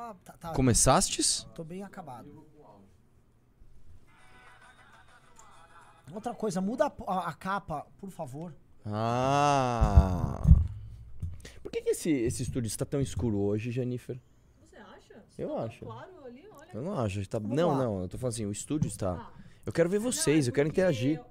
Ah, tá, tá. Começastes? Tô bem acabado. Outra coisa, muda a, a- a capa, por favor. Ah. Por que, que esse, esse estúdio está tão escuro hoje, Jennifer? Você acha? Eu Tá acho. Claro, ali, olha. Eu não acho. Tá... Vamos Não, lá. não. Eu tô falando assim, o estúdio está. Ah. Eu quero ver vocês, Não, é eu quero interagir. Aquela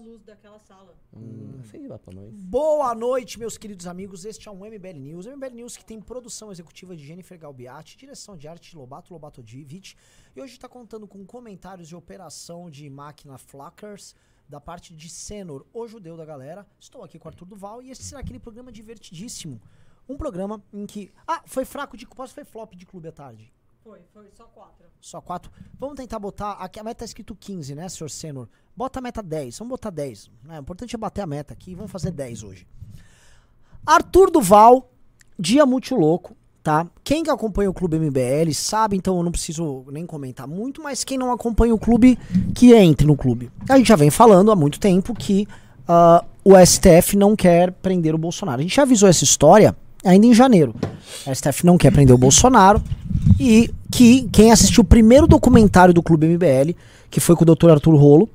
luz daquela sala. Hum, acende lá pra nós. Boa noite, meus queridos amigos. Este é um MBL News. MBL News que tem produção executiva de Jennifer Galbiati, direção de arte de Lobato Lobato Divic. E hoje está contando com comentários de operação de máquina Flackers da parte de Senor, o judeu da galera. Estou aqui com o Arthur Duval e esse será aquele programa divertidíssimo. Um programa em que. Ah, foi fraco de. Posso foi flop de clube à tarde? Foi, foi só quatro. Só quatro. Vamos tentar botar. Aqui a meta tá escrito 15, né, senhor Senor? Bota a meta 10. Vamos botar 10. né? O importante é bater a meta aqui. Vamos fazer 10 hoje. Arthur Duval, dia muito louco, tá? Quem que acompanha o Clube MBL sabe, então eu não preciso nem comentar muito, mas quem não acompanha o clube, que entre no clube. A gente já vem falando há muito tempo que ah, o STF não quer prender o Bolsonaro. A gente já avisou essa história ainda em janeiro. O STF não quer prender o Bolsonaro e que quem assistiu o primeiro documentário do Clube MBL, que foi com o Dr. Arthur Rolo,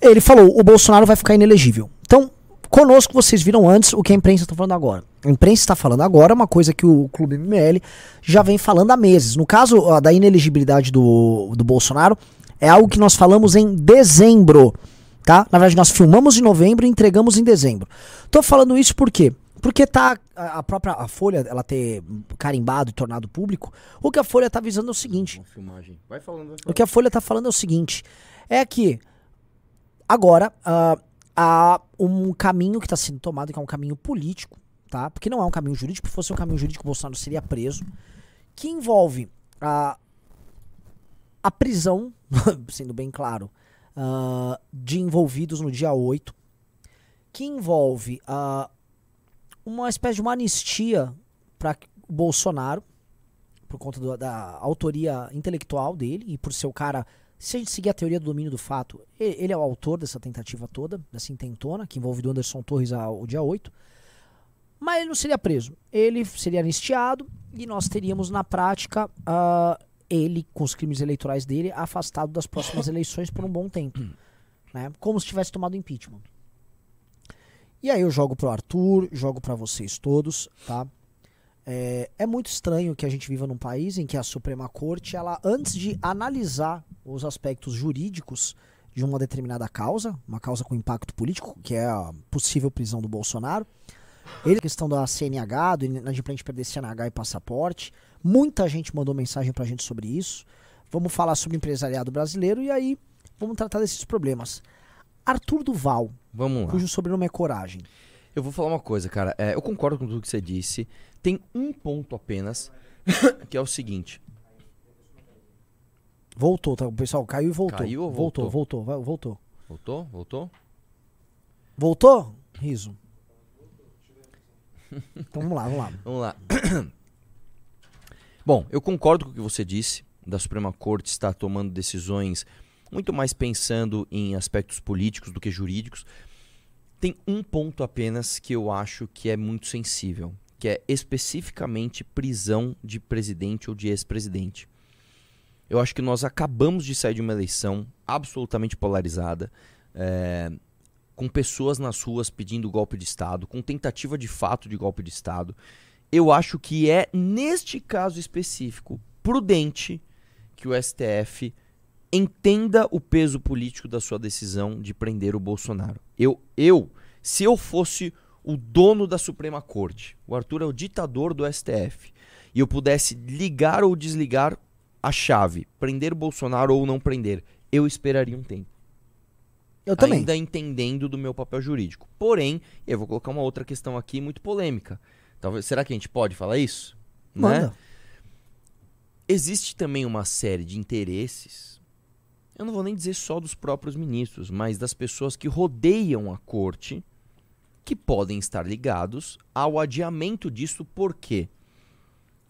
ele falou: o Bolsonaro vai ficar inelegível. Então, conosco vocês viram antes o que a imprensa está falando agora. A imprensa está falando agora uma coisa que o Clube MBL já vem falando há meses. No caso ó, da inelegibilidade do, do Bolsonaro, é algo que nós falamos em dezembro. Tá? Na verdade, nós filmamos em novembro e entregamos em dezembro. Tô falando isso por quê? Porque tá a própria a Folha, ela ter carimbado e tornado público, o que a Folha tá avisando é o seguinte. Vai falando, vai o falando. que a Folha tá falando é o seguinte: é que agora ah, há um caminho que está sendo tomado, que é um caminho político, tá? Porque não é um caminho jurídico, se fosse um caminho jurídico, o Bolsonaro seria preso, que envolve a, a prisão, sendo bem claro, ah, de envolvidos no dia 8, que envolve ah, uma espécie de uma anistia para o Bolsonaro, por conta do- da autoria intelectual dele e por ser o cara. Se a gente seguir a teoria do domínio do fato, e- ele é o autor dessa tentativa toda, dessa intentona, que envolve o Anderson Torres ao dia 8. Mas ele não seria preso. Ele seria anistiado e nós teríamos, na prática, ah, ele, com os crimes eleitorais dele, afastado das próximas eleições por um bom tempo. Né? Como se tivesse tomado impeachment. E aí eu jogo pro Arthur, jogo pra vocês todos, tá? É, é muito estranho que a gente viva num país em que a Suprema Corte, ela antes de analisar os aspectos jurídicos de uma determinada causa, uma causa com impacto político, que é a possível prisão do Bolsonaro, ele, a questão da CNH, do inadimplente perder CNH e passaporte, muita gente mandou mensagem pra gente sobre isso. Vamos falar sobre empresariado brasileiro e aí vamos tratar desses problemas. Arthur Duval, Vamos lá. cujo sobrenome é Coragem. Eu vou falar uma coisa, cara. É, eu concordo com tudo que você disse. Tem um ponto apenas, que é o seguinte. Voltou, tá? O pessoal caiu e voltou. Caiu ou voltou? voltou? Voltou, voltou. Voltou? Voltou? Voltou? Riso. Então vamos lá, vamos lá. Vamos lá. Bom, eu concordo com o que você disse, da Suprema Corte estar tomando decisões muito mais pensando em aspectos políticos do que jurídicos. Tem um ponto apenas que eu acho que é muito sensível, que é especificamente prisão de presidente ou de ex-presidente. Eu acho que nós acabamos de sair de uma eleição absolutamente polarizada, é, com pessoas nas ruas pedindo golpe de Estado, com tentativa de fato de golpe de Estado. Eu acho que é, neste caso específico, prudente que o STF entenda o peso político da sua decisão de prender o Bolsonaro. Eu, eu, se eu fosse o dono da Suprema Corte, o Arthur é o ditador do STF, e eu pudesse ligar ou desligar a chave, prender o Bolsonaro ou não prender, eu esperaria um tempo Eu também. ainda entendendo do meu papel jurídico. Porém, eu vou colocar uma outra questão aqui muito polêmica. Talvez, será que a gente pode falar isso? Manda. Né? Existe também uma série de interesses. Eu não vou nem dizer só dos próprios ministros, mas das pessoas que rodeiam a corte, que podem estar ligados ao adiamento disso, por quê?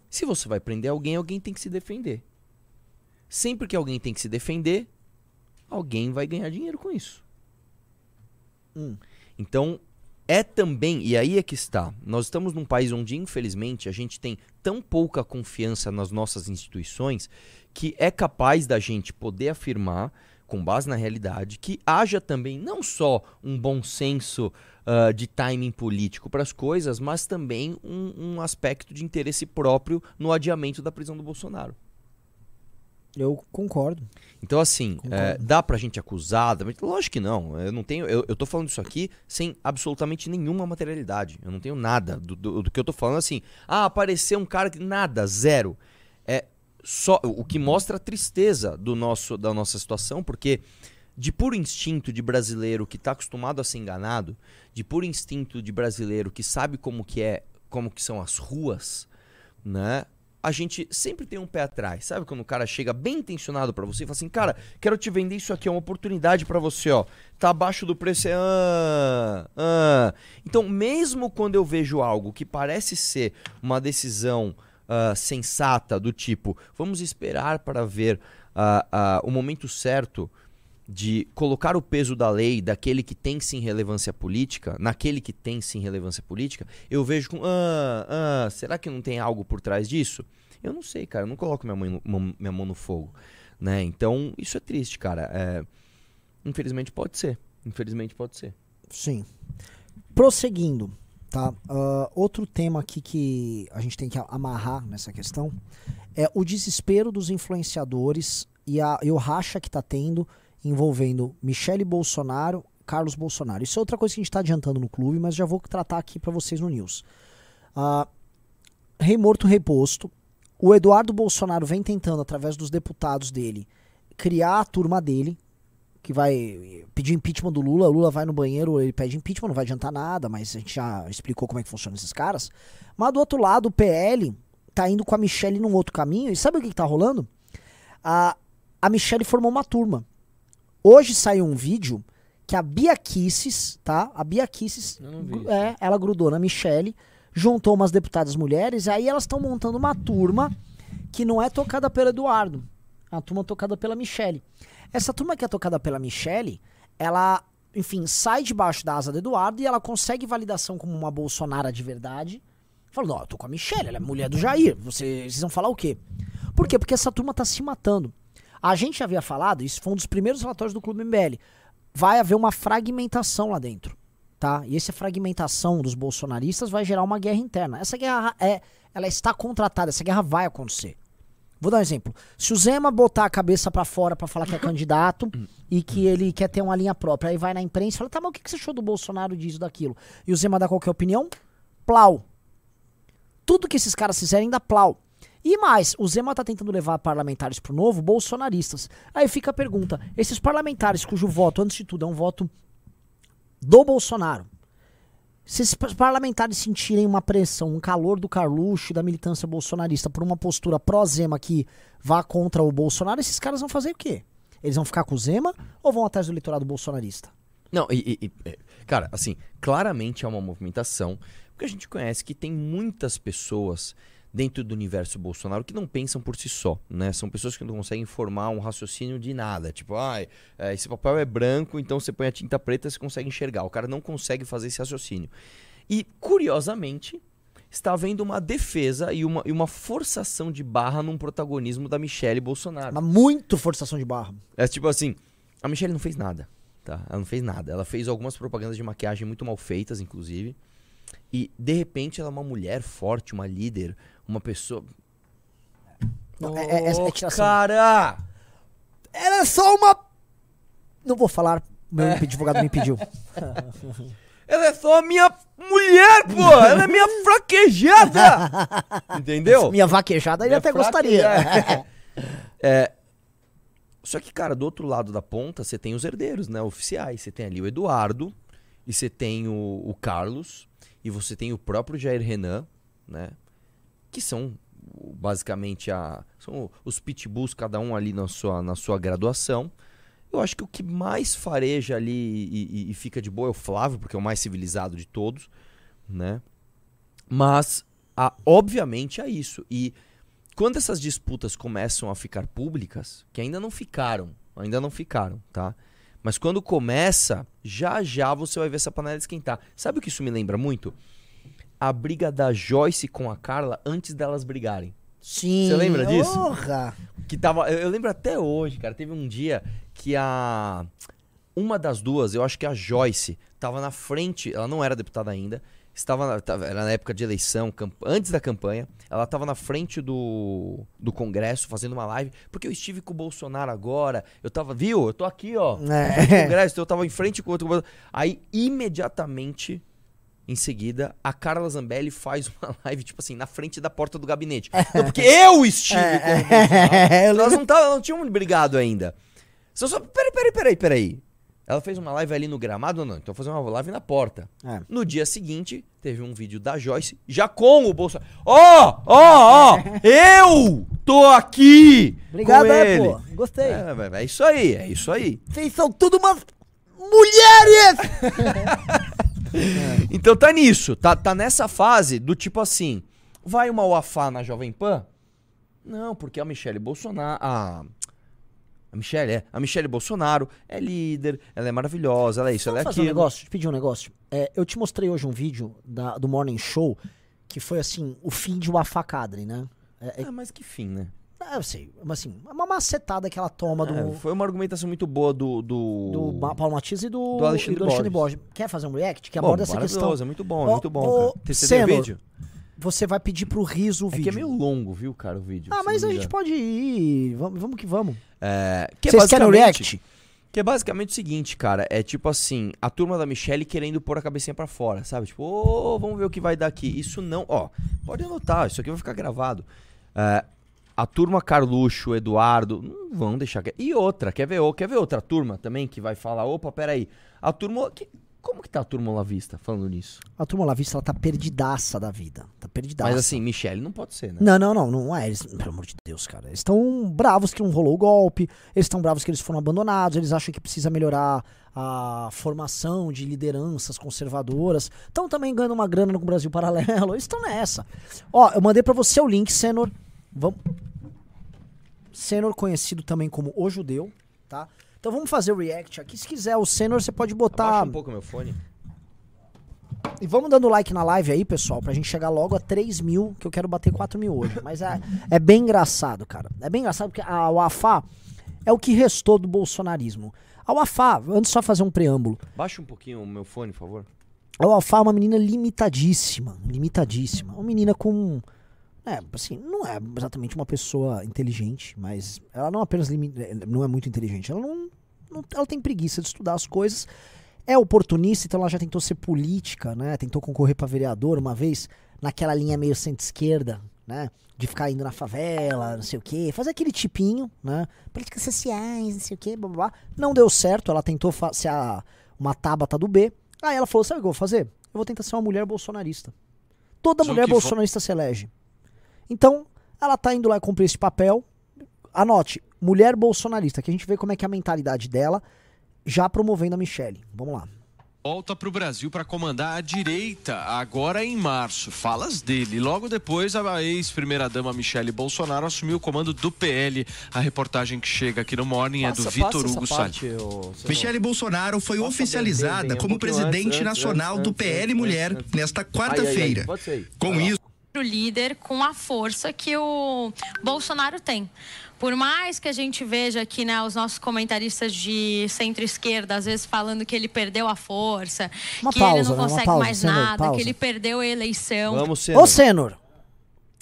Se você vai prender alguém, alguém tem que se defender. Sempre que alguém tem que se defender, alguém vai ganhar dinheiro com isso. Hum. Então, é também, e aí é que está, nós estamos num país onde, infelizmente, a gente tem tão pouca confiança nas nossas instituições que é capaz da gente poder afirmar, com base na realidade, que haja também não só um bom senso uh, de timing político para as coisas, mas também um, um aspecto de interesse próprio no adiamento da prisão do Bolsonaro. Eu concordo. Então, assim, Concordo. é, dá pra gente acusar? Lógico que não. Eu não tenho. Eu, eu tô falando isso aqui sem absolutamente nenhuma materialidade. Eu não tenho nada do, do, do que eu tô falando assim. Ah, apareceu um cara que. Nada, zero. É só. O que mostra a tristeza do nosso, da nossa situação, porque de puro instinto de brasileiro que tá acostumado a ser enganado, de puro instinto de brasileiro que sabe como que é, como que são as ruas, né? A gente sempre tem um pé atrás. Sabe quando o cara chega bem intencionado pra você e fala assim: "Cara, quero te vender isso aqui, é uma oportunidade pra você, ó. Tá abaixo do preço, é ah, ah". Então, mesmo quando eu vejo algo que parece ser uma decisão ah, sensata do tipo, vamos esperar para ver ah, ah, o momento certo de colocar o peso da lei daquele que tem sim relevância política, naquele que tem sim relevância política, eu vejo com, ah, ah, será que não tem algo por trás disso? Eu não sei, cara, eu não coloco minha mão no, minha mão no fogo, né? Então, isso é triste, cara. É, infelizmente pode ser, infelizmente pode ser. Sim. Prosseguindo, tá? Ah, outro tema aqui que a gente tem que amarrar nessa questão é o desespero dos influenciadores e, a, e o racha que tá tendo envolvendo Michele Bolsonaro, Carlos Bolsonaro. Isso é outra coisa que a gente tá adiantando no clube, mas já vou tratar aqui pra vocês no News. Ah, rei morto, rei posto. O Eduardo Bolsonaro vem tentando, através dos deputados dele, criar a turma dele, que vai pedir impeachment do Lula. O Lula vai no banheiro, ele pede impeachment, não vai adiantar nada, mas a gente já explicou como é que funcionam esses caras. Mas do outro lado, o PL tá indo com a Michelle num outro caminho. E sabe o que, que tá rolando? A, a Michelle formou uma turma. Hoje saiu um vídeo que a Bia Kisses, tá? A Bia Kisses, é, ela grudou na Michelle, juntou umas deputadas mulheres, e aí elas estão montando uma turma que não é tocada pelo Eduardo. É uma turma tocada pela Michelle. Essa turma que é tocada pela Michelle, ela, enfim, sai debaixo da asa do Eduardo e ela consegue validação como uma Bolsonara de verdade. Falando, ó, eu tô com a Michelle, ela é mulher do Jair. Vocês, vocês vão falar o quê? Por quê? Porque essa turma tá se matando. A gente havia falado, isso foi um dos primeiros relatórios do Clube MBL. Vai haver uma fragmentação lá dentro, tá? E essa fragmentação dos bolsonaristas vai gerar uma guerra interna. Essa guerra é, ela está contratada, essa guerra vai acontecer. Vou dar um exemplo. Se o Zema botar a cabeça pra fora pra falar que é candidato e que ele quer ter uma linha própria, aí vai na imprensa e fala, tá, mas o que que você achou do Bolsonaro disso, daquilo? E o Zema dá qualquer opinião? Plau. Tudo que esses caras fizerem dá plau. E mais, o Zema tá tentando levar parlamentares pro novo, bolsonaristas. Aí fica a pergunta: esses parlamentares cujo voto, antes de tudo, é um voto do Bolsonaro, se esses pa- parlamentares sentirem uma pressão, um calor do Carluxo da militância bolsonarista por uma postura pró-Zema que vá contra o Bolsonaro, esses caras vão fazer o quê? Eles vão ficar com o Zema ou vão atrás do eleitorado bolsonarista? Não, e, e- e, é, cara, assim, claramente é uma movimentação, porque a gente conhece que tem muitas pessoas dentro do universo Bolsonaro que não pensam por si só, né? São pessoas que não conseguem formar um raciocínio de nada, tipo, ai, é, esse papel é branco, então você põe a tinta preta, você consegue enxergar. O cara não consegue fazer esse raciocínio. E, curiosamente, está havendo uma defesa e uma, e uma forçação de barra num protagonismo da Michelle Bolsonaro. Mas muito forçação de barra. É tipo assim, a Michelle não fez nada, tá? Ela não fez nada. Ela fez algumas propagandas de maquiagem muito mal feitas, inclusive. E, de repente, ela é uma mulher forte, uma líder, uma pessoa... Não, é- é- é- é tiração. cara! Ela é só uma. Não vou falar, meu advogado me pediu. Ela é só a minha mulher, pô! Ela é minha fraquejada! Entendeu? Minha vaquejada ele Minha até gostaria. É, Só que, cara, do outro lado da ponta, você tem os herdeiros, né? Oficiais. Você tem ali o Eduardo, e você tem o, o Carlos, e você tem o próprio Jair Renan, né? Que são basicamente a. São os pitbulls, cada um ali na sua, na sua graduação. Eu acho que o que mais fareja ali e, e- e fica de boa é o Flávio, porque é o mais civilizado de todos, né? Mas, a- obviamente, é isso. E quando essas disputas começam a ficar públicas, que ainda não ficaram, ainda não ficaram, tá? Mas quando começa, já já você vai ver essa panela esquentar. Sabe o que isso me lembra muito? A briga da Joyce com a Carla antes delas brigarem. Sim. Você lembra disso? Porra. Que tava. Eu, eu lembro até hoje, cara. Teve um dia que a. Uma das duas, eu acho que a Joyce, tava na frente. Ela não era deputada ainda. Estava na, tava- era na época de eleição, camp- antes da campanha. Ela estava na frente do, do Congresso fazendo uma live. Porque eu estive com o Bolsonaro agora. Eu tava. Viu? Eu tô aqui, ó. É. do Congresso, então eu tava em frente com o outro. Aí, imediatamente. Em seguida, a Carla Zambelli faz uma live, tipo assim, na frente da porta do gabinete. Não, porque eu estive com o Bolsonaro. É, eu Elas não, tavam, não tinham brigado ainda. Só, só, peraí, peraí, peraí, peraí. Ela fez uma live ali no gramado? Não, então fazer uma live na porta. É. No dia seguinte, teve um vídeo da Joyce, já com o Bolsonaro. Ó, ó, ó, eu tô aqui Obrigado, é, pô. Gostei. É, é, é isso aí, é isso aí. Vocês são tudo umas mulheres! Então tá nisso, tá, tá nessa fase do tipo assim, vai uma UAFA na Jovem Pan? Não, porque a Michelle Bolsonaro, a, a Michelle é, a Michelle Bolsonaro é líder, ela é maravilhosa, ela é isso, ela é fazer um aquilo. negócio, te pedir um negócio. É, eu te mostrei hoje um vídeo da- do Morning Show que foi assim, o fim de uma facadre, né? É, é, Ah, mas que fim, né? É, eu sei, mas assim, é uma macetada que ela toma do, É, foi uma argumentação muito boa do... Do, do Paulo Matias e do, do Alexandre e do Alexandre Borges. Borges. Quer fazer um react que Bom, aborda essa questão? É muito bom, é muito bom, o Senor, vídeo? Você vai pedir pro Riso o É vídeo. que é meio longo, viu, cara, o vídeo. Ah, mas a gente pode ir. Vamos, vamos que vamos. É, que é Vocês querem o react? Que é basicamente o seguinte, cara. É tipo assim, a turma da Michelle querendo pôr a cabecinha pra fora, sabe? Tipo, ô, vamos ver o que vai dar aqui. Isso não. Ó, pode anotar, isso aqui vai ficar gravado. É, a turma Carluxo, Eduardo, não vão deixar. que- E outra, quer ver, quer ver outra turma também que vai falar, opa, peraí. A turma. que- como que tá a turma lá vista falando nisso? A turma lá vista, ela tá perdidaça da vida. Tá perdidaça. Mas assim, Michelle não pode ser, né? Não, não, não, não é. Eles, pelo amor de Deus, cara. Eles estão bravos que não rolou o golpe. Eles estão bravos que eles foram abandonados. Eles acham que precisa melhorar a formação de lideranças conservadoras. Estão também ganhando uma grana no Brasil Paralelo. Eles estão nessa. Ó, eu mandei pra você o link, Senor. Vamos. Senor conhecido também como O Judeu, tá? Então vamos fazer o react aqui. Se quiser, o Senor você pode botar. Abaixa um pouco meu fone. E vamos dando like na live aí, pessoal, pra gente chegar logo a 3 mil, que eu quero bater 4 mil hoje. Mas é, é bem engraçado, cara. É bem engraçado porque a UAFA é o que restou do bolsonarismo. A UAFA, antes só fazer um preâmbulo, Baixa um pouquinho o meu fone, por favor. a UAFA é uma menina limitadíssima, limitadíssima. Uma menina com... É, assim, não é exatamente uma pessoa inteligente, mas ela não apenas limi- não é muito inteligente, ela não, não- ela tem preguiça de estudar as coisas, é oportunista, então ela já tentou ser política, né? Tentou concorrer pra vereador uma vez, naquela linha meio centro-esquerda, né? De ficar indo na favela, não sei o quê, fazer aquele tipinho, né? Políticas sociais, não sei o quê, blá blá blá. Não deu certo, ela tentou ser a, uma tábata do B. Aí ela falou: sabe o que eu vou fazer? Eu vou tentar ser uma mulher bolsonarista. Toda mulher bolsonarista se elege. Então, ela tá indo lá cumprir esse papel. Anote, mulher bolsonarista, que a gente vê como é que é a mentalidade dela, já promovendo a Michelle. Vamos lá. Volta para o Brasil para comandar a direita, agora em março. Falas dele. Logo depois, a ex-primeira-dama Michele Bolsonaro assumiu o comando do PL. A reportagem que chega aqui no Morning é do Vitor Hugo Salles. Michele Bolsonaro foi Passa oficializada bem, bem, como presidente antes, nacional antes, do PL antes, Mulher antes. nesta quarta-feira. Com isso, líder com a força que o Bolsonaro tem. Por mais que a gente veja aqui né, os nossos comentaristas de centro-esquerda, às vezes falando que ele perdeu a força, Uma que ele pausa, não né? Consegue pausa, mais Senhor, nada, pausa. que ele perdeu a eleição. Vamos ser. Ô, Senor!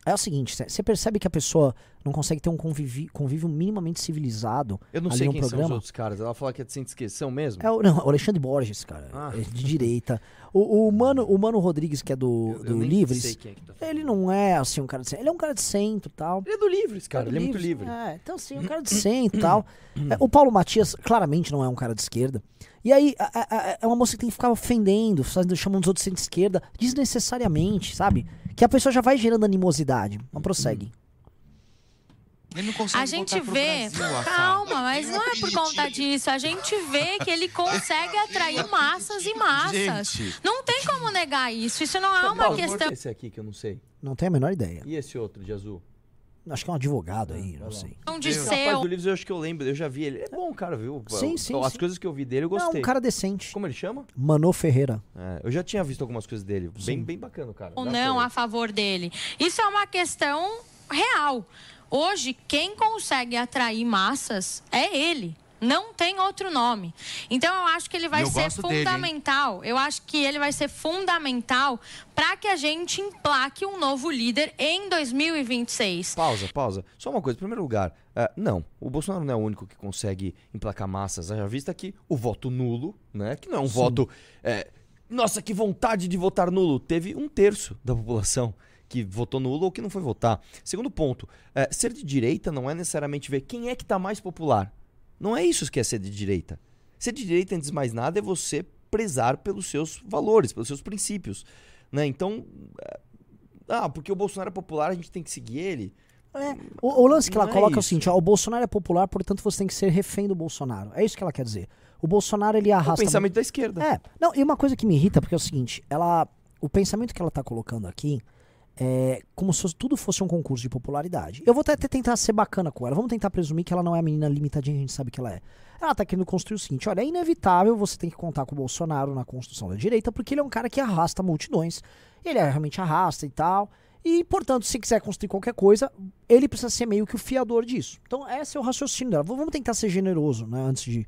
É o seguinte, você percebe que a pessoa não consegue ter um convivi- convívio minimamente civilizado Eu não sei quem são os programa? outros caras. Ela fala que é de sem esqueção mesmo. É o, não, o Alexandre Borges, cara. Ah. é de direita. O, o, Mano, o Mano Rodrigues, que é do, Eu- eu do nem Livres, sei quem é que tá ele não é assim um cara de centro. Ele é um cara de centro e tal. Ele é do Livres, cara. do Ele é muito Livres, livre. É, então assim, um cara de centro e tal. É, o Paulo Matias claramente não é um cara de esquerda. E aí, é uma moça que tem que ficar ofendendo, chamando os outros de centro-esquerda, desnecessariamente, sabe? Que a pessoa já vai gerando animosidade. Mas prossegue. Ele não consegue A gente vê, Brasil, calma, mas não é por conta disso. A gente vê que ele consegue atrair massas e massas. Gente. Não tem como negar isso. Isso não é uma Paulo, questão. corta esse aqui que eu não sei. Não tenho a menor ideia. E esse outro de azul? Acho que é um advogado aí, não sei. de Esse ser rapaz do Livros eu acho que eu lembro, eu já vi ele. É bom, cara, viu? Sim, sim, As sim. coisas que eu vi dele eu Não, gostei. um cara decente. Como ele chama? Mano Ferreira. É, eu já tinha visto algumas coisas dele. Bem, bem bacana, cara. ou não a favor dele. Isso é uma questão real. Hoje, quem consegue atrair massas é ele. Não tem outro nome. Então, eu acho que ele vai Eu ser gosto dele, fundamental. eu acho que ele vai ser fundamental para que a gente emplaque um novo líder em 2026. Pausa, pausa. Só uma coisa, em primeiro lugar, é, não, o Bolsonaro não é o único que consegue emplacar massas. Já vista que o voto nulo, né? Que não é um voto. é, nossa, que vontade de votar nulo. Teve um terço da população que votou nulo ou que não foi votar. Segundo ponto, é, ser de direita não é necessariamente ver quem é que tá mais popular. Não é isso que é ser de direita. Ser de direita, antes de mais nada, é você prezar pelos seus valores, pelos seus princípios. Né? Então, é, ah, porque o Bolsonaro é popular, a gente tem que seguir ele. É, o, o lance que ela Não é coloca é o isso. seguinte: ó, o Bolsonaro é popular, portanto você tem que ser refém do Bolsonaro. É isso que ela quer dizer. O Bolsonaro ele É o arrasta. pensamento da esquerda. É, não, e uma coisa que me irrita, porque é o seguinte, ela. O pensamento que ela tá colocando aqui é como se tudo fosse um concurso de popularidade. Eu vou até tentar ser bacana com ela. Vamos tentar presumir que ela não é a menina limitadinha, a gente sabe que ela é. Ela tá querendo construir o seguinte: olha, é inevitável você tem que contar com o Bolsonaro na construção da direita, porque ele é um cara que arrasta multidões. Ele é, realmente arrasta e tal. E, portanto, se quiser construir qualquer coisa, ele precisa ser meio que o fiador disso. Então, esse é o raciocínio dela. Vamos tentar ser generoso, né? Antes de.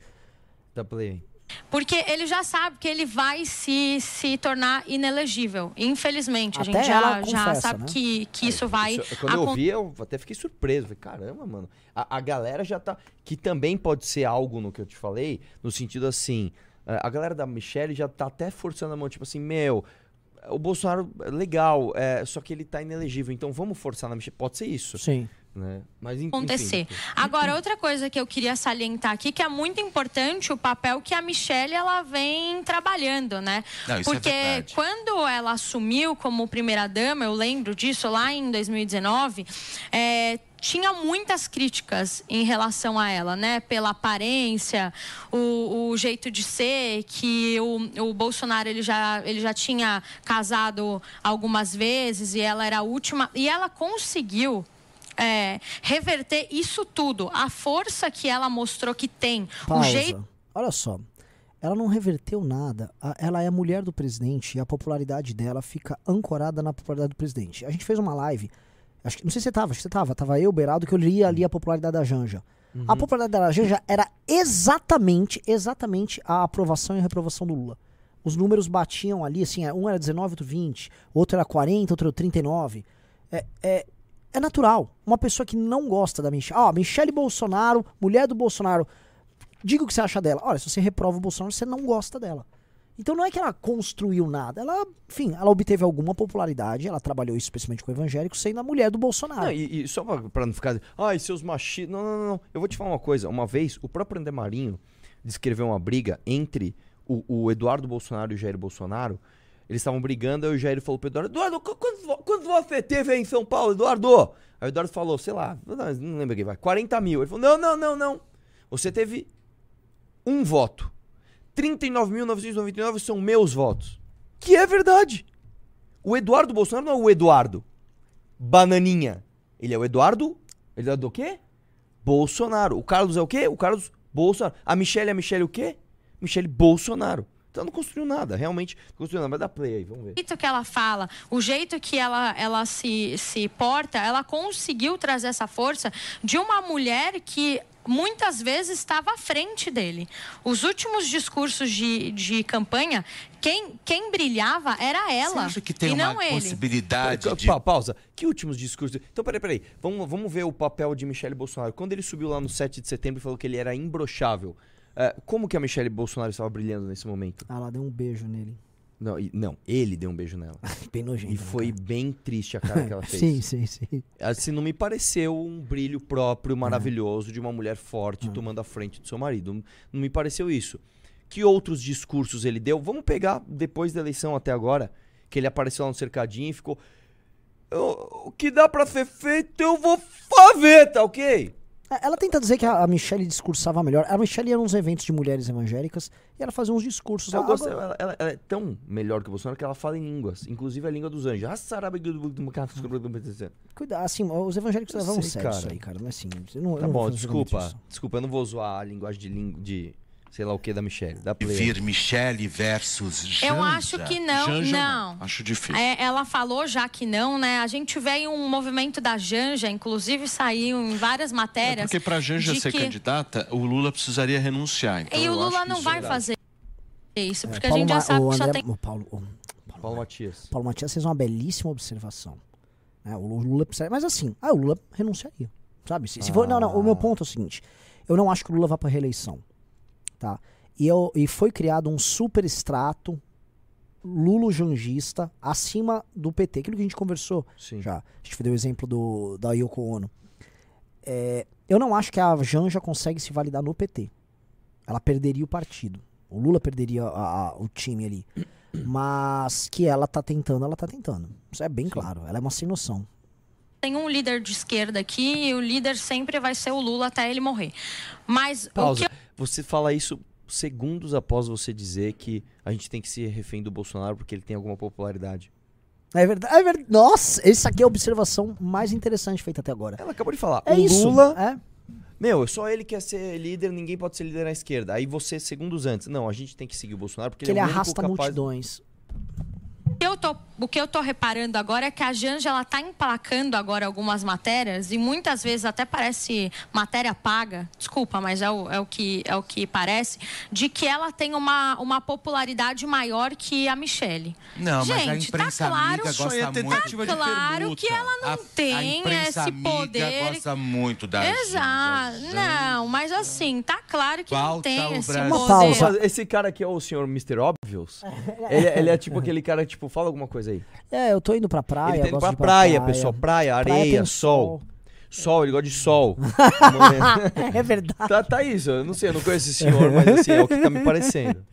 Da Play. Porque ele já sabe que ele vai se, se tornar inelegível. Infelizmente, a Até gente ela já, já confessa, sabe né? que, que isso vai. Isso- quando eu vi, eu até fiquei surpreso. Falei, caramba, mano. A, a galera já tá. Que também pode ser algo no que eu te falei, no sentido assim. eh, A galera da Michelle já tá até forçando a mão, tipo assim, meu. O Bolsonaro, é legal, é, só que ele tá inelegível, então vamos forçar na Michelle. Pode ser isso, Sim. Né? Mas en- acontecer. enfim. Agora, outra coisa que eu queria salientar aqui, que é muito importante o papel que a Michelle ela vem trabalhando, né? Não, isso é Porque verdade. quando ela assumiu como primeira-dama, eu lembro disso lá em 2019, é, tinha muitas críticas em relação a ela, né? Pela aparência, o, o jeito de ser, que o, o Bolsonaro ele já, ele já tinha casado algumas vezes e ela era a última. E ela conseguiu é, reverter isso tudo. A força que ela mostrou que tem, Pausa. o jeito. Olha só. Ela não reverteu nada. Ela é a mulher do presidente e a popularidade dela fica ancorada na popularidade do presidente. A gente fez uma live. Acho que, não sei se você tava, acho que você tava. Tava eu, Beraldo, que eu lia ali a popularidade da Janja. A popularidade da Janja era exatamente, exatamente a aprovação e a reprovação do Lula. Os números batiam ali, assim, um era 19, outro 20, outro era 40, outro era 39. É, é, é natural. Uma pessoa que não gosta da Michelle. Ó, Michelle Bolsonaro, mulher do Bolsonaro. Diga o que você acha dela. Olha, se você reprova o Bolsonaro, você não gosta dela. Então não é que ela construiu nada. Ela, enfim, ela obteve alguma popularidade. Ela trabalhou especialmente com evangélicos, sendo a mulher do Bolsonaro. Não, e, e só pra, não ficar. Ai, seus machistas. Não, não, não, não. Eu vou te falar uma coisa. Uma vez, o próprio André Marinho descreveu uma briga entre o, o Eduardo Bolsonaro e o Jair Bolsonaro. Eles estavam brigando, aí o Jair falou pro Eduardo: Eduardo, qu- quantos, quantos você teve aí em São Paulo, Eduardo? Aí o Eduardo falou: sei lá, não, não lembro quem vai, 40 mil. Ele falou: não, não, não, não. Você teve um voto. 39.999 são meus votos. Que é verdade. O Eduardo Bolsonaro não é o Eduardo. Bananinha. Ele é o Eduardo. Ele é do quê? Bolsonaro. O Carlos é o quê? O Carlos Bolsonaro. A Michelle é a Michelle o quê? Michelle Bolsonaro. Então não construiu nada, realmente não construiu nada. Mas dá play aí, vamos ver. jeito que ela fala, o jeito que ela, ela se, se porta, ela conseguiu trazer essa força de uma mulher que muitas vezes estava à frente dele. Os últimos discursos de, de campanha, quem, quem brilhava era Você ela acha que tem uma não ele. possibilidade de... Pa- pausa. Que últimos discursos? Então, peraí, peraí. Vamos, vamos ver o papel de Michele Bolsonaro. Quando ele subiu lá no 7 de setembro e falou que ele era imbrochável, eh, como que a Michele Bolsonaro estava brilhando nesse momento? Ah, ela deu um beijo nele. Não, e- não ele deu um beijo nela. Bem nojento. E né, foi cara? bem triste a cara que ela fez. Sim, sim, sim. Assim, não me pareceu um brilho próprio, maravilhoso, de uma mulher forte tomando a frente do seu marido. Não, não me pareceu isso. Que outros discursos ele deu? Vamos pegar depois da eleição até agora, que ele apareceu lá no cercadinho e ficou. "Eu- O que dá pra ser feito, eu vou fazer, tá ok? É, Ela tenta dizer que a Michelle discursava melhor. A Michelle ia nos eventos de mulheres evangélicas e ela fazia uns discursos. Eu Ela- gosto- ela, ela- ela é tão melhor que o Bolsonaro que ela fala em línguas, inclusive a língua dos anjos. Cuida, assim, os evangélicos levam sério isso aí, cara. Não é assim. eu não- Tá bom, desculpa. Desculpa, eu não vou zoar a linguagem de, ling- de sei lá o que da Michelle. Da Play. Vir Michele versus Janja. Eu acho que não, Janja, não. Acho difícil. É, ela falou já que não, né? A gente vê aí um movimento da Janja, inclusive saiu em várias É matérias. porque pra Janja ser que- candidata, o Lula precisaria renunciar. Então E o Lula não vai é fazer isso, porque a Paulo gente já sabe o que André- tem. o Paulo, o Paulo Matias. Paulo Matias fez uma belíssima observação. né? O Lula precisa. Mas assim, ah, o Lula renunciaria. Sabe? Se, se for, não, não. O meu ponto é o seguinte: eu não acho que o Lula vá pra reeleição. Tá? E, eu, e foi criado um super extrato lulo-jangista acima do PT. Aquilo que a gente conversou Sim. já. A gente deu o exemplo do, da Yoko Ono. É, eu não acho que a Janja consegue se validar no PT. Ela perderia o partido. O Lula perderia a- a- o time ali. Mas que ela tá tentando, ela tá tentando. Isso é bem claro. Ela é uma sem noção. Tem um líder de esquerda aqui e o líder sempre vai ser o Lula até ele morrer. Mas o Pausa. que Você fala isso segundos após você dizer que a gente tem que ser refém do Bolsonaro porque ele tem alguma popularidade. É verdade. É verdade. Nossa, essa aqui é a observação mais interessante feita até agora. Ela acabou de falar. É o isso. Lula, É. meu, só ele quer ser líder, ninguém pode ser líder na esquerda. Aí você, segundos antes, não, a gente tem que seguir o Bolsonaro porque Que ele é o único arrasta capaz... multidões. O que eu tô, o que eu tô reparando agora é que a Janja ela tá emplacando agora algumas matérias e muitas vezes até parece matéria paga, desculpa, mas é o, é o, que, é o que parece, de que ela tem uma, uma popularidade maior que a Michelle. Não, mas a Gente, tá imprensa claro- amiga gosta ter muito. de Claro que ela não A- a tem imprensa esse amiga poder. gosta muito da Exato. Não, mas assim, tá claro que não Falta tem o esse poder. pausa. Esse cara aqui é o senhor Mr. Obvious? ele, ele é tipo aquele cara, tipo, fala alguma coisa aí. É, eu tô indo pra praia. ele tá indo pra de ir pra praia, pessoal. Praia, Praia areia, tem sol. Sol, ele gosta de sol. é verdade. tá, tá isso, eu não sei, eu não conheço esse senhor, mas assim, é o que tá me parecendo.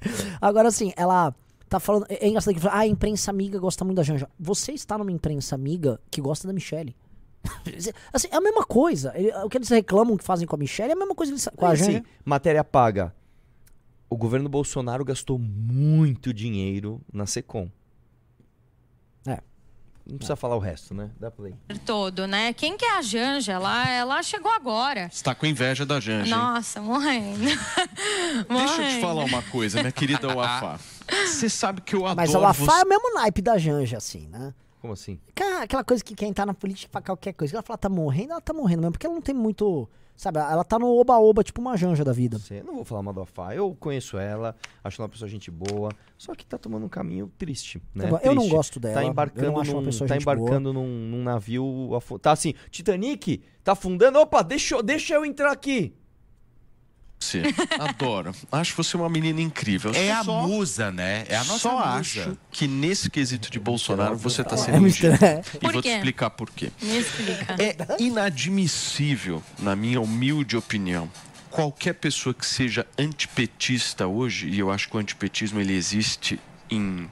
Agora, assim, ela tá falando. É é engraçado que fala, ah, a imprensa amiga gosta muito da Janja. Você está numa imprensa amiga que gosta da Michelle. assim, é a mesma coisa. O que eles reclamam que fazem com a Michelle é a mesma coisa que eles, com a Assim, Janja. matéria paga. O governo Bolsonaro gastou muito dinheiro na Secom. É. Não precisa falar o resto, né? Dá play. todo, né? Quem que é a Janja? Ela, ela chegou agora. Você tá com inveja da Janja? Nossa, morrendo. Deixa eu te falar uma coisa, minha querida Wafá. Você sabe que eu adoro Mas a Lafá você. é o mesmo naipe da Janja, assim, né? Como assim? Aquela coisa que quem tá na política pra qualquer coisa. Ela fala, tá morrendo, ela tá morrendo mesmo. Porque ela não tem muito. Sabe, ela tá no oba-oba, tipo uma Janja da vida. Você, não vou falar mal Fá. Eu conheço ela, acho ela uma pessoa gente boa, só que tá tomando um caminho triste, né? Tá eu não gosto dela, Tá eu embarcando, uma num, tá embarcando num, num navio. Tá assim, Titanic, tá afundando. Opa, deixa, eu- deixa eu entrar aqui. Você. Adoro. Acho você uma menina incrível. É a só, musa, né? É a nossa só musa. acho que nesse quesito de Bolsonaro você tá É, sendo Mr. ingênuo. É. E vou te explicar por quê. Me explica. É inadmissível, na minha humilde opinião, qualquer pessoa que seja antipetista hoje, e eu acho que o antipetismo ele existe em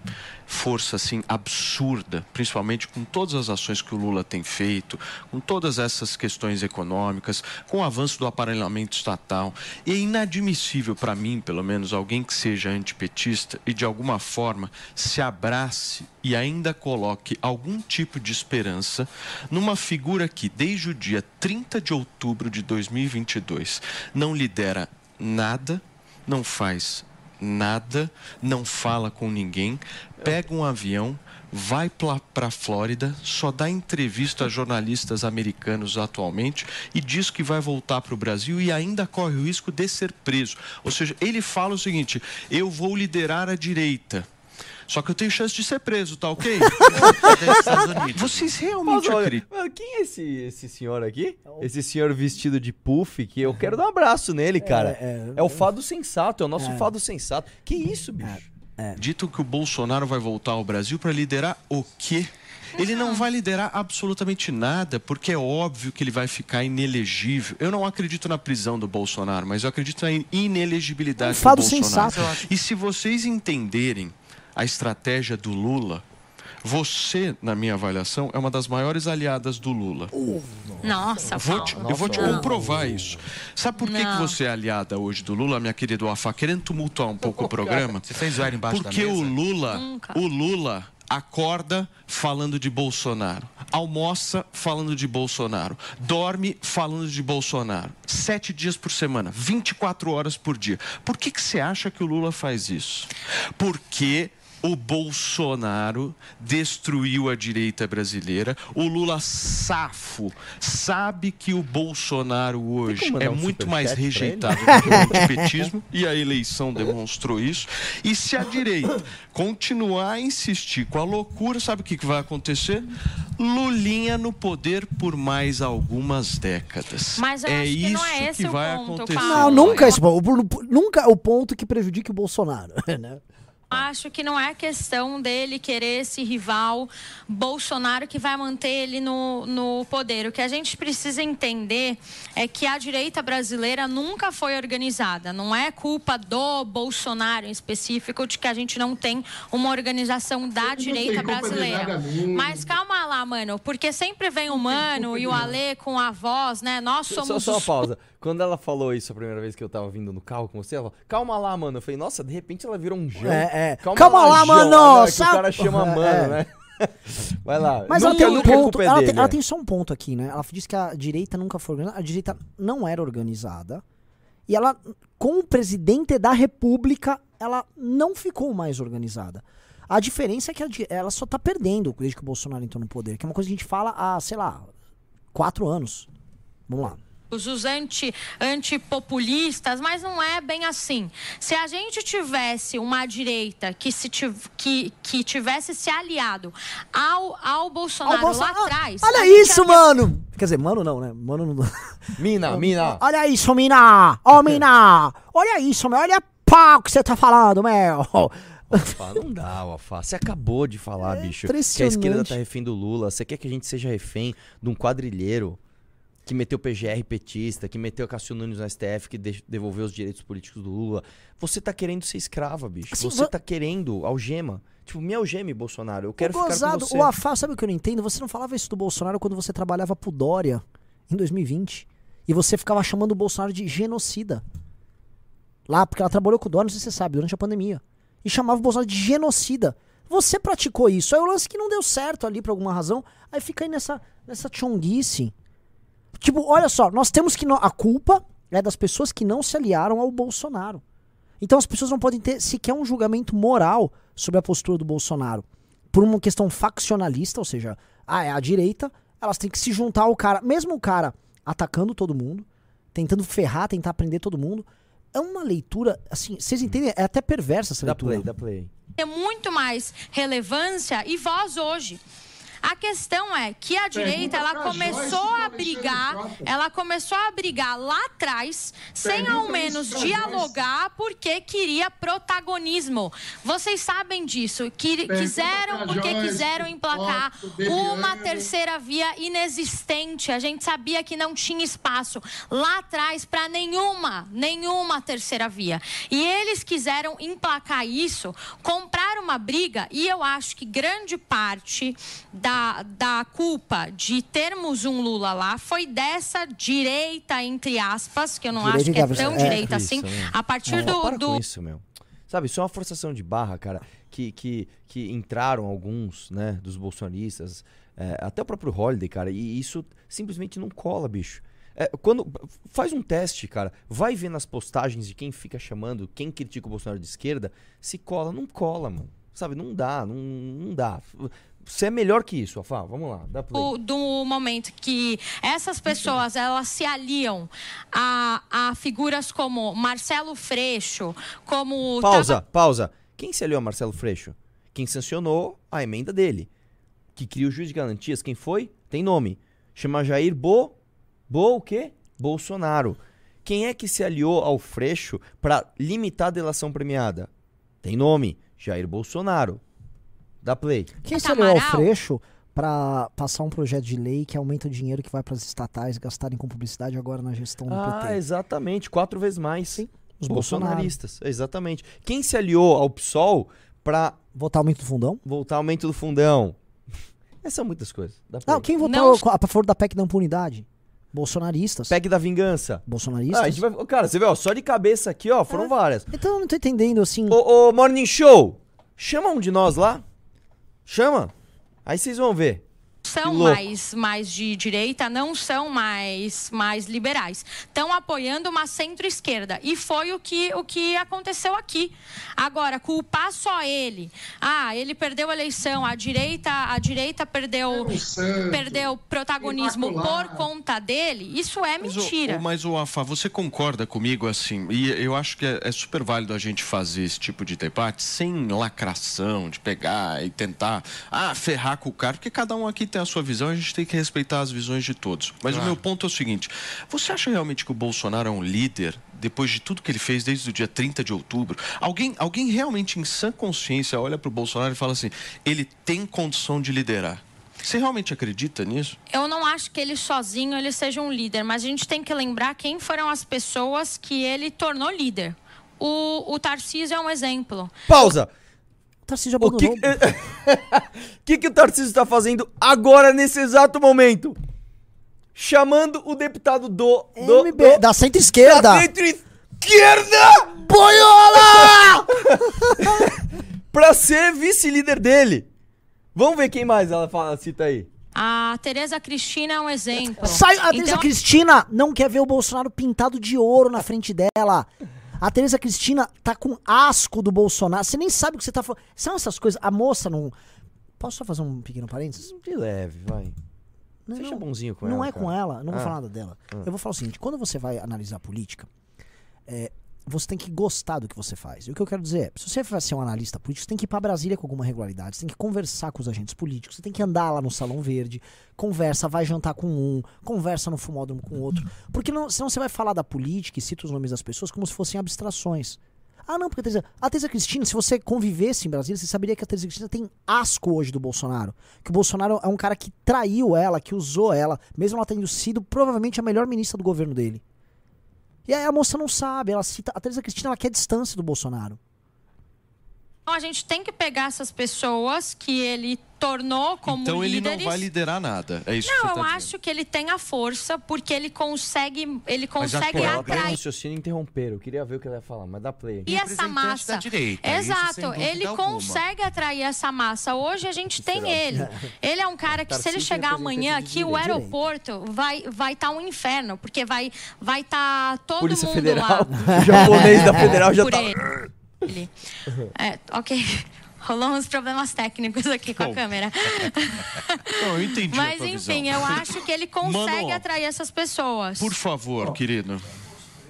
força assim absurda, principalmente com todas as ações que o Lula tem feito, com todas essas questões econômicas, com o avanço do aparelhamento estatal. E é inadmissível para mim, pelo menos, alguém que seja antipetista e de alguma forma se abrace e ainda coloque algum tipo de esperança numa figura que, desde o dia 30 de outubro de 2022, não lidera nada, não faz nada, não fala com ninguém, pega um avião, vai para a Flórida, só dá entrevista a jornalistas americanos atualmente e diz que vai voltar para o Brasil e ainda corre o risco de ser preso. Ou seja, ele fala o seguinte: eu vou liderar a direita. Só que eu tenho chance de ser preso, tá ok? Vocês realmente Olha, mano, quem é esse, esse senhor aqui? Esse senhor vestido de puff, que eu quero dar um abraço nele, cara. é, É, o fado sensato, é o nosso fado sensato. Que isso, bicho? Dito que o Bolsonaro vai voltar ao Brasil para liderar o quê? Ele não vai liderar absolutamente nada, porque é óbvio que ele vai ficar inelegível. Eu não acredito na prisão do Bolsonaro, mas eu acredito na inelegibilidade É um fado do Bolsonaro. sensato. E se vocês entenderem a estratégia do Lula, Você, na minha avaliação, é uma das maiores aliadas do Lula. Nossa, Vou te- eu vou te Não. comprovar isso. Sabe por que, que você é aliada hoje do Lula, minha querida Wafá? Querendo tumultuar um pouco o programa? Você fez embaixo Porque da mesa? o Lula, Nunca. o Lula acorda falando de Bolsonaro, almoça falando de Bolsonaro, dorme falando de Bolsonaro, sete dias por semana, 24 horas por dia. Por que, que você acha que o Lula faz isso? Porque o Bolsonaro destruiu a direita brasileira. O Lula safo sabe que o Bolsonaro hoje é um muito mais rejeitado do que o antipetismo e a eleição demonstrou isso. E se a direita continuar a insistir com a loucura, sabe o que vai acontecer? Lulinha no poder por mais algumas décadas. Mas eu é acho que isso não é esse que o vai ponto, acontecer. Não, nunca esse ponto. O- o- Nunca o ponto que prejudique o Bolsonaro, né? Acho que não é questão dele querer esse rival Bolsonaro que vai manter ele no, no poder. O que a gente precisa entender é que a direita brasileira nunca foi organizada. Não é culpa do Bolsonaro em específico de que a gente não tem uma organização da direita de brasileira. Mas calma lá, mano, porque sempre vem o Mano e o Alê com a voz, né? Nós Só, somos só uma os pausa. Quando ela falou isso a primeira vez que eu tava vindo no carro com você, ela falou, calma lá, mano. Eu falei, nossa, de repente ela virou um João. É, é. Calma lá, João. mano, Agora que o cara chama É, mano, é. né? Vai lá. Mas nunca, ela tem um ponto. é Ela tem, ela é. tem só um ponto aqui, né? Ela disse que a direita nunca foi organizada. A direita não era organizada. E ela, com o presidente da república, ela não ficou mais organizada. A diferença é que a ela só tá perdendo desde que o Bolsonaro entrou no poder. Que é uma coisa que a gente fala há, sei lá, quatro anos. Vamos lá. Os anti, antipopulistas, mas não é bem assim. Se a gente tivesse uma direita que, se tiv- que, que tivesse se aliado ao, ao Bolsonaro, Ó, o Bolsonaro- lá atrás. Ah, Olha a gente isso, mano! Quer dizer, mano não, né? Mano não. Mina, mina. Olha isso, mina! Ó, mina! Olha isso, meu! Olha pau que você tá falando, meu! Não dá, Alfa. Você acabou de falar, bicho. Que a esquerda tá refém do Lula. Você quer que a gente seja refém de um quadrilheiro que meteu PGR petista, que meteu Cássio Nunes no STF, que de- devolveu os direitos políticos do Lula. Você tá querendo ser escrava, bicho. Assim, você va- tá querendo algema. Tipo, me algeme, Bolsonaro. Eu quero o ficar gozado, com você. o Afá, sabe o que eu não entendo? Você não falava isso do Bolsonaro quando você trabalhava pro Dória em 2020. E você ficava chamando o Bolsonaro de genocida. Lá, porque ela trabalhou com o Dória, não sei se você sabe, durante a pandemia. E chamava o Bolsonaro de genocida. Você praticou isso. Aí o lance que não deu certo ali por alguma razão. Aí fica aí nessa, nessa chonguice. Tipo, olha só, nós temos que. no- A culpa é das pessoas que não se aliaram ao Bolsonaro. Então as pessoas não podem ter sequer um julgamento moral sobre a postura do Bolsonaro. Por uma questão faccionalista, ou seja, ah, é a direita, elas têm que se juntar ao cara. Mesmo o cara atacando todo mundo, tentando ferrar, tentar prender todo mundo. É uma leitura, assim, vocês entendem? É até perversa essa Dá leitura. play, dá play. ter muito mais relevância e voz hoje. A questão é que a direita ela começou a brigar, ela começou a brigar lá atrás, sem ao menos dialogar, porque queria protagonismo. Vocês sabem disso, que quiseram porque quiseram emplacar uma terceira via inexistente. A gente sabia que não tinha espaço lá atrás para nenhuma, nenhuma terceira via. E eles quiseram emplacar isso, comprar uma briga, e eu acho que grande parte da, da culpa de termos um Lula lá foi dessa direita, entre aspas, que eu não Direita acho que é tão é. direita Isso, assim, né? a partir Não, do. para do com isso, meu. Sabe, isso é uma forçação de barra, cara, que, que, que entraram alguns, né, dos bolsonaristas, é, até o próprio Holiday, cara, e isso simplesmente não cola, bicho. É, quando faz um teste, cara, vai ver nas postagens de quem fica chamando, quem critica o Bolsonaro de esquerda, se cola, não cola, mano. Sabe, não dá, não, não dá. Você é melhor que isso, Afá, vamos lá, dá play. do, do momento que essas pessoas elas se aliam a, a figuras como Marcelo Freixo, como Pausa, tava- pausa. Quem se aliou a Marcelo Freixo? Quem sancionou a emenda dele. Que cria o juiz de garantias. Quem foi? Tem nome. Chama Jair Bo... Bo o quê? Bolsonaro. Quem é que se aliou ao Freixo para limitar a delação premiada? Tem nome. Jair Bolsonaro. Dá play. Quem Tá se aliou ao Amaral? Freixo pra passar um projeto de lei que aumenta o dinheiro que vai pras estatais gastarem com publicidade agora na gestão do Ah, PT? exatamente. Quatro vezes mais. Sim, os bolsonaristas. Exatamente. Quem se aliou ao PSOL para Votar aumento do fundão? Voltar aumento do fundão. Essas são muitas coisas. Dá pra Não, quem votou Não- a favor da PEC da impunidade? Bolsonaristas. PEC da vingança. Bolsonaristas. Ah, a gente vai... Cara, você vê, ó, só de cabeça aqui, ó, foram várias. Então eu não tô entendendo, assim. Ô, ô, Morning Show, chama um de nós lá. Chama. Aí vocês vão ver. São mais, mais de direita, não são mais, mais liberais. Estão apoiando uma centro-esquerda. E foi o que, o que aconteceu aqui. Agora, culpar só ele. Ah, ele perdeu a eleição, a direita, a direita perdeu, santo, perdeu protagonismo imaculado. por conta dele. Isso é Mas, mentira. o, o- mas o Afa, você concorda comigo assim? E eu acho que é, é super válido a gente fazer esse tipo de debate sem lacração, de pegar e tentar ah, ferrar com o cara, porque cada um aqui tem a sua visão, a gente tem que respeitar as visões de todos. Mas o meu ponto é o seguinte: você acha realmente que o Bolsonaro é um líder? Depois de tudo que ele fez desde o dia 30 de outubro, alguém, alguém realmente em sã consciência olha para o Bolsonaro e fala assim: ele tem condição de liderar. Você realmente acredita nisso? Eu não acho que ele sozinho ele seja um líder, mas a gente tem que lembrar quem foram as pessoas que ele tornou líder. O, o Tarcísio é um exemplo. Pausa. O Tarcísio O que abandonou. que, que o Tarcísio está fazendo agora, nesse exato momento? Chamando o deputado do... do, MB, do da centro-esquerda. da centro-esquerda Boiola! pra ser vice-líder dele. Vamos ver quem mais ela fala, cita aí. A Tereza Cristina é um exemplo. Sai, a Teresa Então, Cristina não quer ver o Bolsonaro pintado de ouro na frente dela. A Teresa Cristina tá com asco do Bolsonaro. Você nem sabe o que você tá falando. São essas coisas. A moça não. Posso só fazer um pequeno parênteses? De leve, vai. Não, Seja não. bonzinho com não ela, é cara. com ela, não vou Ah. falar nada dela. Eu vou falar o seguinte: quando você vai analisar política, é, você tem que gostar do que você faz. E o que eu quero dizer é: se você vai ser um analista político, você tem que ir pra Brasília com alguma regularidade, você tem que conversar com os agentes políticos, você tem que andar lá no Salão Verde, conversa, vai jantar com um, conversa no fumódromo com outro. Porque não, senão você vai falar da política e cita os nomes das pessoas como se fossem abstrações. Ah, não, porque a Teresa, a Teresa Cristina, se você convivesse em Brasília, você saberia que a Teresa Cristina tem asco hoje do Bolsonaro. Que o Bolsonaro é um cara que traiu ela, que usou ela, mesmo ela tendo sido provavelmente a melhor ministra do governo dele. E aí a moça não sabe, ela cita. A Teresa Cristina ela quer distância do Bolsonaro. a gente tem que pegar essas pessoas que ele tornou como então ele líderes. não vai liderar nada. É isso que Não, você eu tá dizendo. acho que ele tem a força porque ele consegue, ele Mas consegue um atrair raciocínio interromper. Eu queria ver o que ela ia falar, mas dá play. E essa massa. da direita, Exato, ele alguma. consegue atrair essa massa. Hoje a gente tem ele. Ele é um cara que, se ele chegar amanhã aqui, o aeroporto vai vai estar um inferno, porque vai vai estar todo Polícia mundo Federal. lá. O japonês da Federal já por tá. ele. Ele. É, ok. Rolou uns problemas técnicos aqui com a câmera. Não, eu entendi a Mas tua enfim, visão. eu acho que ele consegue Mano, atrair essas pessoas. Por favor, querido.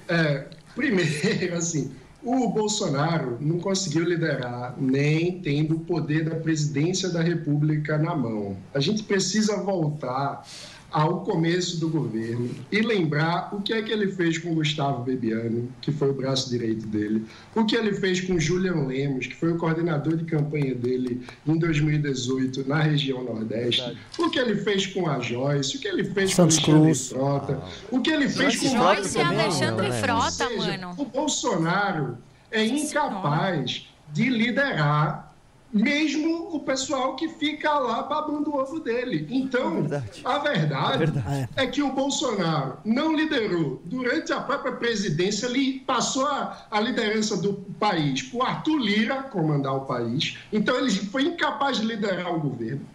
É, primeiro, assim, o Bolsonaro não conseguiu liderar nem tendo o poder da presidência da República na mão. A gente precisa voltar ao começo do governo e lembrar o que é que ele fez com Gustavo Bebiano, que foi o braço direito dele, o que ele fez com Julian Lemos, que foi o coordenador de campanha dele em 2018 na região Nordeste, o que ele fez com a Joyce, o que ele fez Santos com Alexandre Cruz. Frota, o que ele fez com Joyce e Alexandre né? Frota, seja, mano. O Bolsonaro é incapaz de liderar mesmo o pessoal que fica lá babando o ovo dele. Então, verdade. a verdade, verdade. é que o Bolsonaro não liderou. Durante a própria presidência, ele passou a, a liderança do país para o Arthur Lira comandar o país. Então, ele foi incapaz de liderar o governo.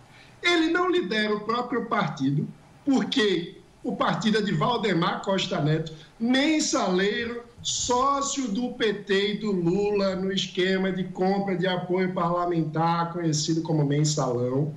Ele não lidera o próprio partido, porque o partido é de Valdemar Costa Neto, mensaleiro, sócio do PT e do Lula no esquema de compra de apoio parlamentar, conhecido como mensalão.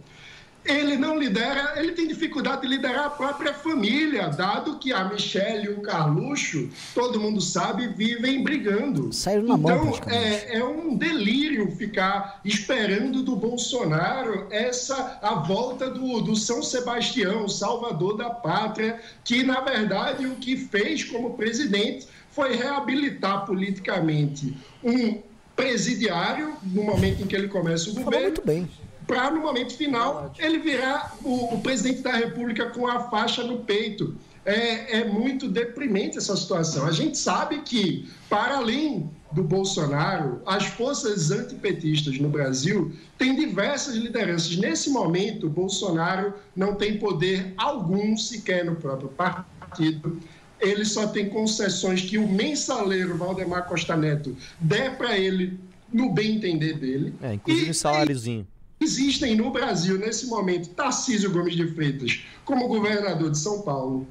Ele não lidera, ele tem dificuldade de liderar a própria família, dado que a Michelle e o Carluxo, todo mundo sabe, vivem brigando. Saíram na então, é, é um delírio ficar esperando do Bolsonaro essa a volta do, do São Sebastião, salvador da pátria, que na verdade o que fez como presidente foi reabilitar politicamente um presidiário no momento em que ele começa o Falou governo muito bem. para no momento final ele virar o, o presidente da República com a faixa no peito. É, é muito deprimente essa situação. A gente sabe que, para além do Bolsonaro, as forças antipetistas no Brasil têm diversas lideranças. Nesse momento, o Bolsonaro não tem poder algum sequer no próprio partido. Ele só tem concessões que o mensaleiro Valdemar Costa Neto der para ele no bem entender dele. É, inclusive E- saláriozinho. Existem no Brasil, nesse momento, Tarcísio Gomes de Freitas como governador de São Paulo,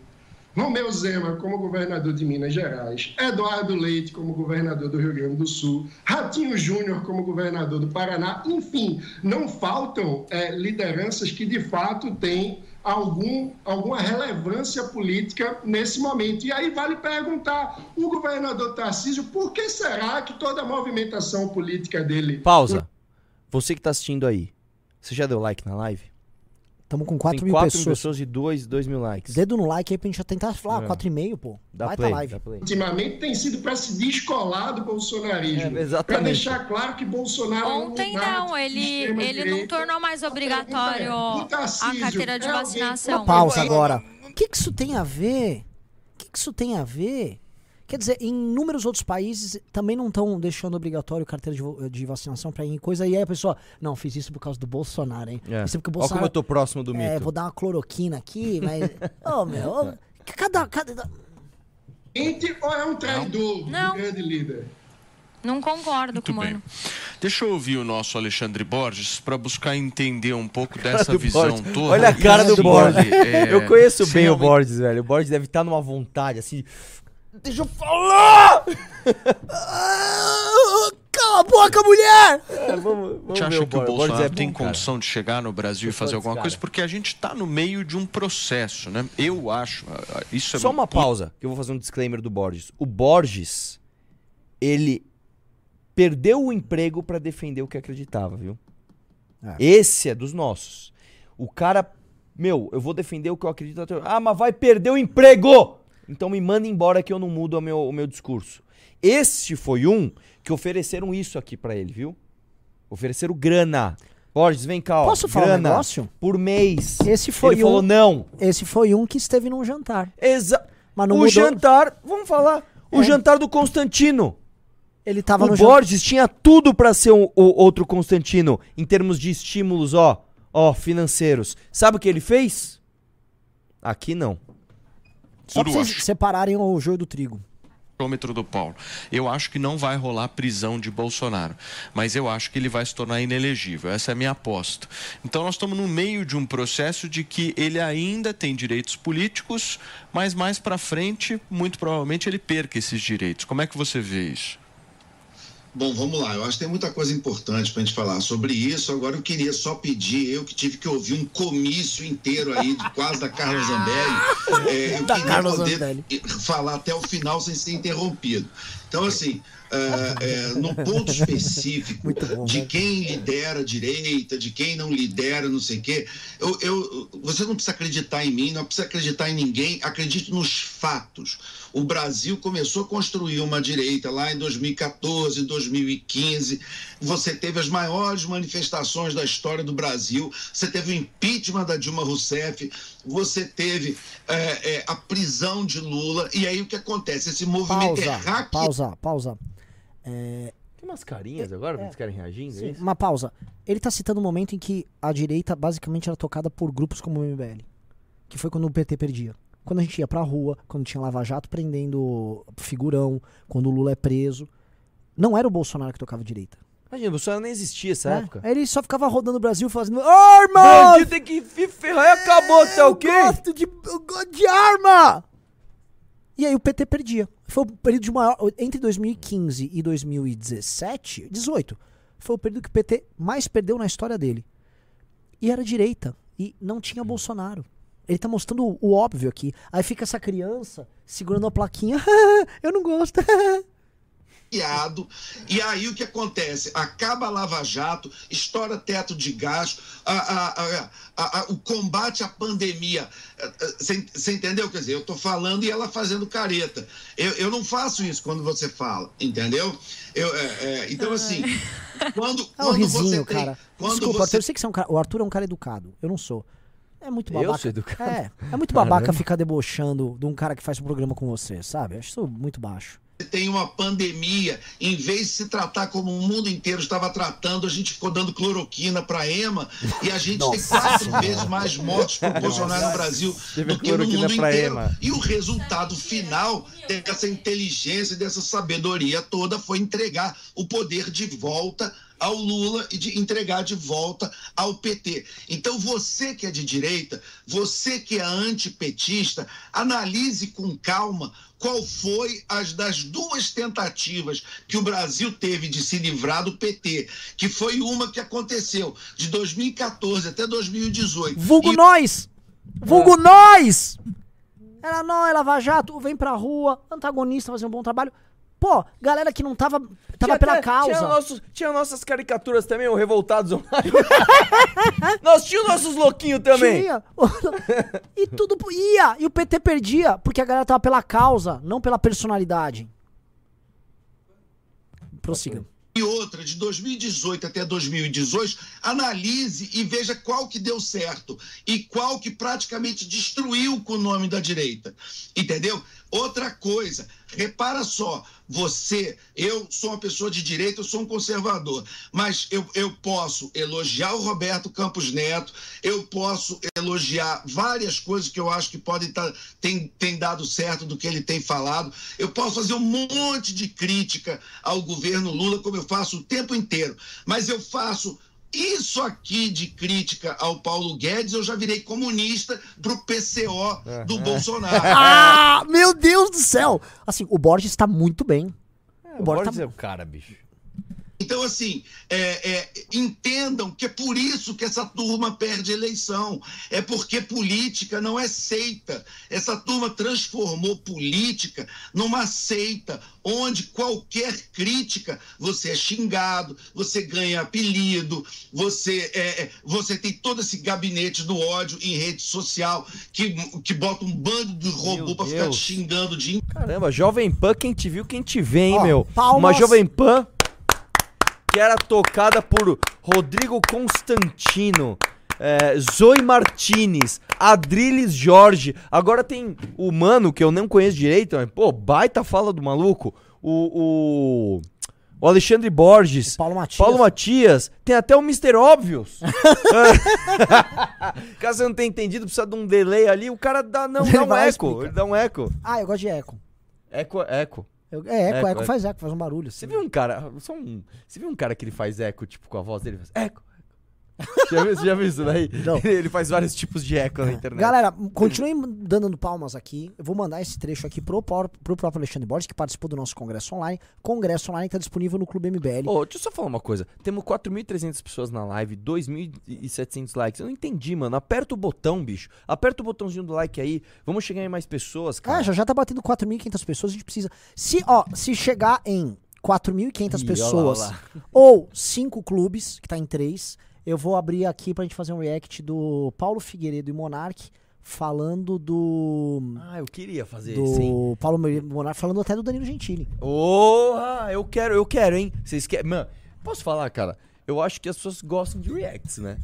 Romeu Zema como governador de Minas Gerais, Eduardo Leite como governador do Rio Grande do Sul, Ratinho Júnior como governador do Paraná. Enfim, não faltam eh, lideranças que, de fato, têm algum, alguma relevância política nesse momento. E aí vale perguntar, o governador Tarcísio, por que será que toda a movimentação política dele... Pausa. Você que tá assistindo aí, você já deu like na live? Tamo com 4 Tem mil 4 pessoas. mil pessoas e 2, 2 mil likes. Dedo no like aí pra gente já tentar falar. É. 4,5, pô. Dá Vai play, tá live. dá play. ultimamente tem sido para se descolar do bolsonarismo. É, exatamente. Para deixar claro que Bolsonaro é um Ontem não, ele, ele não tornou mais obrigatório O a Tarcísio carteira de é vacinação. Uma pausa agora. O que, que isso tem a ver? O que, que isso tem a ver? Quer dizer, em inúmeros outros países também não estão deixando obrigatório carteira de, de vacinação pra ir em coisa. E aí a pessoa, não, fiz isso por causa do Bolsonaro, hein? É. Isso é porque o Olha como Bolsonaro. eu tô próximo do é, mito. vou dar uma cloroquina aqui, mas. Ô, meu. ô, cada, cada. Ou é um traidor Não. do grande líder? Não concordo com Muito o bem. mano. Deixa eu ouvir o nosso Alexandre Borges para buscar entender um pouco dessa visão Borges. toda. Olha a cara do Borges. é, Eu conheço bem o realmente- Borges, velho. O Borges deve estar numa vontade, assim. Deixa eu falar! Ah, Cala a boca, mulher! É, vamos, vamos Você ver acha que o Borges. Bolsonaro é tem bom, cara. condição de chegar no Brasil e fazer alguma cara. coisa? Porque a gente está no meio de um processo, né? Eu acho. ah, ah, Isso é Só uma pausa, que eu vou fazer um disclaimer do Borges. O Borges, ele perdeu o emprego pra defender o que acreditava, viu? É. Esse é dos nossos. O cara, meu, eu vou defender o que eu acredito. até- Ah, mas vai perder o emprego! Então me manda embora que eu não mudo o meu, o meu discurso. Esse foi um que ofereceram isso aqui pra ele, viu? Ofereceram grana. Borges, vem cá, ó. Posso falar um grana negócio? Por mês. Esse foi ele falou um- não. Esse foi um que esteve num jantar. Exa Mas não o mudou. jantar, vamos falar, o É. jantar do Constantino. Ele tava o no jantar. Borges tinha tudo pra ser o, o outro Constantino em termos de estímulos, ó, ó, financeiros. Sabe o que ele fez? Aqui não. Só vocês acho. separarem o joio do trigo. quilômetro do Paulo. Eu acho que não vai rolar prisão de Bolsonaro, mas eu acho que ele vai se tornar inelegível. Essa é a minha aposta. Então nós estamos no meio de um processo de que ele ainda tem direitos políticos, mas mais para frente, muito provavelmente ele perca esses direitos. Como é que você vê isso? Bom, vamos lá. Eu acho que tem muita coisa importante para a gente falar sobre isso. Agora eu queria só pedir, eu que tive que ouvir um comício inteiro aí, de quase da Carla Zambelli, é, eu Da queria Carla poder Zambelli. falar até o final sem ser interrompido. Então, assim, é, é, no ponto específico bom, de né? quem lidera a direita, de quem não lidera, não sei o quê, eu, eu, você não precisa acreditar em mim, não precisa acreditar em ninguém, acredite nos fatos. O Brasil começou a construir uma direita lá em 2014, 2015. Você teve as maiores manifestações da história do Brasil. Você teve o impeachment da Dilma Rousseff. Você teve é, é, a prisão de Lula. E aí o que acontece? Esse movimento é Pausa, hackeado. pausa, pausa. Tem umas carinhas agora pra eles ficarem reagindo? é Sim, uma pausa. Ele tá citando um momento em que a direita basicamente era tocada por grupos como o MBL. Que foi quando o PT perdia. Quando a gente ia pra rua, quando tinha Lava Jato prendendo figurão, quando o Lula é preso. Não era o Bolsonaro que tocava direita. Imagina, o Bolsonaro nem existia essa né? época. Ele só ficava rodando o Brasil fazendo arma! Bandido tem que ferrar e acabou, tá ok? Eu gosto de, eu gosto de arma! E aí o PT perdia. Foi o período de maior. Entre 2015 e 2017, 18, foi o período que o PT mais perdeu na história dele. E era direita. E não tinha Bolsonaro. Ele tá mostrando o, o óbvio aqui. Aí fica essa criança segurando a plaquinha. eu não gosto. E aí o que acontece? Acaba a Lava Jato, estoura teto de gasto, a- a- a- a- a- o combate à pandemia. Você entendeu? Quer dizer, eu estou falando e ela fazendo careta. Eu, eu não faço isso quando você fala, entendeu? Eu, é, é, então, assim, quando, É um quando risinho, você tem. cara. Quando Desculpa, você Arthur, eu sei que você é um cara. O Arthur é um cara educado. Eu não sou. É muito Eu babaca. sou educado? É, é muito babaca Caramba. ficar debochando de um cara que faz um programa com você, sabe? Eu acho isso muito baixo. tem uma pandemia, em vez de se tratar como o mundo inteiro estava tratando, a gente ficou dando cloroquina para EMA e a gente tem quatro vezes mais mortes por Bolsonaro no Brasil Teve do que no mundo inteiro. EMA. E o resultado final dessa inteligência, dessa sabedoria toda foi entregar o poder de volta ao Lula e de entregar de volta ao PT. Então você que é de direita, você que é antipetista, analise com calma qual foi as das duas tentativas que o Brasil teve de se livrar do PT, que foi uma que aconteceu de 2014 até 2018. Vulgo E nós! Vulgo nós! Era nós, Lava Jato, vem pra rua, antagonista fazer um bom trabalho. Pô, galera que não tava, tava Tinha pela até- causa. Tinha, nossos, tinha nossas caricaturas também, o Revoltados Online. Nós tínhamos nossos louquinhos também. Tinha. e tudo ia. E o PT perdia, porque a galera tava pela causa, não pela personalidade. Prossiga. e outra de 2018 até 2018, analise e veja qual que deu certo e qual que praticamente destruiu com o nome da direita. Entendeu? Outra coisa, repara só, você, eu sou uma pessoa de direita, eu sou um conservador, mas eu, eu posso elogiar o Roberto Campos Neto, eu posso elogiar várias coisas que eu acho que podem estar, tem, tem dado certo do que ele tem falado, eu posso fazer um monte de crítica ao governo Lula, como eu faço o tempo inteiro, mas eu faço isso aqui de crítica ao Paulo Guedes, eu já virei comunista pro PCO do Bolsonaro. Ah, meu Deus do céu! Assim, o Borges tá muito bem. O o Borges Borges tá... é o cara, bicho. Então, assim, é, é, entendam que é por isso que essa turma perde eleição. É porque política não é seita. Essa turma transformou política numa seita, onde qualquer crítica você é xingado, você ganha apelido, você, é, é, você tem todo esse gabinete do ódio em rede social que, que bota um bando de robô Meu para ficar te xingando de Caramba, Jovem Pan, quem te viu, quem te vê, hein, Ó, meu? palmas. Uma Jovem Pan que era tocada por Rodrigo Constantino, é, Zoe Martinez, Adriles Jorge. Agora tem o mano que eu não conheço direito, mas, pô, baita fala do maluco. O, o, o Alexandre Borges. Paulo Matias. Paulo Matias, tem até o Mr. Óbvios. Caso você não tenha entendido, precisa de um delay ali, o cara dá, não, Ele dá um eco. Ele dá um eco. Ah, eu gosto de eco. Eco, eco. Eu- é, eco, Eco, eco, eco. faz eco, faz um barulho. Você assim. viu um cara, só um, você viu um cara que ele faz eco, tipo, com a voz dele, ele faz eco. Já viu, já viu isso daí? Não. Ele faz vários tipos de eco na internet. Galera, continuem dando palmas aqui. Eu vou mandar esse trecho aqui pro, pró- pro próprio Alexandre Borges, que participou do nosso Congresso Online. Congresso Online que tá disponível no Clube MBL. Ô, deixa eu só falar uma coisa. Temos 4.300 pessoas na live, 2.700 likes. Eu não entendi, mano. Aperta o botão, bicho. Aperta o botãozinho do like aí. Vamos chegar em mais pessoas, cara. Ah, já já tá batendo 4.500 pessoas, a gente precisa. Se, ó, se chegar em 4.500 Ih, pessoas olha lá, ou 5 clubes, que tá em 3, eu vou abrir aqui pra gente fazer um react do Paulo Figueiredo e Monark falando do. Ah, eu queria fazer? Do Paulo Monark falando até do Danilo Gentili. Porra, eu quero, eu quero, hein? Vocês querem. Mano, posso falar, cara? Eu acho que as pessoas gostam de reacts, né?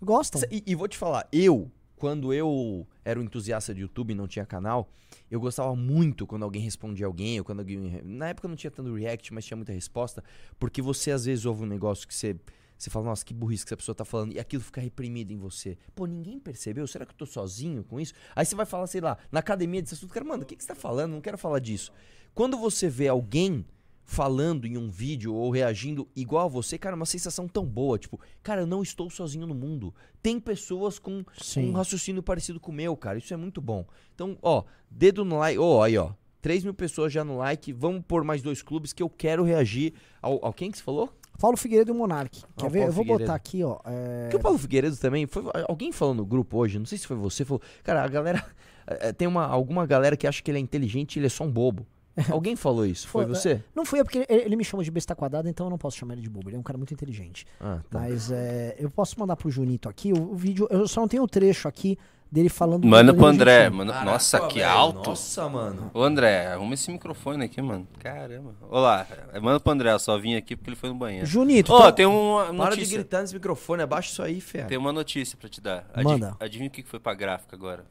Gostam? E, e vou te falar, eu, quando eu era um entusiasta de YouTube e não tinha canal, eu gostava muito quando alguém respondia alguém, ou quando alguém. Na época não tinha tanto react, mas tinha muita resposta, porque você às vezes ouve um negócio que você. Você fala, nossa, que burrice que essa pessoa tá falando, e aquilo fica reprimido em você. Pô, ninguém percebeu? Será que eu tô sozinho com isso? Aí você vai falar, sei lá, na academia desse assunto, cara, mano, o que, que você tá falando? Não quero falar disso. Quando você vê alguém falando em um vídeo ou reagindo igual a você, cara, é uma sensação tão boa. Tipo, cara, eu não estou sozinho no mundo. Tem pessoas com um raciocínio parecido com o meu, cara. Isso é muito bom. Então, ó, dedo no like. Ó, aí, ó. 3 mil pessoas já no like. Vamos pôr mais dois clubes que eu quero reagir ao, ao quem que você falou? Paulo Figueiredo e Monark. Quer Ah, o ver? Paulo Eu vou Figueiredo. botar aqui, ó. é, Porque o Paulo Figueiredo também. Foi, alguém falou no grupo hoje, não sei se foi você, falou. Cara, a galera. eh, Tem uma, alguma galera que acha que ele é inteligente e ele é só um bobo. Alguém falou isso? Foi, Foi, você? Não foi, é porque ele, ele me chama de besta quadrada, então eu não posso chamar ele de bobo. Ele é um cara muito inteligente. Ah, tá. Mas é, eu posso mandar pro Junito aqui o, o vídeo. Eu só não tenho o trecho aqui dele falando. do Manda pro André. Manda... Caraca, Nossa, que velho, alto. Nossa, mano. Ô André, arruma esse microfone aqui, mano. Caramba. Olá, manda pro André, eu só vim aqui porque ele foi no banheiro. Junito, Ó, então- tem uma Para de notícia. gritar nesse microfone, abaixa isso aí, fé. Tem uma notícia pra te dar. Adi- Manda. Adivinha o que foi pra gráfica agora?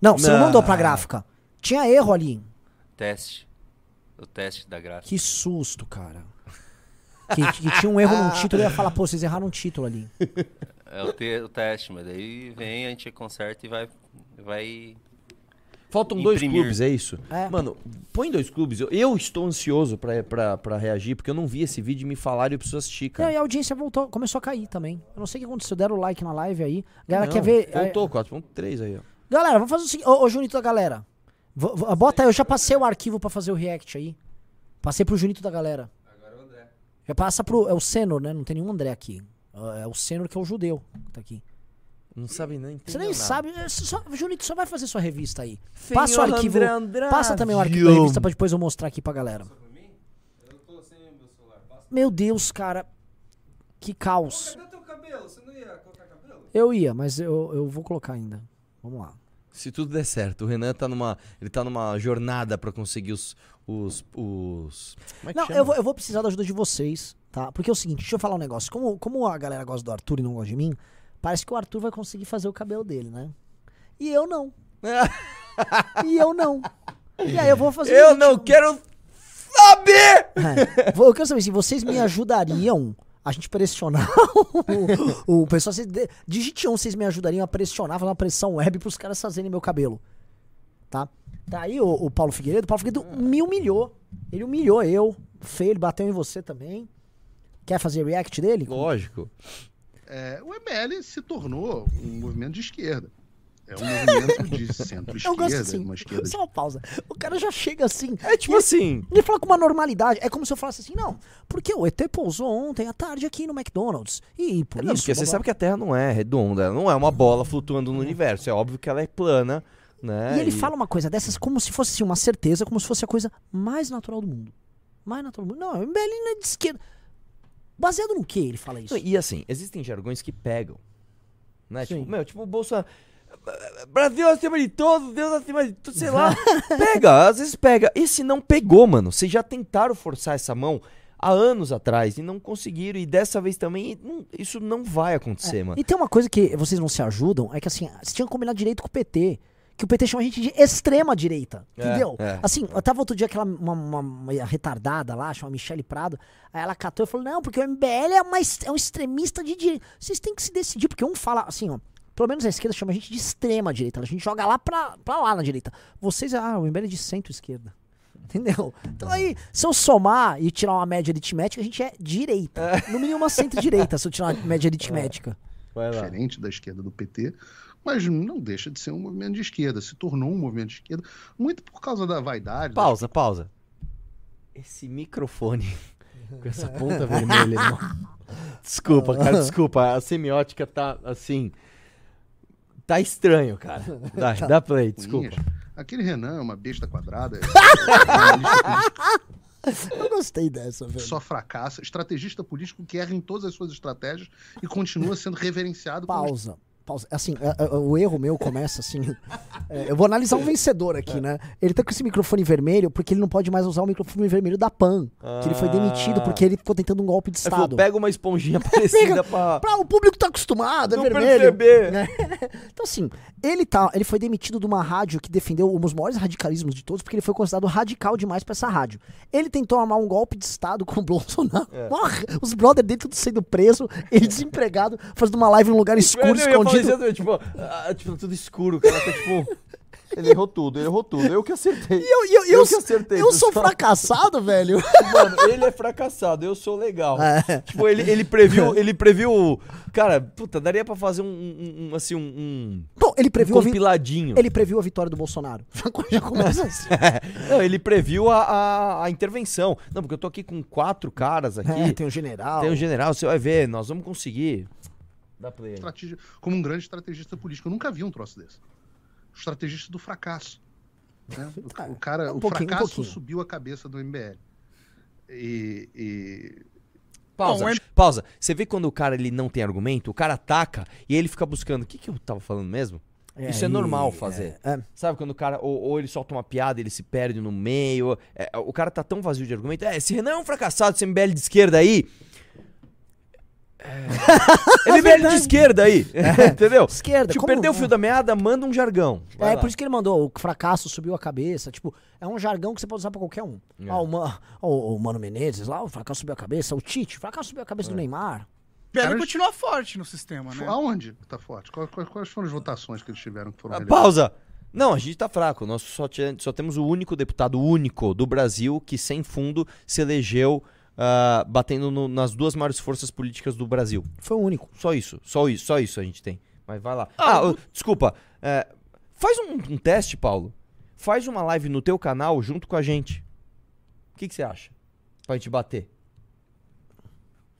Não, você não Não. mandou pra gráfica. Tinha erro ali. Teste. O teste da graça. Que susto, cara. Que, que tinha um erro num título, eu ia falar, pô, vocês erraram um título ali. É o, te- o teste, mas daí vem, a gente conserta e vai. vai... Faltam dois Imprimir. clubes, é isso? É. Mano, põe dois clubes. Eu, eu estou ansioso pra, pra, pra reagir, porque eu não vi esse vídeo e me falaram e eu preciso assistir, Não, cara. e a audiência voltou, começou a cair também. Eu não sei o que aconteceu, deram o like na live aí. A galera Não, quer ver. é, Voltou, 4.3 aí, ó. Galera, vamos fazer o seguinte. Ô, ô Junito da galera. v- v- bota aí, eu já passei o arquivo pra fazer o react aí. Passei pro Junito da galera. Agora é o André. Já passa pro. É o Senor, né? Não tem nenhum André aqui. É o Senor que é o judeu que tá aqui. Não sabe nem Você nem nada. sabe. é, Só, Junito, só vai fazer sua revista aí. Senhor Passa o arquivo. André Andrade. Passa também o arquivo da revista pra depois eu mostrar aqui pra galera. Eu tô sem meu celular. Passa. Meu Deus, cara. Que caos. Cadê teu cabelo? Você não ia colocar cabelo? Eu ia, mas eu, eu vou colocar ainda. Vamos lá. Se tudo der certo, o Renan tá numa, ele tá numa jornada pra conseguir os os, os... Como é que Não, chama? eu vou, eu vou precisar da ajuda de vocês, tá? Porque é o seguinte, deixa eu falar um negócio. Como, como a galera gosta do Arthur e não gosta de mim, parece que o Arthur vai conseguir fazer o cabelo dele, né? E eu não. e eu não. E aí eu vou fazer. Eu não quero saber! É, eu quero saber se vocês me ajudariam a gente pressionar o, o pessoal. Vocês, digite um, vocês me ajudariam a pressionar, fazer uma pressão web pros caras fazerem meu cabelo. Tá? Tá aí o, o Paulo Figueiredo. O Paulo Figueiredo me humilhou. Ele humilhou eu. Feio, ele bateu em você também. Quer fazer react dele? Lógico. É, o MBL se tornou um movimento de esquerda. É um movimento de Eu gosto centro-esquerda, assim. uma esquerda Só uma pausa. O cara já chega assim. É tipo e assim. Ele fala com uma normalidade. É como se eu falasse assim, não, porque o ET pousou ontem à tarde aqui no McDonald's. E por Não, isso. porque blá, você blá. sabe que a Terra não é redonda, ela não é uma bola flutuando no universo. É óbvio que ela é plana, né? E ele fala uma coisa dessas como se fosse assim, uma certeza, como se fosse a coisa mais natural do mundo. Mais natural do mundo. Não, o MBL não é de esquerda. Baseado no que ele fala isso? E assim, existem jargões que pegam. Né? Sim. Tipo, meu, tipo o Bolsonaro. Brasil acima de todos, Deus acima de tudo, sei lá. pega, às vezes pega. Esse não pegou, mano. Vocês já tentaram forçar essa mão há anos atrás e não conseguiram. E dessa vez também, não- isso não vai acontecer, mano. E tem uma coisa que vocês não se ajudam, é que assim, vocês tinham que combinar direito com o PT. Que o PT chama a gente de extrema direita. É, Entendeu? é. Assim, eu tava outro dia aquela uma, uma- uma retardada lá, chama Michele Prado. Aí ela catou e falou: não, porque o MBL é, uma, é um extremista de direita. Vocês têm que se decidir, porque um fala assim, ó. Pelo menos a esquerda chama a gente de extrema direita. A gente joga lá pra, pra lá na direita. Vocês, ah, o MBL é de centro-esquerda. Entendeu? Então aí, se eu somar e tirar uma média aritmética, a gente é direita. No mínimo uma centro-direita, se eu tirar uma média aritmética. Vai lá. diferente da esquerda do PT, mas não deixa de ser um movimento de esquerda. Se tornou um movimento de esquerda, muito por causa da vaidade. da Pausa, pausa. Esse microfone com essa ponta vermelha, irmão. Desculpa, cara, desculpa. A semiótica tá assim. Tá estranho, cara. Dá, dá play, desculpa. Aquele Renan é uma besta quadrada. Eu gostei dessa, velho. só fracassa. Estrategista político que erra em todas as suas estratégias e continua sendo reverenciado Pausa. Pausa. Assim, é, é, o erro meu começa assim. é, eu vou analisar um vencedor aqui, né? Ele tá com esse microfone vermelho porque ele não pode mais usar o microfone vermelho da PAN. Que ele foi demitido porque ele ficou tentando um golpe de Ele falou, Estado. pega uma esponjinha parecida pra. Pra o público tá acostumado, é Não vermelho. perceber. né? Então, assim, ele tá. Ele foi demitido de uma rádio que defendeu um dos maiores radicalismos de todos, porque ele foi considerado radical demais pra essa rádio. Ele tentou armar um golpe de Estado com o Bolsonaro. É. Morre! Os brothers dele tudo sendo preso, ele desempregado, fazendo uma live num lugar escuro, Eu escondido. isso, tipo, ah, tipo, tudo escuro, o cara tá tipo. Ele errou tudo, ele errou tudo. Eu que acertei. E eu, eu, e eu, que acertei. eu sou fracassado, velho. Mano, ele é fracassado, eu sou legal. É. Tipo, ele, ele previu, ele previu. Cara, puta, daria pra fazer um, um- um, assim, um, um Bom, ele previu, a vi- compiladinho. ele previu a vitória do Bolsonaro. Já começa assim. Não, ele previu a, a, a intervenção. Não, porque eu tô aqui com quatro caras aqui. É, tem um general. Tem um general, você vai ver, nós vamos conseguir. Dá aí. estratégia, como um grande estrategista político. Eu nunca vi um troço desse. O estrategista do fracasso. né? O, o cara, Um o um fracasso pouquinho. subiu a cabeça do MBL. E, e Pausa, Bom, é- pausa. Você vê quando o cara ele não tem argumento, o cara ataca e ele fica buscando. O que, que eu tava falando mesmo? Isso é normal fazer. é, é. Sabe quando o cara, ou, ou ele solta uma piada, ele se perde no meio. é, o cara tá tão vazio de argumento. É, esse Renan é um fracassado, esse MBL de esquerda aí. Ele veio de esquerda aí, entendeu? Esquerda, Tipo, como perdeu o fio da meada, manda um jargão. Vai É lá. por isso que ele mandou, o fracasso subiu a cabeça. Tipo, é um jargão que você pode usar pra qualquer um. É. Ah, o, Ma- o, o Mano Menezes lá, o fracasso subiu a cabeça. O Tite, o fracasso subiu a cabeça É. do Neymar. PL Caras- continua forte no sistema, né? Aonde que tá forte? Quais, quais- foram as votações que eles tiveram que foram Ah? Pausa. Não, a gente tá fraco. Nós só, só temos o único deputado único do Brasil que, sem fundo, se elegeu ah, batendo no- nas duas maiores forças políticas do Brasil. Foi o único. Só isso, só isso, só isso a gente tem. Mas vai lá. Ah, Ah, desculpa. é, faz um, um teste, Paulo. Faz uma live no teu canal junto com a gente. O que que você acha? Pra gente bater.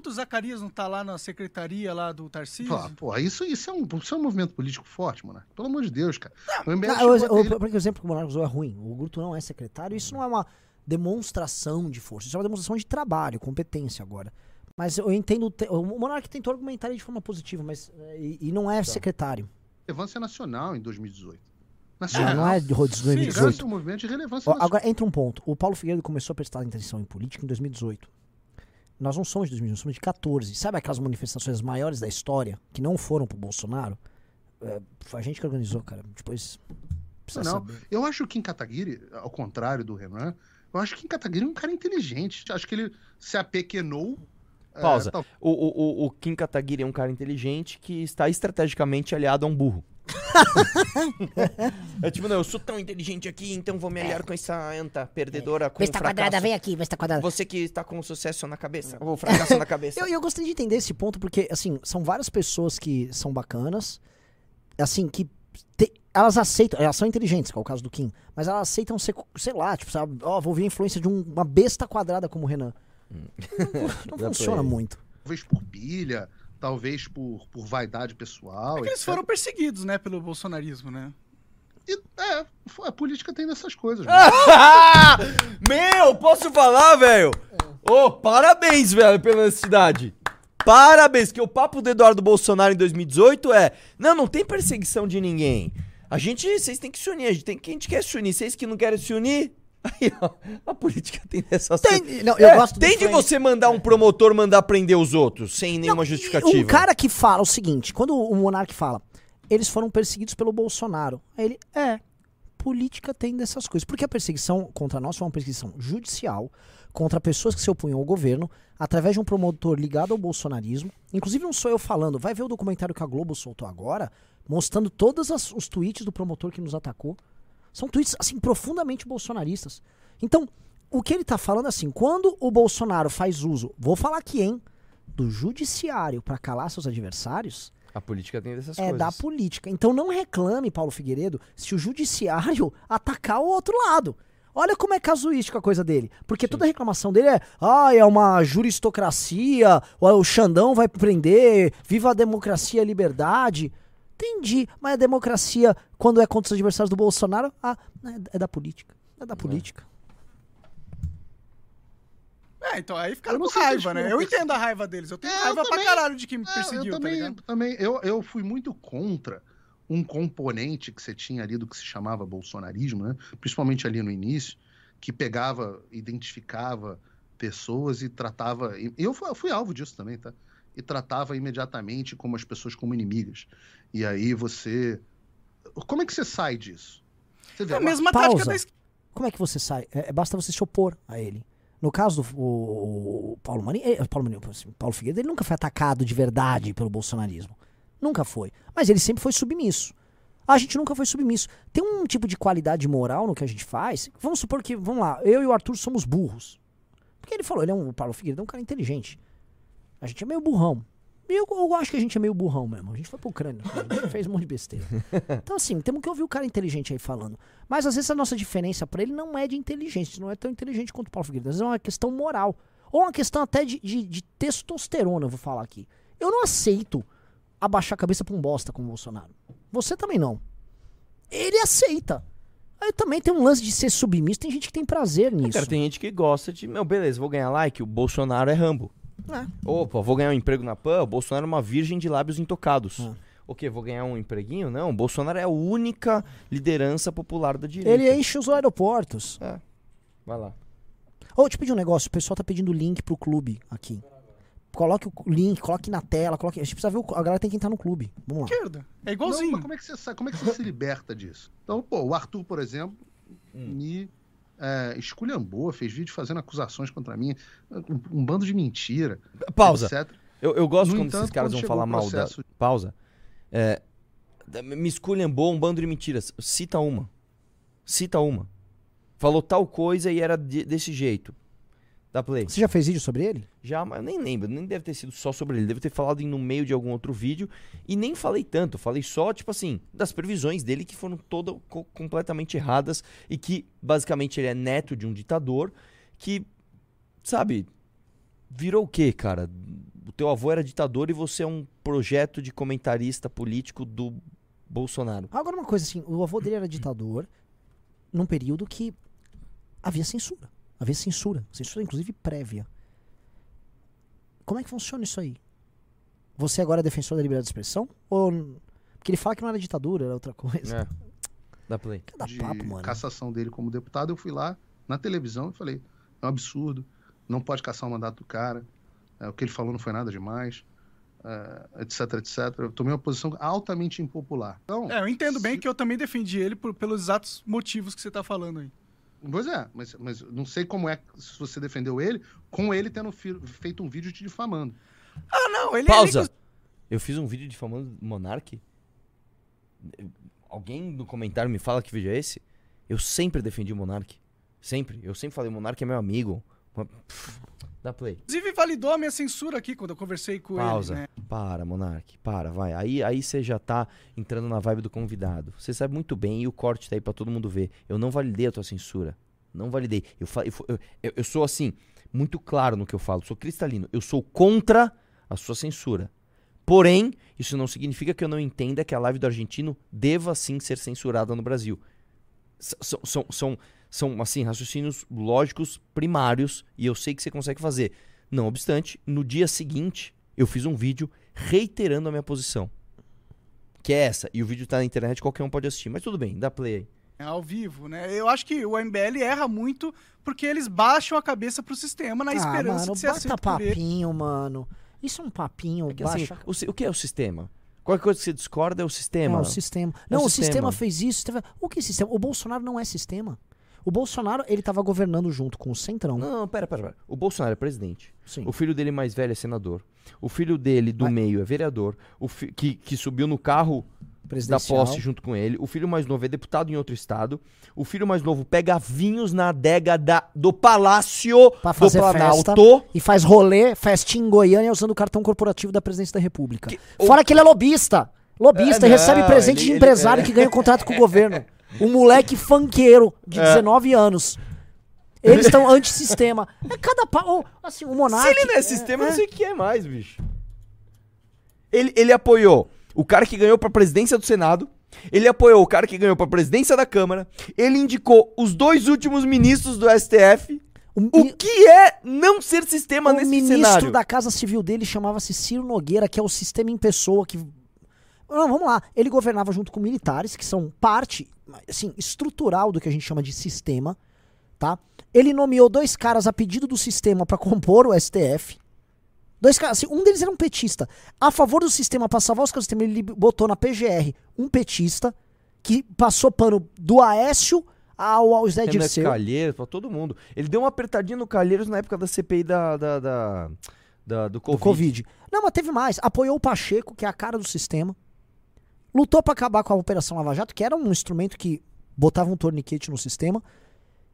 O Zacarias não tá lá na secretaria lá do Tarcísio? Pô, porra, isso, isso, é um, isso é um movimento político forte, mano. Pelo amor de Deus, cara. O MBL Não, ele- porque o exemplo que o Monarca usou é ruim. O Guto não é secretário. Isso não é uma demonstração de força. Isso é uma demonstração de trabalho, competência agora. Mas eu entendo. o Monarca tentou argumentar ele de forma positiva, mas. é, E, e não é secretário. relevância nacional em 2018. Não, não é de ro- de Sim, 2018. esse é um movimento de relevância nacional. agora entra um ponto. O Paulo Figueiredo começou a prestar atenção em política em 2018. Nós não somos de 2018, nós somos de 14. Sabe aquelas manifestações maiores da história que não foram pro Bolsonaro? É, foi a gente que organizou, cara. Depois. Precisa Não, saber. eu acho que Kim Kataguiri, ao contrário do Renan, eu acho que Kim Kataguiri é um cara inteligente. Acho que ele se apequenou. é, Pausa. tal- O, o, o, o Kim Kataguiri é um cara inteligente que está estrategicamente aliado a um burro. é tipo, não, eu sou tão inteligente aqui, então vou me aliar com essa anta perdedora com Besta fracasso. quadrada, vem aqui, besta quadrada. Você que está com o sucesso na cabeça, ou fracasso na cabeça. Eu, eu gostaria de entender esse ponto, porque, assim, são várias pessoas que são bacanas, assim, que te- elas aceitam, elas são inteligentes, que é o caso do Kim, mas elas aceitam ser, sei lá, tipo, sabe, ó, vou ver a influência de um- uma besta quadrada como o Renan. Não, não pra funciona muito. Talvez por pilha, talvez por, por vaidade pessoal. É que eles foram perseguidos, né, pelo bolsonarismo, né? E, é, a política tem dessas coisas. né? Meu, posso falar, velho? Ô, parabéns, velho, pela honestidade. Parabéns, que o papo do Eduardo Bolsonaro em 2018 é: não, não tem perseguição de ninguém. A gente, vocês têm que se unir, a gente tem que a gente quer se unir, vocês que não querem se unir. Aí, ó, a política tem dessas Tem- coisas. não, eu gosto do Tem de você mandar um promotor mandar prender os outros, sem nenhuma justificativa. Um cara que fala o seguinte, quando o Monark fala, eles foram perseguidos pelo Bolsonaro. Aí ele, é, política tem dessas coisas. Porque a perseguição contra nós foi uma perseguição judicial contra pessoas que se opunham ao governo, através de um promotor ligado ao bolsonarismo. Inclusive não sou eu falando, vai ver o documentário que a Globo soltou agora, mostrando todos os tweets do promotor que nos atacou. São tweets, assim, profundamente bolsonaristas. Então, o que ele tá falando é assim, quando o Bolsonaro faz uso, vou falar aqui, hein, do judiciário para calar seus adversários, A política tem dessas é coisas. da política. Então não reclame, Paulo Figueiredo, se o judiciário atacar o outro lado. Olha como é casuística a coisa dele. Porque toda reclamação dele é, ah, é uma juristocracia, o Xandão vai prender, viva a democracia e a liberdade. Entendi, mas a democracia, quando é contra os adversários do Bolsonaro, ah, é, é da política. É da política. É, então aí ficaram Eu com raiva, né? Eu entendo a raiva deles. Eu tenho É, eu raiva também. pra caralho de quem me É, perseguiu, eu tá também, ligado? também eu, eu fui muito contra um componente que você tinha ali do que se chamava bolsonarismo, né? principalmente ali no início, que pegava, identificava pessoas e tratava. E eu fui, eu fui alvo disso também, tá? E tratava imediatamente como as pessoas como inimigas. E aí você. Como é que você sai disso? Você vê, É a mesma Pausa. tática da esquerda. Como é que você sai? É, basta você se opor a ele. No caso do o- o Paulo Mani, eh, Paulo, Mani, assim, Paulo Figueiredo, ele nunca foi atacado de verdade pelo bolsonarismo. Nunca foi. Mas ele sempre foi submisso. A gente nunca foi submisso. Tem um tipo de qualidade moral no que a gente faz. Vamos supor que, vamos lá, eu e o Arthur somos burros. Porque ele falou, ele é um, o Paulo Figueiredo é um cara inteligente. A gente é meio burrão. Eu, eu acho que a gente é meio burrão mesmo. A gente foi pro Ucrânia, a gente fez um monte de besteira. Então, assim, temos que ouvir o cara inteligente aí falando. Mas às vezes a nossa diferença pra ele não é de inteligência, não é tão inteligente quanto o Paulo Figueiredo. Às vezes é uma questão moral. Ou uma questão até de, de, de testosterona, eu vou falar aqui. Eu não aceito abaixar a cabeça pra um bosta como o Bolsonaro. Você também não. Ele aceita. Aí também tem um lance de ser submisso, tem gente que tem prazer nisso. Cara, tem gente que gosta de. Meu, beleza, vou ganhar like. O Bolsonaro é Rambo. É. Opa, vou ganhar um emprego na PAN. O Bolsonaro é uma virgem de lábios intocados. É. O quê? Vou ganhar um empreguinho? Não, o Bolsonaro é a única liderança popular da direita. Ele enche os aeroportos. Vai lá. Ô, te pedir um negócio, o pessoal tá pedindo link pro clube aqui. coloque o link, coloque na tela, coloque. A gente precisa ver o. A galera tem que entrar no clube. Vamos lá. Esquerda. É Não, igualzinho. mas como é que você? Como é que você se liberta disso? Então, pô, o Arthur, por exemplo, Hum. me é, esculhambou, fez vídeo fazendo acusações contra mim, um, um bando de mentira. Pausa. etc. Eu, eu gosto No quando entanto, esses caras quando vão falar mal da. Pausa. É, me esculhambou um bando de mentiras. Cita uma. Cita uma. Falou tal coisa e era de- desse jeito. Dá play. Você já fez vídeo sobre ele? Já, mas eu nem lembro. Nem deve ter sido só sobre ele. Deve ter falado no meio de algum outro vídeo. E nem falei tanto. Falei só, tipo assim, das previsões dele que foram todas co- completamente erradas. E que, basicamente, ele é neto de um ditador que, sabe, virou o quê, cara? O teu avô era ditador e você é um projeto de comentarista político do Bolsonaro. Agora, uma coisa assim: o avô dele era ditador num período que havia censura. Havia censura. Censura, inclusive, prévia. Como é que funciona isso aí? Você agora é defensor da liberdade de expressão? Ou. Porque ele fala que não era ditadura, era outra coisa. É. Dá play. Cada de papo, mano. cassação dele como deputado, eu fui lá na televisão e falei: é um absurdo, não pode caçar o mandato do cara, é, o que ele falou não foi nada demais, é, etc, etc. Eu tomei uma posição altamente impopular. Então, É, eu entendo bem se- que eu também defendi ele por- pelos exatos motivos que você tá falando aí. Pois é, mas, mas não sei como é que se você defendeu ele, com ele tendo fi- feito um vídeo te difamando. Ah, não, ele Pausa! Eu fiz um vídeo difamando Monark. Alguém no comentário me fala que vídeo é esse? Eu sempre defendi o Monark. Sempre. Eu sempre falei, Monark é meu amigo. Dá play. Inclusive, validou a minha censura aqui quando eu conversei com Pausa. ele, né? Para, Monark. Para, vai. Aí aí você já tá entrando na vibe do convidado. Você sabe muito bem e o corte tá aí pra todo mundo ver. Eu não validei a tua censura. Não validei. Eu, eu, eu- eu sou assim, muito claro no que eu falo. Sou cristalino. Eu sou contra a sua censura. Porém, isso não significa que eu não entenda que a live do argentino deva sim ser censurada no Brasil. S- São, são, são, assim, raciocínios lógicos primários e eu sei que você consegue fazer. Não obstante, no dia seguinte, eu fiz um vídeo reiterando a minha posição. Que é essa. E o vídeo tá na internet, qualquer um pode assistir. Mas tudo bem, dá play aí. É ao vivo, né? Eu acho que o MBL erra muito porque eles baixam a cabeça pro sistema na esperança ah, mano, de ser aceito papinho, mano. Isso é um papinho, É que, assim, baixa... o, si- o que é o sistema? Qualquer coisa que você discorda é o É, sistema. o sistema. É Não, o o sistema. sistema. fez isso. O que é sistema? O Bolsonaro não é sistema. O Bolsonaro, ele tava governando junto com o Centrão. Não, não, pera, pera, pera. O Bolsonaro é presidente. Sim. O filho dele mais velho é senador. O filho dele do Mas- meio é vereador. O fi- que, que subiu no carro da posse junto com ele. O filho mais novo é deputado em outro estado. O filho mais novo pega vinhos na adega da, do Palácio Pra do fazer Planalto. festa. E faz rolê, festinha em Goiânia usando o cartão corporativo da presidência da República. Que- Fora que ele é lobista. Lobista, É, e recebe não, presente ele- de ele- empresário é. que ganha contrato com o governo. Um moleque funkeiro de É. 19 anos. Eles estão antissistema. É cada pau. Assim, o monarca. Se ele não é sistema, eu não sei o que é mais, bicho. Ele, ele apoiou o cara que ganhou pra presidência do Senado. Ele apoiou o cara que ganhou pra presidência da Câmara. Ele indicou os dois últimos ministros do STF. O, O que é não ser sistema o nesse ministro cenário? da Casa Civil dele chamava-se Ciro Nogueira, que é o sistema em pessoa que. Não, vamos lá. Ele governava junto com militares, que são parte, assim, estrutural do que a gente chama de sistema, tá? Ele nomeou dois caras a pedido do sistema pra compor o STF. Dois caras, assim, um deles era um petista. A favor do sistema, pra salvar os caras do sistema, ele botou na PGR um petista que passou pano do Aécio ao, ao Zé Dirceu. Calheiros, pra todo mundo. Ele deu uma apertadinha no Calheiros na época da CPI da, da, da- da- do do Covid. Covid. Não, mas teve mais. Apoiou o Pacheco, que é a cara do sistema. Lutou pra acabar com a Operação Lava Jato, que era um instrumento que botava um torniquete no sistema.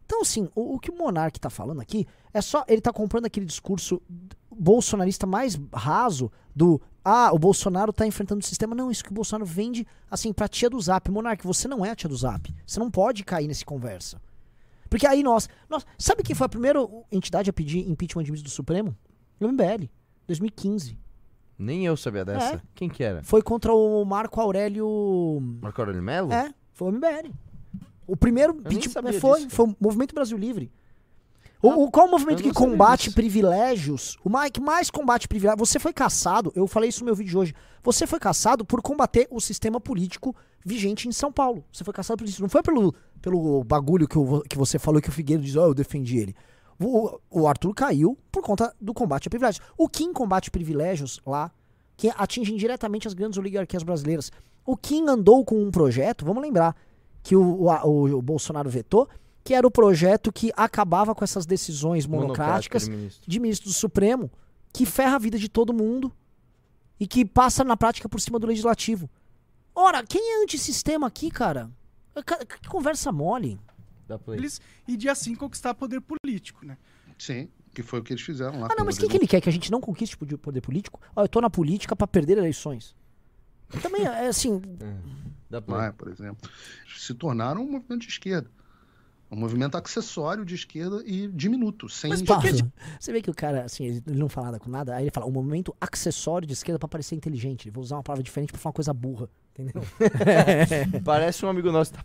Então, assim, o, o que o Monark tá falando aqui é só. Ele tá comprando aquele discurso bolsonarista mais raso do. Ah, o Bolsonaro tá enfrentando o sistema. Não, isso que o Bolsonaro vende, assim, pra tia do Zap. Monark, você não é a tia do Zap. Você não pode cair nesse conversa. Porque aí nós. nós sabe quem foi a primeira entidade a pedir impeachment de do Supremo? O MBL. 2015. Nem eu sabia dessa. É. Quem que era? Foi contra o Marco Aurélio. Marco Aurélio Melo? É, foi o MBL. O primeiro impeachment sabia foi, disso, foi o Movimento Brasil Livre. O, o- qual o movimento eu que combate disso. privilégios? O que mais combate privilégios? Você foi caçado, eu falei isso no meu vídeo de hoje. Você foi caçado por combater o sistema político vigente em São Paulo. Você foi caçado por isso. Não foi pelo, pelo bagulho que, eu- que você falou que o Figueiredo diz, ó, eu defendi ele. O, o Arthur caiu por conta do combate a privilégios. O Kim combate privilégios lá, que atingem diretamente as grandes oligarquias brasileiras. O Kim andou com um projeto, vamos lembrar, que o, o, o- Bolsonaro vetou, que era o projeto que acabava com essas decisões monocráticas ministro. de ministro do Supremo, que ferra a vida de todo mundo e que passa na prática por cima do legislativo. Ora, quem é antissistema aqui, cara? Ca- Que conversa mole. Da Play. E de assim conquistar poder político, né? Sim, que foi o que eles fizeram lá. Ah, não, o mas quem que Rodrigo. ele quer? Que a gente não conquiste o poder político? Ó, eu tô na política pra perder eleições. Também, é assim, Da Play. Maia, por exemplo, se tornaram um movimento de esquerda. Um movimento acessório de esquerda e diminuto, sem Mas Paulo, você vê que o cara, assim, ele não fala nada com nada, aí ele fala um momento acessório de esquerda pra parecer inteligente. Ele vai usar uma palavra diferente pra falar uma coisa burra, entendeu? Parece um amigo nosso. Tá...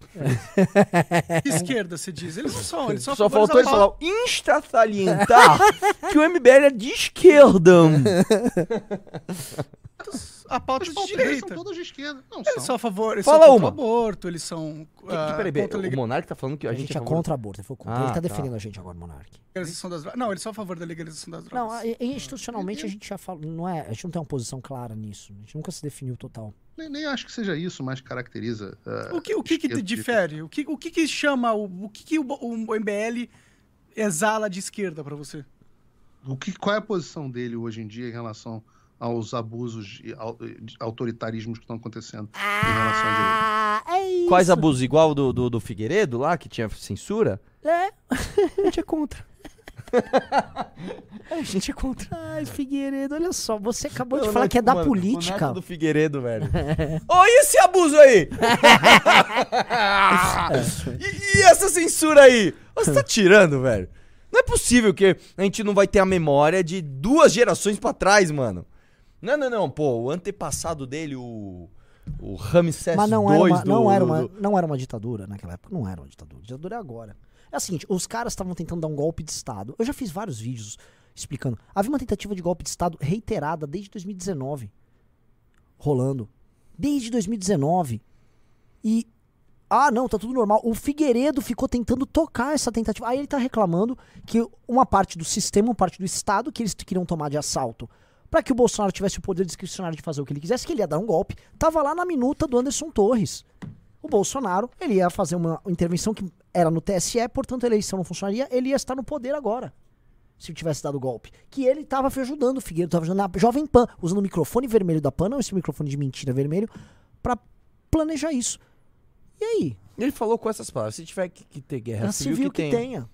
Que esquerda, você diz. Eles não são, eles são Só favores faltou a ele falar insta salientar que o MBL é de esquerda. A pauta de deles direita. são todas de esquerda. Não, Eles são. são a favor, eles Fala são contra uma. o aborto, eles são Que, que, ah, peraí, peraí, contra o Monark tá falando que a, A gente é favor- contra aborto, ele, contra. Ah, ele tá tá. defendendo a gente agora, Monark. legalização das drogas. Não, eles são a favor da legalização das drogas. Não, a- institucionalmente a gente já fala, não é, a gente não tem uma posição clara nisso. A gente nunca se definiu total. Nem, nem acho que seja isso mais que caracteriza. ah, O que, o que, que difere? O que, o que, que chama, o, o que, que o, o MBL exala de esquerda pra você? O que, qual é a posição dele hoje em dia em relação aos abusos e autoritarismos que estão acontecendo em relação à direita? Ah, é isso. Quais abusos? Igual do, do, do Figueiredo lá, que tinha censura? É. A gente é contra. a gente é contra. Ai, Figueiredo, olha só, você acabou de Não, falar não, que é da mano, política. neto do Figueiredo, velho. Oi, esse abuso aí? e, e essa censura aí? Você tá tirando, velho? Não é possível que a gente não vai ter a memória de duas gerações pra trás, mano. Não, não, não. Pô, o antepassado dele, o. O Ramsés Mas não era, uma, do- não, era uma, não era uma ditadura naquela época. Não era uma ditadura. Ditadura é agora. É o seguinte, os caras estavam tentando dar um golpe de Estado. Eu já fiz vários vídeos explicando. Havia uma tentativa de golpe de Estado reiterada desde 2019. Rolando. Desde 2019. E. Ah, não, tá tudo normal. O Figueiredo ficou tentando tocar essa tentativa. Aí ele tá reclamando que uma parte do sistema, uma parte do Estado que eles queriam tomar de assalto para que o Bolsonaro tivesse o poder discricionário de fazer o que ele quisesse, que ele ia dar um golpe, tava lá na minuta do Anderson Torres. O Bolsonaro, ele ia fazer uma intervenção que era no TSE, portanto a eleição não funcionaria, ele ia estar no poder agora. Se tivesse dado o golpe. Que ele tava ajudando o Figueiredo, tava ajudando a Jovem Pan, usando o microfone vermelho da Pan, não esse microfone de mentira vermelho, pra planejar isso. E aí? Ele falou com essas palavras: se tiver que, que ter guerra Guerra civil, civil que, que tenha. tenha.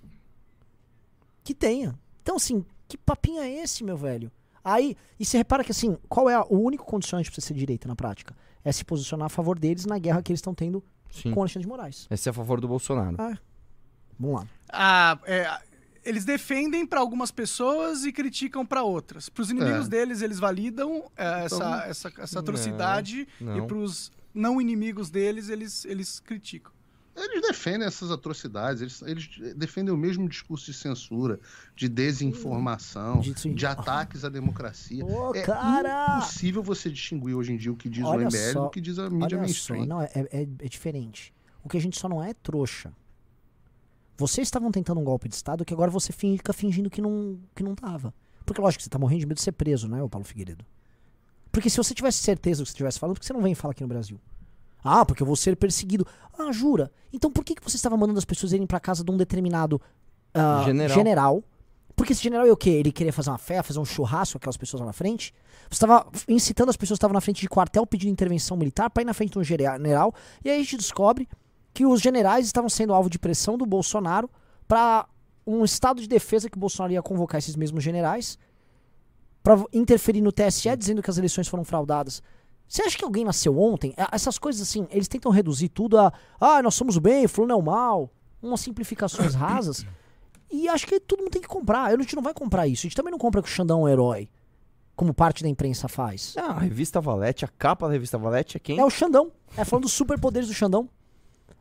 Que tenha. Então, assim, que papinho é esse, meu velho? Aí, e você repara que, assim, qual é a- o único condicionante pra você ser direita na prática? É se posicionar a favor deles na guerra que eles estão tendo Sim. com o Alexandre de Moraes. Esse é a favor do Bolsonaro. Ah, vamos lá. Ah, é, eles defendem pra algumas pessoas e criticam pra outras. Pros inimigos É. deles, eles validam é, essa, Então, essa, essa atrocidade não. e pros não inimigos deles, eles, eles criticam. Eles defendem essas atrocidades, eles, eles defendem o mesmo discurso de censura, de desinformação, Dito- de ataques à democracia. Ô, é cara! impossível você distinguir hoje em dia o que diz Olha o MBL só, do que diz a mídia Olha mainstream. só, não, é, é, é diferente. O que a gente só não é trouxa. Vocês estavam tentando um golpe de Estado que agora você fica fingindo que não, que não tava. Porque lógico que você tá morrendo de medo de ser preso, né, o Paulo Figueiredo? Porque se você tivesse certeza do que você estivesse falando, por que você não vem falar aqui no Brasil? Ah, porque eu vou ser perseguido. Ah, jura? Então por que, que você estava mandando as pessoas irem pra casa de um determinado ah, General. general? Porque esse general é o quê? Ele queria fazer uma fé, fazer um churrasco com aquelas pessoas lá na frente? Você estava incitando as pessoas que estavam na frente de quartel pedindo intervenção militar pra ir na frente de um general. E aí a gente descobre que os generais estavam sendo alvo de pressão do Bolsonaro pra um estado de defesa que o Bolsonaro ia convocar esses mesmos generais pra interferir no TSE dizendo que as eleições foram fraudadas. Você acha que alguém nasceu ontem? É, Essas coisas assim, eles tentam reduzir tudo a. Ah, nós somos o bem, fulano é o mal. Umas simplificações rasas. E acho que todo mundo tem que comprar. A gente não vai comprar isso. A gente também não compra que o Xandão é um herói. Como parte da imprensa faz. Ah, a revista Valete, a capa da revista Valete é quem? É o Xandão. É falando dos superpoderes do Xandão.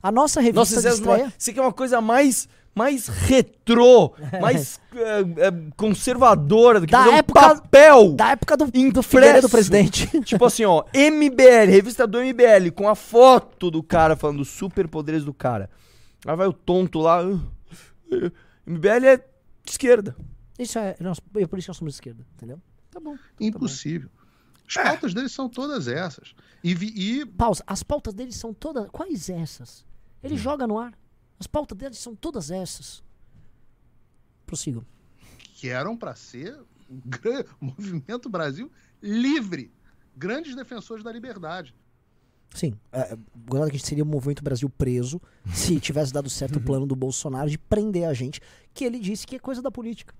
A nossa revista Nossa, de é uma- estreia. isso aqui é uma coisa mais, mais retrô, mais é, é, conservadora do que Da fazer um época- papel. Da época do, do. Figueiredo presidente. Tipo assim, ó, MBL, revista do MBL, com a foto do cara falando dos superpoderes do cara. Aí vai o tonto lá. "Ah, MBL é De esquerda. Isso é, nós, é por isso que nós somos de esquerda, entendeu? Tá bom. Impossível. As pautas deles são todas essas. E, vi- e Pausa. As pautas deles são todas. Quais essas? Ele Hum. joga no ar. As pautas deles são todas essas. Prossigam. que eram para ser um gran- movimento Brasil livre. Grandes defensores da liberdade. Sim. É, agora que a gente seria o movimento Brasil preso se tivesse dado certo o plano do Bolsonaro de prender a gente, que ele disse que é coisa da política.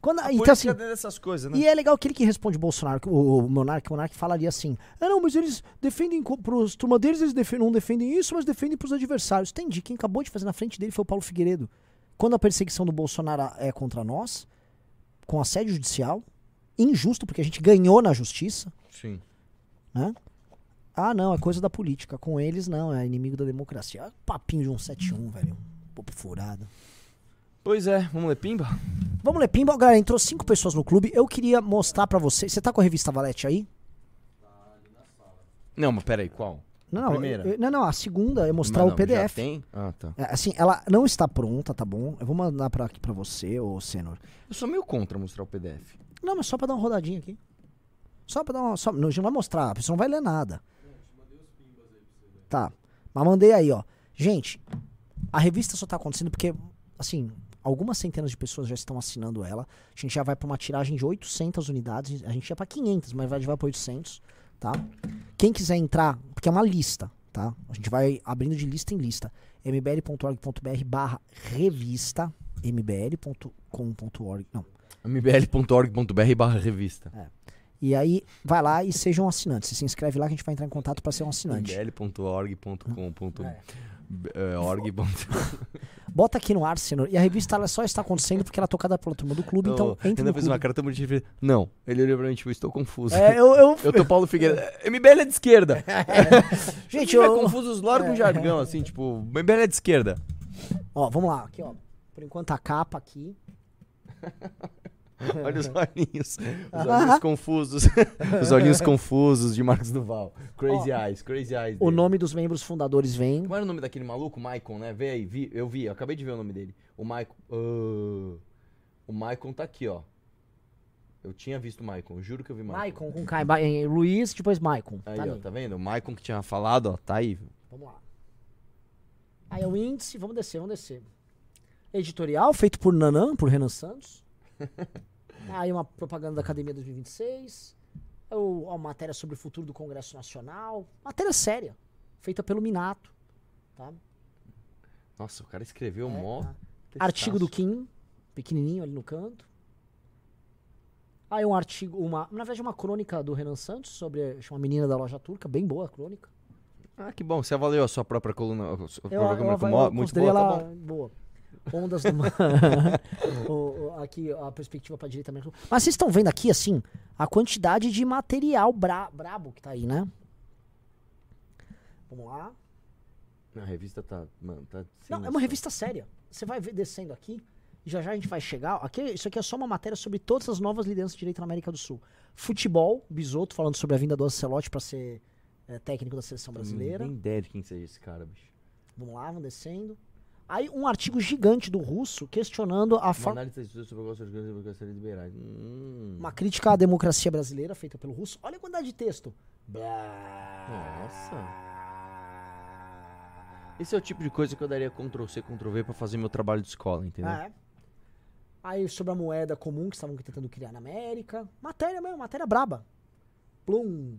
Quando, A então, assim, dessas coisas, né? E é legal que ele que responde Bolsonaro, o, o Monark, o Monark falaria assim: ah, não, mas eles defendem pros turma deles, eles defendem, não defendem isso, mas defendem pros adversários. Entendi. Quem acabou de fazer na frente dele foi o Paulo Figueiredo. Quando a perseguição do Bolsonaro é contra nós, com assédio judicial, injusto, porque a gente ganhou na justiça, Sim. né? Ah, não, é coisa da política. Com eles, não, é inimigo da democracia. Ah, Papinho de 171, velho. Popo furado. Pois é, vamos ler Pimba? Vamos ler Pimba. Galera, entrou cinco pessoas no clube. Eu queria mostrar pra vocês. Você tá com a revista Valete aí? Não, mas peraí, qual? Não, A não, primeira? eu- não, não, a segunda é mostrar Mas o não, já PDF. tem? Ah, tá. É, assim, ela não está pronta, tá bom? Eu vou mandar pra, aqui pra você, ô Senor. Eu sou meio contra mostrar o PDF. Não, mas só pra dar uma rodadinha aqui. Só pra dar uma. Só, não, a gente não vai mostrar, a pessoa não vai ler nada. Tá. Mas mandei aí, ó. Gente, a revista só tá acontecendo porque, assim, algumas centenas de pessoas já estão assinando ela. A gente já vai pra uma tiragem de 800 unidades. A gente ia pra 500, mas vai, vai pra 800, tá? Quem quiser entrar, porque é uma lista, tá? A gente vai abrindo de lista em lista. mbl.org.br barra revista mbl.com.org não. mbl.org.br barra revista. E aí, vai lá e seja um assinante. Você se inscreve lá que a gente vai entrar em contato para ser um assinante. mbl.org.com. É. É, org. Bota aqui no ar, senhor. E a revista ela só está acontecendo porque ela é tocada pela turma do clube, então entre ainda no fez clube. uma bonita. ele fez, Não, ele olhou pra mim, tipo, estou confuso. É, eu- eu- eu tô Paulo Figueiredo. É, MBL é de esquerda. Gente, eu... eu- confuso com É. jargão, assim, tipo, MBL é de esquerda. Ó, vamos lá, aqui, ó. Por enquanto a capa aqui. Olha os olhinhos. Os olhinhos confusos. os olhinhos confusos de Marcos Duval. Crazy Eyes, Crazy Eyes. O dele. nome dos membros fundadores vem. Como era o nome daquele maluco? Maicon, né? Vê aí, vi, eu vi, eu acabei de ver o nome dele. O Maicon. Ah, o Maicon tá aqui, ó. Eu tinha visto o Maicon, juro que eu vi Maicon. Maicon com K, Ba- em Luiz, depois Maicon. Aí, tá ó, tá vendo? O Maicon que tinha falado, ó, tá aí. Vamos lá. Aí é o índice, vamos descer, vamos descer. Editorial feito por Nanã, por Renan Santos. Aí uma propaganda da Academia 2026. É o, a matéria sobre o futuro do Congresso Nacional. Matéria séria, feita pelo Minato. Tá? Nossa, o cara escreveu É, mó. tá. Artigo do Kim, pequenininho ali no canto. Aí um artigo, uma, na verdade uma crônica do Renan Santos sobre chama Menina da Loja Turca, bem boa a crônica. Ah, que bom. Você avaliou a sua própria coluna. a sua Eu, própria eu, coluna eu, ó, muito boa, tá ela boa. Ondas do mar. O- o- aqui a perspectiva pra direita mesmo. Mas vocês estão vendo aqui, assim, a quantidade de material bra brabo que tá aí, né? Vamos lá. A revista tá. Mano, tá. Não, é noção. uma revista séria. Você vai ver descendo aqui, já já a gente vai chegar. Aqui, isso aqui é só uma matéria sobre todas as novas lideranças de direita na América do Sul. Futebol, Bisoto falando sobre a vinda do Ancelotti pra ser é, técnico da seleção brasileira. Não tem ideia de quem seja esse cara, bicho. Vamos lá, vamos descendo. Aí um artigo gigante do russo questionando a forma. Hum. Uma crítica à democracia brasileira feita pelo russo. Olha a quantidade de texto. Nossa. Esse é o tipo de coisa que eu daria Ctrl C, Ctrl V pra fazer meu trabalho de escola, entendeu? É. Aí sobre a moeda comum que estavam tentando criar na América. Matéria mesmo, matéria braba. Plum.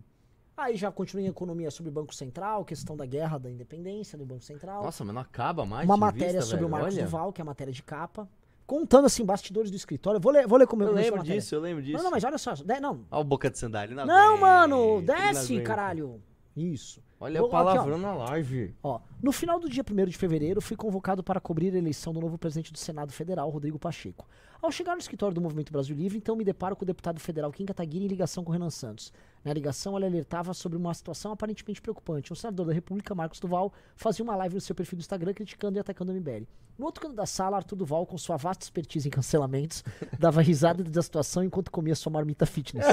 Aí já continua em economia sobre o Banco Central, questão da guerra da independência do Banco Central. Nossa, mas não acaba mais. Uma matéria revista, sobre o velho. Marcos Olha. Duval, que é a matéria de capa. Contando assim, bastidores do escritório. Vou ler, vou ler como Eu a lembro matéria. disso, eu lembro disso. Não, não, mas olha só. de- não, Olha o boca de sandália. Não, Não, mano, desce, caralho. Isso. Olha o palavrão na live. Ó, no final do dia 1 de fevereiro, fui convocado para cobrir a eleição do novo presidente do Senado Federal, Rodrigo Pacheco. Ao chegar no escritório do Movimento Brasil Livre, então me deparo com o deputado federal Kim Kataguiri em ligação com o Renan Santos. Na ligação, ele alertava sobre uma situação aparentemente preocupante. O senador da República, Marcos Duval, fazia uma live no seu perfil do Instagram criticando e atacando o MBL. No outro canto da sala, Arthur Duval, com sua vasta expertise em cancelamentos, dava risada da situação enquanto comia sua marmita fitness.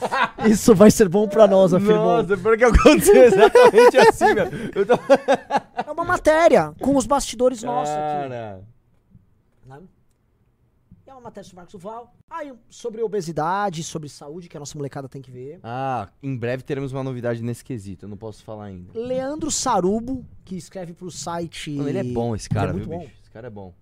Isso vai ser bom pra nós, afirmou. Nossa, porque aconteceu exatamente assim. Eu tô... É uma matéria com os bastidores nossos aqui. Cara. Né? Sobre Marcos Duval. Aí sobre obesidade, sobre saúde, que a nossa molecada tem que ver. Ah, em breve teremos uma novidade nesse quesito, eu não posso falar ainda. Leandro Sarubo, que escreve pro site. Mano, ele é bom esse cara, ele é viu, muito bom. bicho? Esse cara é bom.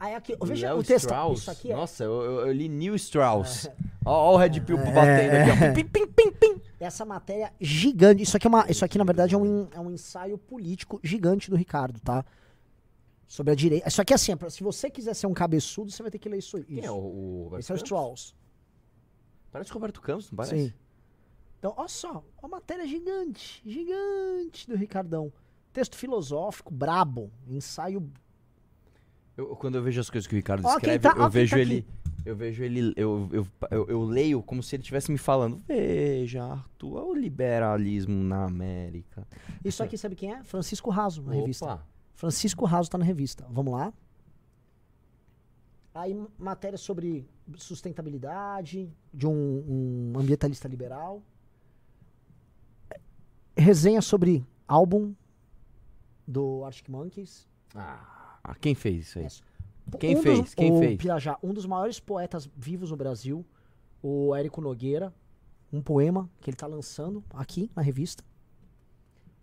Aí aqui, veja Léo o texto. Strauss. Isso aqui é. Nossa, eu, eu- eu li Neil Strauss. Ó, ó o Red Pill batendo aqui, ó. Pim, pim, pim, pim. Essa matéria gigante. Isso aqui, é uma, isso aqui na verdade, é um, é um ensaio político gigante do Ricardo, tá? Sobre a direita. Isso aqui é assim, é se você quiser ser um cabeçudo, você vai ter que ler isso. Quem é o, o Roberto Esse é o Campos? Strauss. Parece o Roberto Campos, não parece? Sim. Então, olha só, uma matéria gigante, gigante do Ricardão. Texto filosófico, brabo, ensaio. Eu- quando eu vejo as coisas que o Ricardo Ó escreve, tá- eu quem vejo tá ele. Eu vejo ele. Eu, eu, eu, eu leio como se ele estivesse me falando. Veja, Arthur, é o liberalismo na América. Isso aqui, sabe quem é? Francisco Raso, na Opa. revista. Francisco Raso tá na revista. Vamos lá. Aí, matéria sobre sustentabilidade, de um, um ambientalista liberal. Resenha sobre álbum do Arctic Monkeys. Ah, quem fez isso aí? Isso. Quem Um fez? dos- Quem o fez? Pirajá, um dos maiores poetas vivos no Brasil, o Érico Nogueira, um poema que ele tá lançando aqui na revista.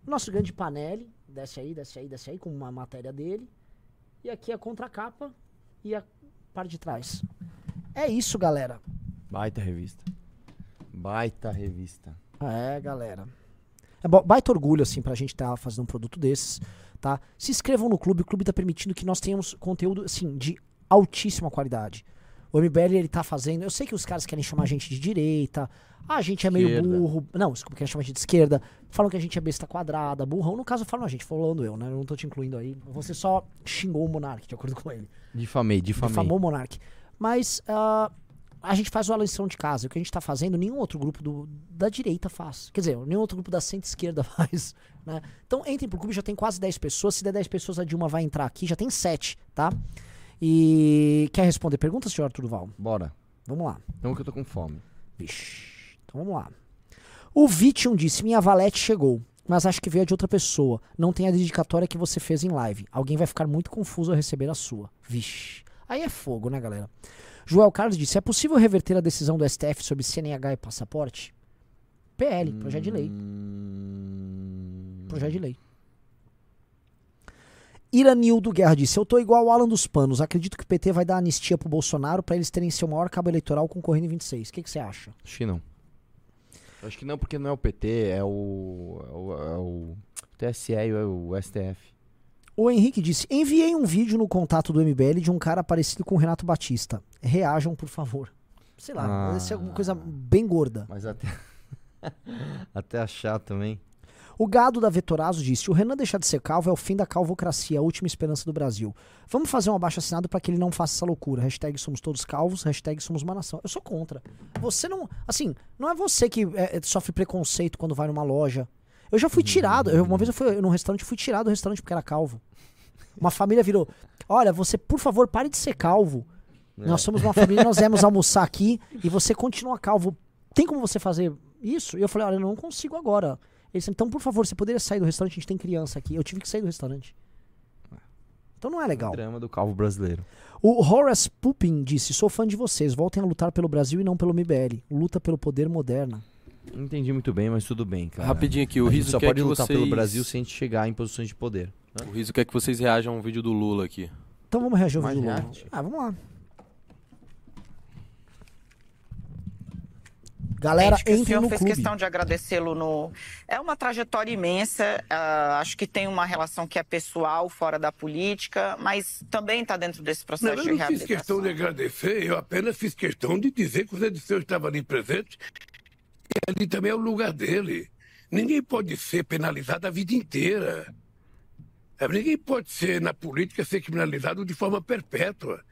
Nosso grande Panelli, desce aí, desce aí, desce aí, com uma matéria dele. E aqui a contracapa e a parte de trás. É isso, galera. Baita revista. Baita revista. É, galera. É baita orgulho, assim, pra gente estar fazendo um produto desses, tá? Se inscrevam no clube, o clube tá permitindo que nós tenhamos conteúdo, assim, de altíssima qualidade. O MBL, ele tá fazendo... Eu sei que os caras querem chamar a gente de direita, ah, a gente é meio Esquerda. burro... Não, desculpa, querem chamar a gente de esquerda. Falam que a gente é besta quadrada, burrão. No caso, falam a gente, falando eu, né? Eu não tô te incluindo aí. Você só xingou o Monark, de acordo com ele. Difamei, difamei. Difamou o Monark. Mas ah, a gente faz uma lição de casa. O que a gente tá fazendo, nenhum outro grupo do- da direita faz. Quer dizer, nenhum outro grupo da centro-esquerda faz. Né? Então entrem pro clube, já tem quase 10 pessoas. Se der 10 pessoas, a Dilma vai entrar aqui. Já tem 7, tá? E quer responder perguntas, senhor Arthur Duval? Bora. Vamos lá. Então que eu tô com fome. Vixe. Então vamos lá. O Vitium disse: Minha valete chegou, mas acho que veio de outra pessoa. Não tem a dedicatória que você fez em live. Alguém vai ficar muito confuso ao receber a sua. Vixe. Aí é fogo, né, galera? Joel Carlos disse: É possível reverter a decisão do STF sobre CNH e passaporte? PL, projeto de lei. Hum, Projeto de lei. Iranildo Guerra disse: Eu tô igual o Alan dos Panos. Acredito que o PT vai dar anistia pro Bolsonaro pra eles terem seu maior cabo eleitoral concorrendo em 26. O que você acha? Acho que não. Acho que não, porque não é o PT, é o. É o, é o TSE e o STF. O Henrique disse: Enviei um vídeo no contato do MBL de um cara parecido com o Renato Batista. Reajam, por favor. Sei lá, Ah. deve ser alguma coisa bem gorda. Mas até. até achar também. O gado da Vetorazo disse: O Renan deixar de ser calvo é o fim da calvocracia, a última esperança do Brasil. Vamos fazer um abaixo assinado para que ele não faça essa loucura. Hashtag somos todos calvos, hashtag somos uma nação. Eu sou contra. Você não. Assim, não é você que é, é, sofre preconceito quando vai numa loja. Eu já fui tirado. eu- uma vez eu fui num restaurante, fui tirado do restaurante porque era calvo. Uma família virou: Olha, você, por favor, pare de ser calvo. Nós somos uma família, nós viemos almoçar aqui e você continua calvo. Tem como você fazer isso? E eu falei: Olha, eu não consigo agora. Eles então, por favor, você poderia sair do restaurante? A gente tem criança aqui. Eu tive que sair do restaurante. Então não é legal. Drama do calvo brasileiro. O Horace Pupin disse: Sou fã de vocês. Voltem a lutar pelo Brasil e não pelo MBL. Luta pelo poder moderna. Não entendi muito bem, mas tudo bem, cara. Rapidinho aqui, o A gente Riso só quer pode que lutar pelo vocês- Brasil se a gente chegar em posições de poder. né? O Riso quer que vocês reajam a um vídeo do Lula aqui. Então vamos reagir ao vídeo do Lula. Ah, vamos lá. Galera, Gente, que o senhor no fez clube. questão de agradecê-lo no. É uma trajetória imensa. ah, acho que tem uma relação que é pessoal, fora da política, mas também está dentro desse processo Não, de eu não fiz reabilitação. questão de agradecer, eu apenas fiz questão de dizer que o Zé Disseu estava ali presente e ali também é o lugar dele. Ninguém pode ser penalizado a vida inteira. Ninguém pode ser, na política, ser criminalizado de forma perpétua.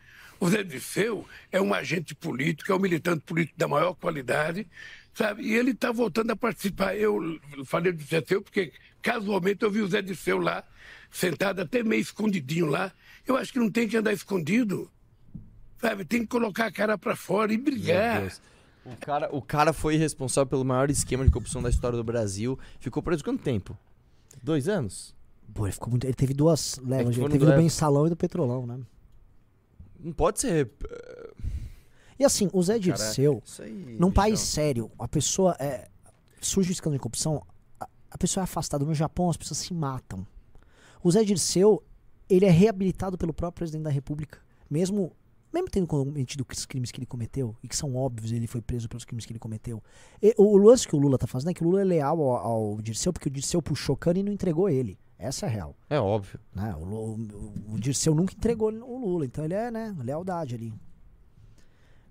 O Zé Disseu é um agente político, é um militante político da maior qualidade, sabe? E ele está voltando a participar. Eu falei do Zé Disseu porque, casualmente, eu vi o Zé Disseu lá, sentado até meio escondidinho lá. Eu acho que não tem que andar escondido. Sabe? Tem que colocar a cara para fora e Meu brigar. Deus. O cara, o cara foi responsável pelo maior esquema de corrupção da história do Brasil. Ficou preso quanto tempo? Dois anos? Pô, ele ficou muito. Ele teve duas levas. É que ele teve do duas- Bensalão e do Petrolão, né? Não pode ser. eh, E assim, o Zé Dirceu, aí, num país bichão. sério, a pessoa é. Surge o escândalo de corrupção, a, a pessoa é afastada. No Japão, as pessoas se matam. O Zé Dirceu, ele é reabilitado pelo próprio presidente da República. Mesmo, mesmo tendo cometido os crimes que ele cometeu, e que são óbvios, ele foi preso pelos crimes que ele cometeu. E, o lance que o Lula tá fazendo é que o Lula é leal ao, ao Dirceu, porque o Dirceu puxou cana e não entregou ele. Essa é a real. É óbvio. Né? O, o, o Dirceu nunca entregou o Lula, então ele é, né, lealdade ali.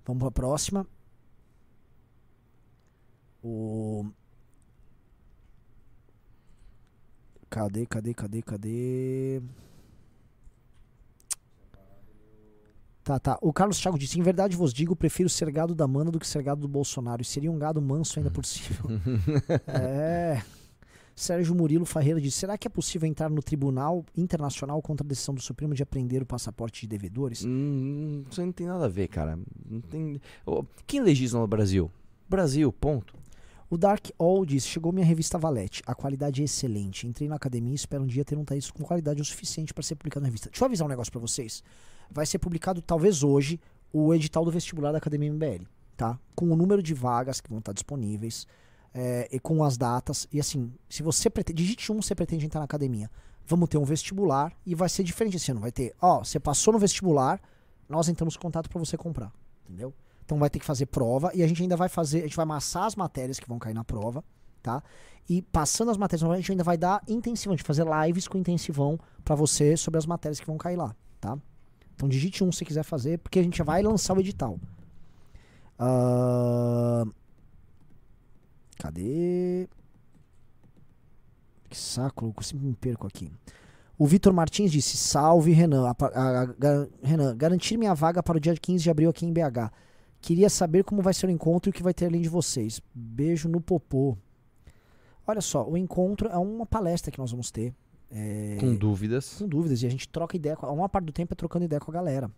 Vamos pra próxima. O. Cadê, cadê, cadê, cadê? Tá, tá. O Carlos Thiago disse: Em verdade vos digo, prefiro ser gado da mana do que ser gado do Bolsonaro. E seria um gado manso ainda por cima. é. Sérgio Murilo Ferreira disse: Será que é possível entrar no Tribunal Internacional contra a decisão do Supremo de apreender o passaporte de devedores? Hum, isso não tem nada a ver, cara. Não tem... Quem legisla no Brasil? Brasil, ponto. O Dark All diz: Chegou minha revista Valete. A qualidade é excelente. Entrei na academia e espero um dia ter um texto com qualidade o suficiente para ser publicado na revista. Deixa eu avisar um negócio para vocês. Vai ser publicado, talvez hoje, o edital do vestibular da Academia MBL, tá? Com o número de vagas que vão estar disponíveis, é, e com as datas. E assim, se você pretende. Digite um, você pretende entrar na academia. Vamos ter um vestibular e vai ser diferente esse ano. Vai ter, ó, você passou no vestibular, nós entramos em contato para você comprar. Entendeu? Então vai ter que fazer prova e a gente ainda vai fazer, a gente vai amassar as matérias que vão cair na prova, tá? E passando as matérias, a gente ainda vai dar intensivão, a gente fazer lives com intensivão pra você sobre as matérias que vão cair lá, tá? Então digite um se quiser fazer, porque a gente já vai lançar o edital. Ah, Cadê? Que saco, eu sempre me perco aqui. O Vitor Martins disse: Salve, Renan. A a- a- Renan, garantir minha vaga para o dia 15 de abril aqui em BH. Queria saber como vai ser o encontro e o que vai ter além de vocês. Beijo no popô. Olha só, o encontro é uma palestra que nós vamos ter. é, Com dúvidas. com dúvidas. E a gente troca ideia. com- A maior parte do tempo é trocando ideia com a galera.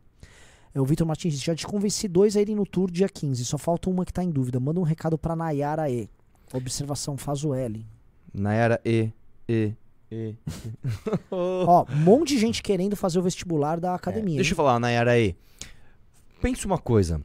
É, O Vitor Martins disse, já te convenci dois a irem no tour dia 15. Só falta uma que tá em dúvida. Manda um recado pra Nayara E. Observação, faz o L. Nayara E, E, E. Ó, um monte de gente querendo fazer o vestibular da academia. É, Deixa eu hein? falar, Nayara E. Pensa uma coisa.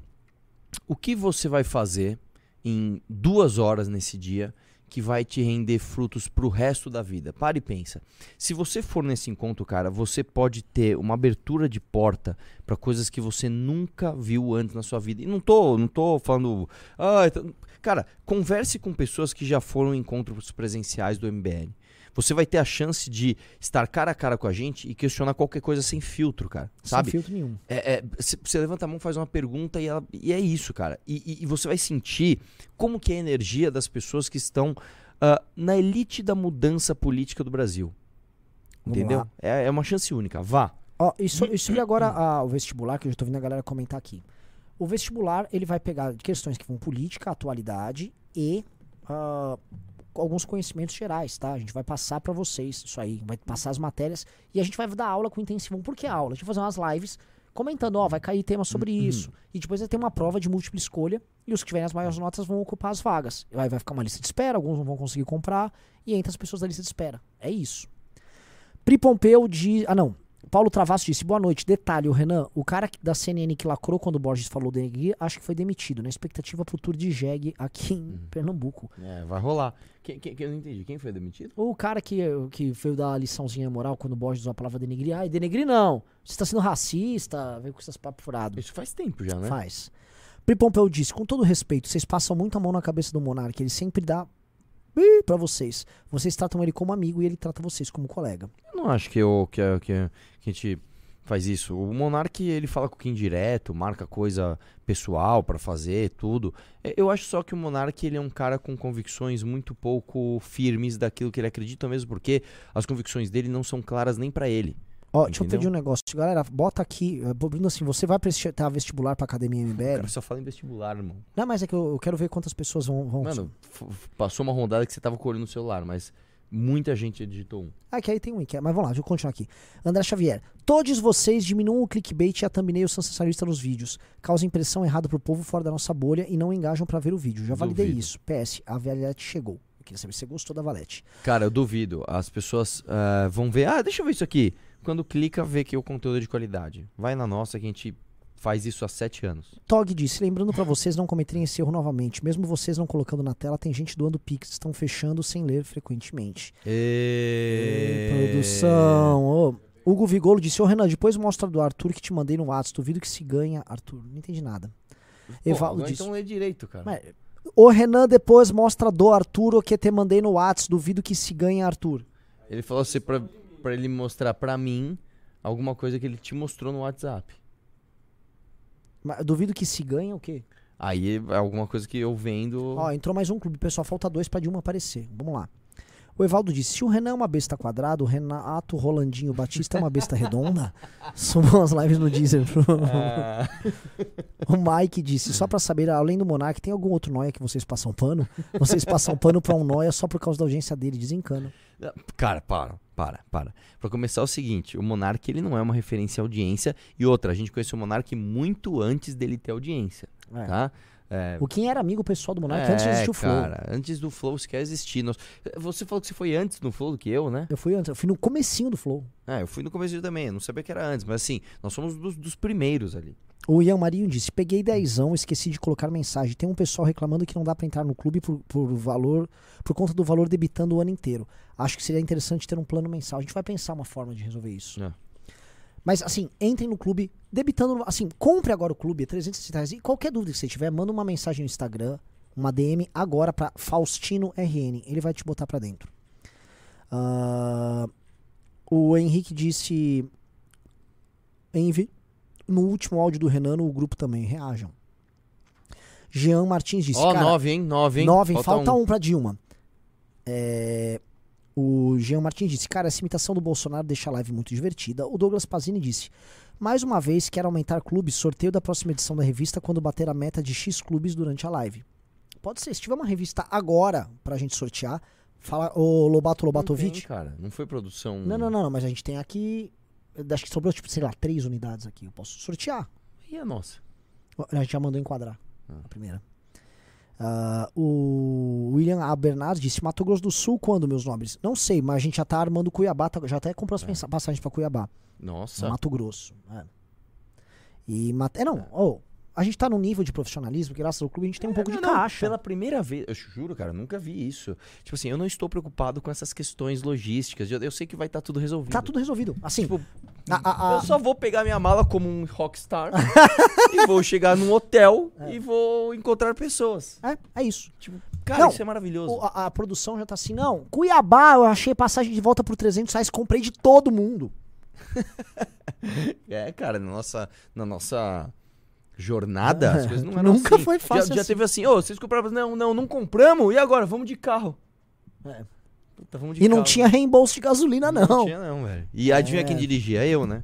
O que você vai fazer em duas horas nesse dia que vai te render frutos pro resto da vida? Para e pensa. Se você for nesse encontro, cara, você pode ter uma abertura de porta para coisas que você nunca viu antes na sua vida. E não tô, não tô falando, ah, então- cara, converse com pessoas que já foram em encontros presenciais do MBL. Você vai ter a chance de estar cara a cara com a gente e questionar qualquer coisa sem filtro, cara. Sem Sabe? filtro nenhum. É, é, você levanta a mão, faz uma pergunta e, ela- e é isso, cara. E, e- e você vai sentir como que é a energia das pessoas que estão ah, na elite da mudança política do Brasil. Vamos Entendeu? É, é uma chance única. Vá. Ó, e, so- e sobre agora a- o vestibular, que eu já tô vendo a galera comentar aqui. O vestibular, ele vai pegar questões que vão política, atualidade e ah, alguns conhecimentos gerais, tá? A gente vai passar pra vocês isso aí, vai passar as matérias e a gente vai dar aula com intensivão. Por que aula? A gente vai fazer umas lives comentando, ó, vai cair tema sobre isso. E depois vai ter uma prova de múltipla escolha e os que tiverem as maiores notas vão ocupar as vagas. Aí vai ficar uma lista de espera, alguns não vão conseguir comprar e entra as pessoas da lista de espera. É isso. Pri Pompeu de. Ah, não. Paulo Travasso disse: boa noite. Detalhe, o Renan, o cara da CNN que lacrou quando o Borges falou do Negri, acho que foi demitido, na expectativa pro tour de jegue aqui em Pernambuco. É, vai rolar. Quem, eu não entendi. Quem foi demitido? O cara que, que veio dar a liçãozinha moral quando o Borges usou a palavra denegrir. Ai, denegrir não. Você tá sendo racista, veio com esses papos furados. Isso faz tempo já, né? Faz. Pri Pompeu disse: com todo respeito, vocês passam muita mão na cabeça do Monark, ele sempre dá. Pra vocês. Vocês tratam ele como amigo e ele trata vocês como colega. Eu não acho que, eu, que, que, que a gente faz isso. O Monark, ele fala com quem direto, marca coisa pessoal pra fazer, tudo. É, Eu acho só que o Monark, ele é um cara com convicções muito pouco firmes daquilo que ele acredita, mesmo porque as convicções dele não são claras nem pra ele. Ó, deixa eu pedir um negócio. Galera, bota aqui. eh, Bruno, assim, você vai prestar vestibular pra Academia MBL? cara só fala em vestibular, irmão. Não, mas é que eu, eu quero ver quantas pessoas vão. vão Mano, passou uma rodada que você tava com o olho no celular, mas muita gente digitou um. Ah, que aí tem um que é- Mas vamos lá, deixa eu continuar aqui. André Xavier. Todos vocês diminuam o clickbait e a thumbnail sensacionalista nos vídeos. Causa impressão errada pro povo fora da nossa bolha e não engajam pra ver o vídeo. Já validei Duvido. isso. PS, a Valete chegou. Eu queria saber se você gostou da Valete. Cara, eu duvido. As pessoas ah, vão ver, ah, deixa eu ver isso aqui. Quando clica, vê que o conteúdo é de qualidade. Vai na nossa que a gente faz isso há sete anos. Tog disse, lembrando pra vocês não cometerem esse erro novamente. Mesmo vocês não colocando na tela, tem gente doando Pix, estão fechando sem ler frequentemente. E... Produção. Ô, Hugo Vigolo disse, ô Renan, depois mostra do Arthur que te mandei no WhatsApp. Duvido que se ganha, Arthur. Não entendi nada. Pô, Evaldo disse. então lê direito, cara. Mas, Ô Renan, depois mostra do Arthur o que te mandei no WhatsApp. Duvido que se ganha, Arthur. Ele falou assim pra, pra ele mostrar pra mim alguma coisa que ele te mostrou no WhatsApp. Mas duvido que se ganha o quê? Aí é alguma coisa que eu vendo. Ó, entrou mais um clube, pessoal. Falta dois pra Dilma aparecer. Vamos lá. O Evaldo disse: se o Renan é uma besta quadrada, o Renato Rolandinho Batista é uma besta redonda. São as lives no Deezer. Ah. o Mike disse: só pra saber, além do Monark, tem algum outro noia que vocês passam pano? Vocês passam pano pra um noia só por causa da audiência dele, desencana. Cara, para, para, para. Pra começar é o seguinte, o Monark ele não é uma referência à audiência e outra, a gente conheceu o Monark muito antes dele ter audiência, É. tá? É, O Kim era amigo pessoal do Monark é, antes de existir o Flow. cara, antes do Flow sequer existir. Nós- Você falou que você foi antes do Flow do que eu, né? Eu fui antes, eu fui no comecinho do Flow. É, eu fui no começo também, eu não sabia que era antes, mas assim, nós somos dos, dos primeiros ali. O Ian Marinho disse: Peguei dezão, esqueci de colocar mensagem. Tem um pessoal reclamando que não dá pra entrar no clube por, por valor, por conta do valor debitando o ano inteiro. Acho que seria interessante ter um plano mensal. A gente vai pensar uma forma de resolver isso. É. Mas assim, entrem no clube debitando. Assim, compre agora o clube, é 360 reais. E qualquer dúvida que você tiver, manda uma mensagem no Instagram, uma DM agora pra Faustino RN. Ele vai te botar pra dentro. Ah, o Henrique disse. Envy. No último áudio do Renan, o grupo também. Reajam. Jean Martins disse. Ó, cara, nove, hein? Nove, hein? Nove, falta, Falta um. um. pra Dilma. É, o Jean Martins disse: Cara, essa imitação do Bolsonaro deixa a live muito divertida. O Douglas Pazini disse: Mais uma vez, quero aumentar clubes. Sorteio da próxima edição da revista quando bater a meta de X clubes durante a live. Pode ser, se tiver uma revista agora pra gente sortear, fala o Lobato Não tem, Lobatovic. cara, não foi produção. Não, não, não, não, mas a gente tem aqui. Acho que sobrou, tipo, sei lá, três unidades aqui. Eu posso sortear. E a nossa? A gente já mandou enquadrar a primeira. Ah, o William A. Bernardo disse: Mato Grosso do Sul, quando, meus nobres? Não sei, mas a gente já tá armando Cuiabá, tá- já até comprou as pensa- passagens pra Cuiabá. Nossa. Mato Grosso. É. E é não, oh, a gente tá num nível de profissionalismo que graças ao clube a gente tem um pouco de É, Não, não, caixa. Pela primeira vez, eu juro, cara, nunca vi isso. Tipo assim, eu não estou preocupado com essas questões logísticas. Eu, eu sei que vai estar tudo resolvido. Tá tudo resolvido. Assim, Tipo, a- a- a- eu só vou pegar minha mala como um rockstar e vou chegar num hotel e vou encontrar pessoas. É, é isso. Tipo, cara, Não, isso é maravilhoso. o- a, a produção já tá assim, não. Cuiabá, eu achei passagem de volta por 300 reais, comprei de todo mundo. É, cara, na nossa, na nossa jornada, as coisas não eram Nunca assim. foi fácil Já, já assim. teve assim, ô, vocês compraram? Não, não, não compramos, e agora? Vamos de carro. É. Puta, vamos de E não carro. tinha reembolso de gasolina, não. Não tinha não, velho. E adivinha É. quem dirigia? Eu, né?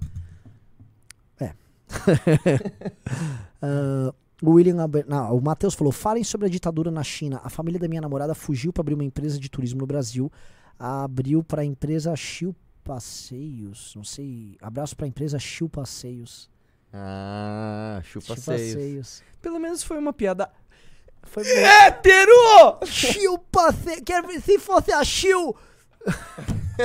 Ah, o William Aber... não, o Matheus falou: falem sobre a ditadura na China. A família da minha namorada fugiu para abrir uma empresa de turismo no Brasil. Abriu para a empresa Chiu Passeios. Não sei. Abraço para a empresa Chiu Passeios. Ah, Chiu seios. Passeios. Pelo menos foi uma piada Foi hétero! Chiu. Quero ver se fosse a Chiu.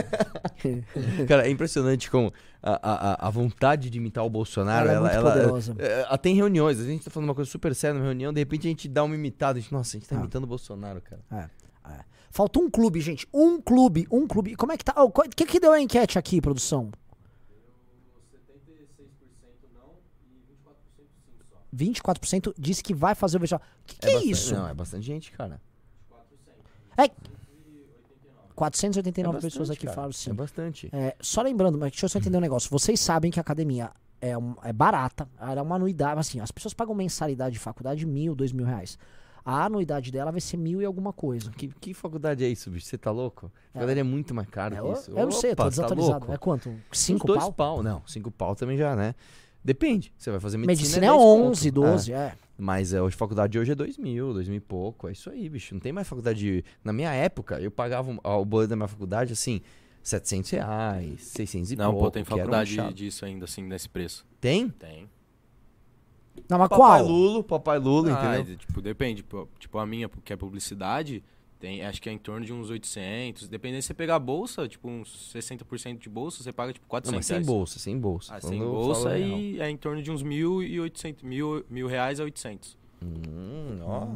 Cara, é impressionante como a, a, a vontade de imitar o Bolsonaro, Ela é ela, muito ela, poderosa. é, ela tem reuniões, a gente tá falando uma coisa super séria numa reunião, de repente a gente dá uma imitada, a gente, nossa, a gente tá Ah. imitando o Bolsonaro, cara. É, é. Faltou um clube, gente. Um clube, um clube. Como é que tá? O que, que deu a enquete aqui, produção? 24% disse que vai fazer o vestibular. O que, que é, bastante- isso? Não, é bastante gente, cara. É. 489 É bastante, pessoas aqui cara. falaram sim. É bastante. É, só lembrando, mas deixa eu só entender um negócio. Vocês sabem que a academia é, um- é barata, ela é uma anuidade. Assim, as pessoas pagam mensalidade de faculdade de mil, dois mil reais. A anuidade dela vai ser mil e alguma coisa. Que, que faculdade é isso, bicho? Você tá louco? A faculdade é, muito mais caro É, que eu- isso. eu não sei, eu tô Opa, tá desatualizado. louco? É quanto? Uns Cinco dois pau? pau? Não, cinco pau também já, né? Depende. Você vai fazer medicina. Medicina é 10 conto. 11, 12, é. Mas é, hoje faculdade hoje é dois mil, dois mil e pouco. É isso aí, bicho. Não tem mais faculdade. de- Na minha época, eu pagava um- o boleto da minha faculdade assim, 700 reais, 600 e Não, pouco. pô, tem faculdade chapa. disso ainda, assim, nesse preço. Tem? Tem. Não, mas Papai qual? Lulo, Papai Lulo, Ah, entendeu? Tipo, depende. Tipo, a minha, que é publicidade, Tem, acho que é em torno de uns 800. Dependendo se você pegar a bolsa, tipo uns 60% de bolsa, você paga tipo 400 Não, mas sem reais. bolsa, sem bolsa. Ah, sem bolsa aí é em torno de uns 1.800, mil, mil reais a 800. Hum, ó,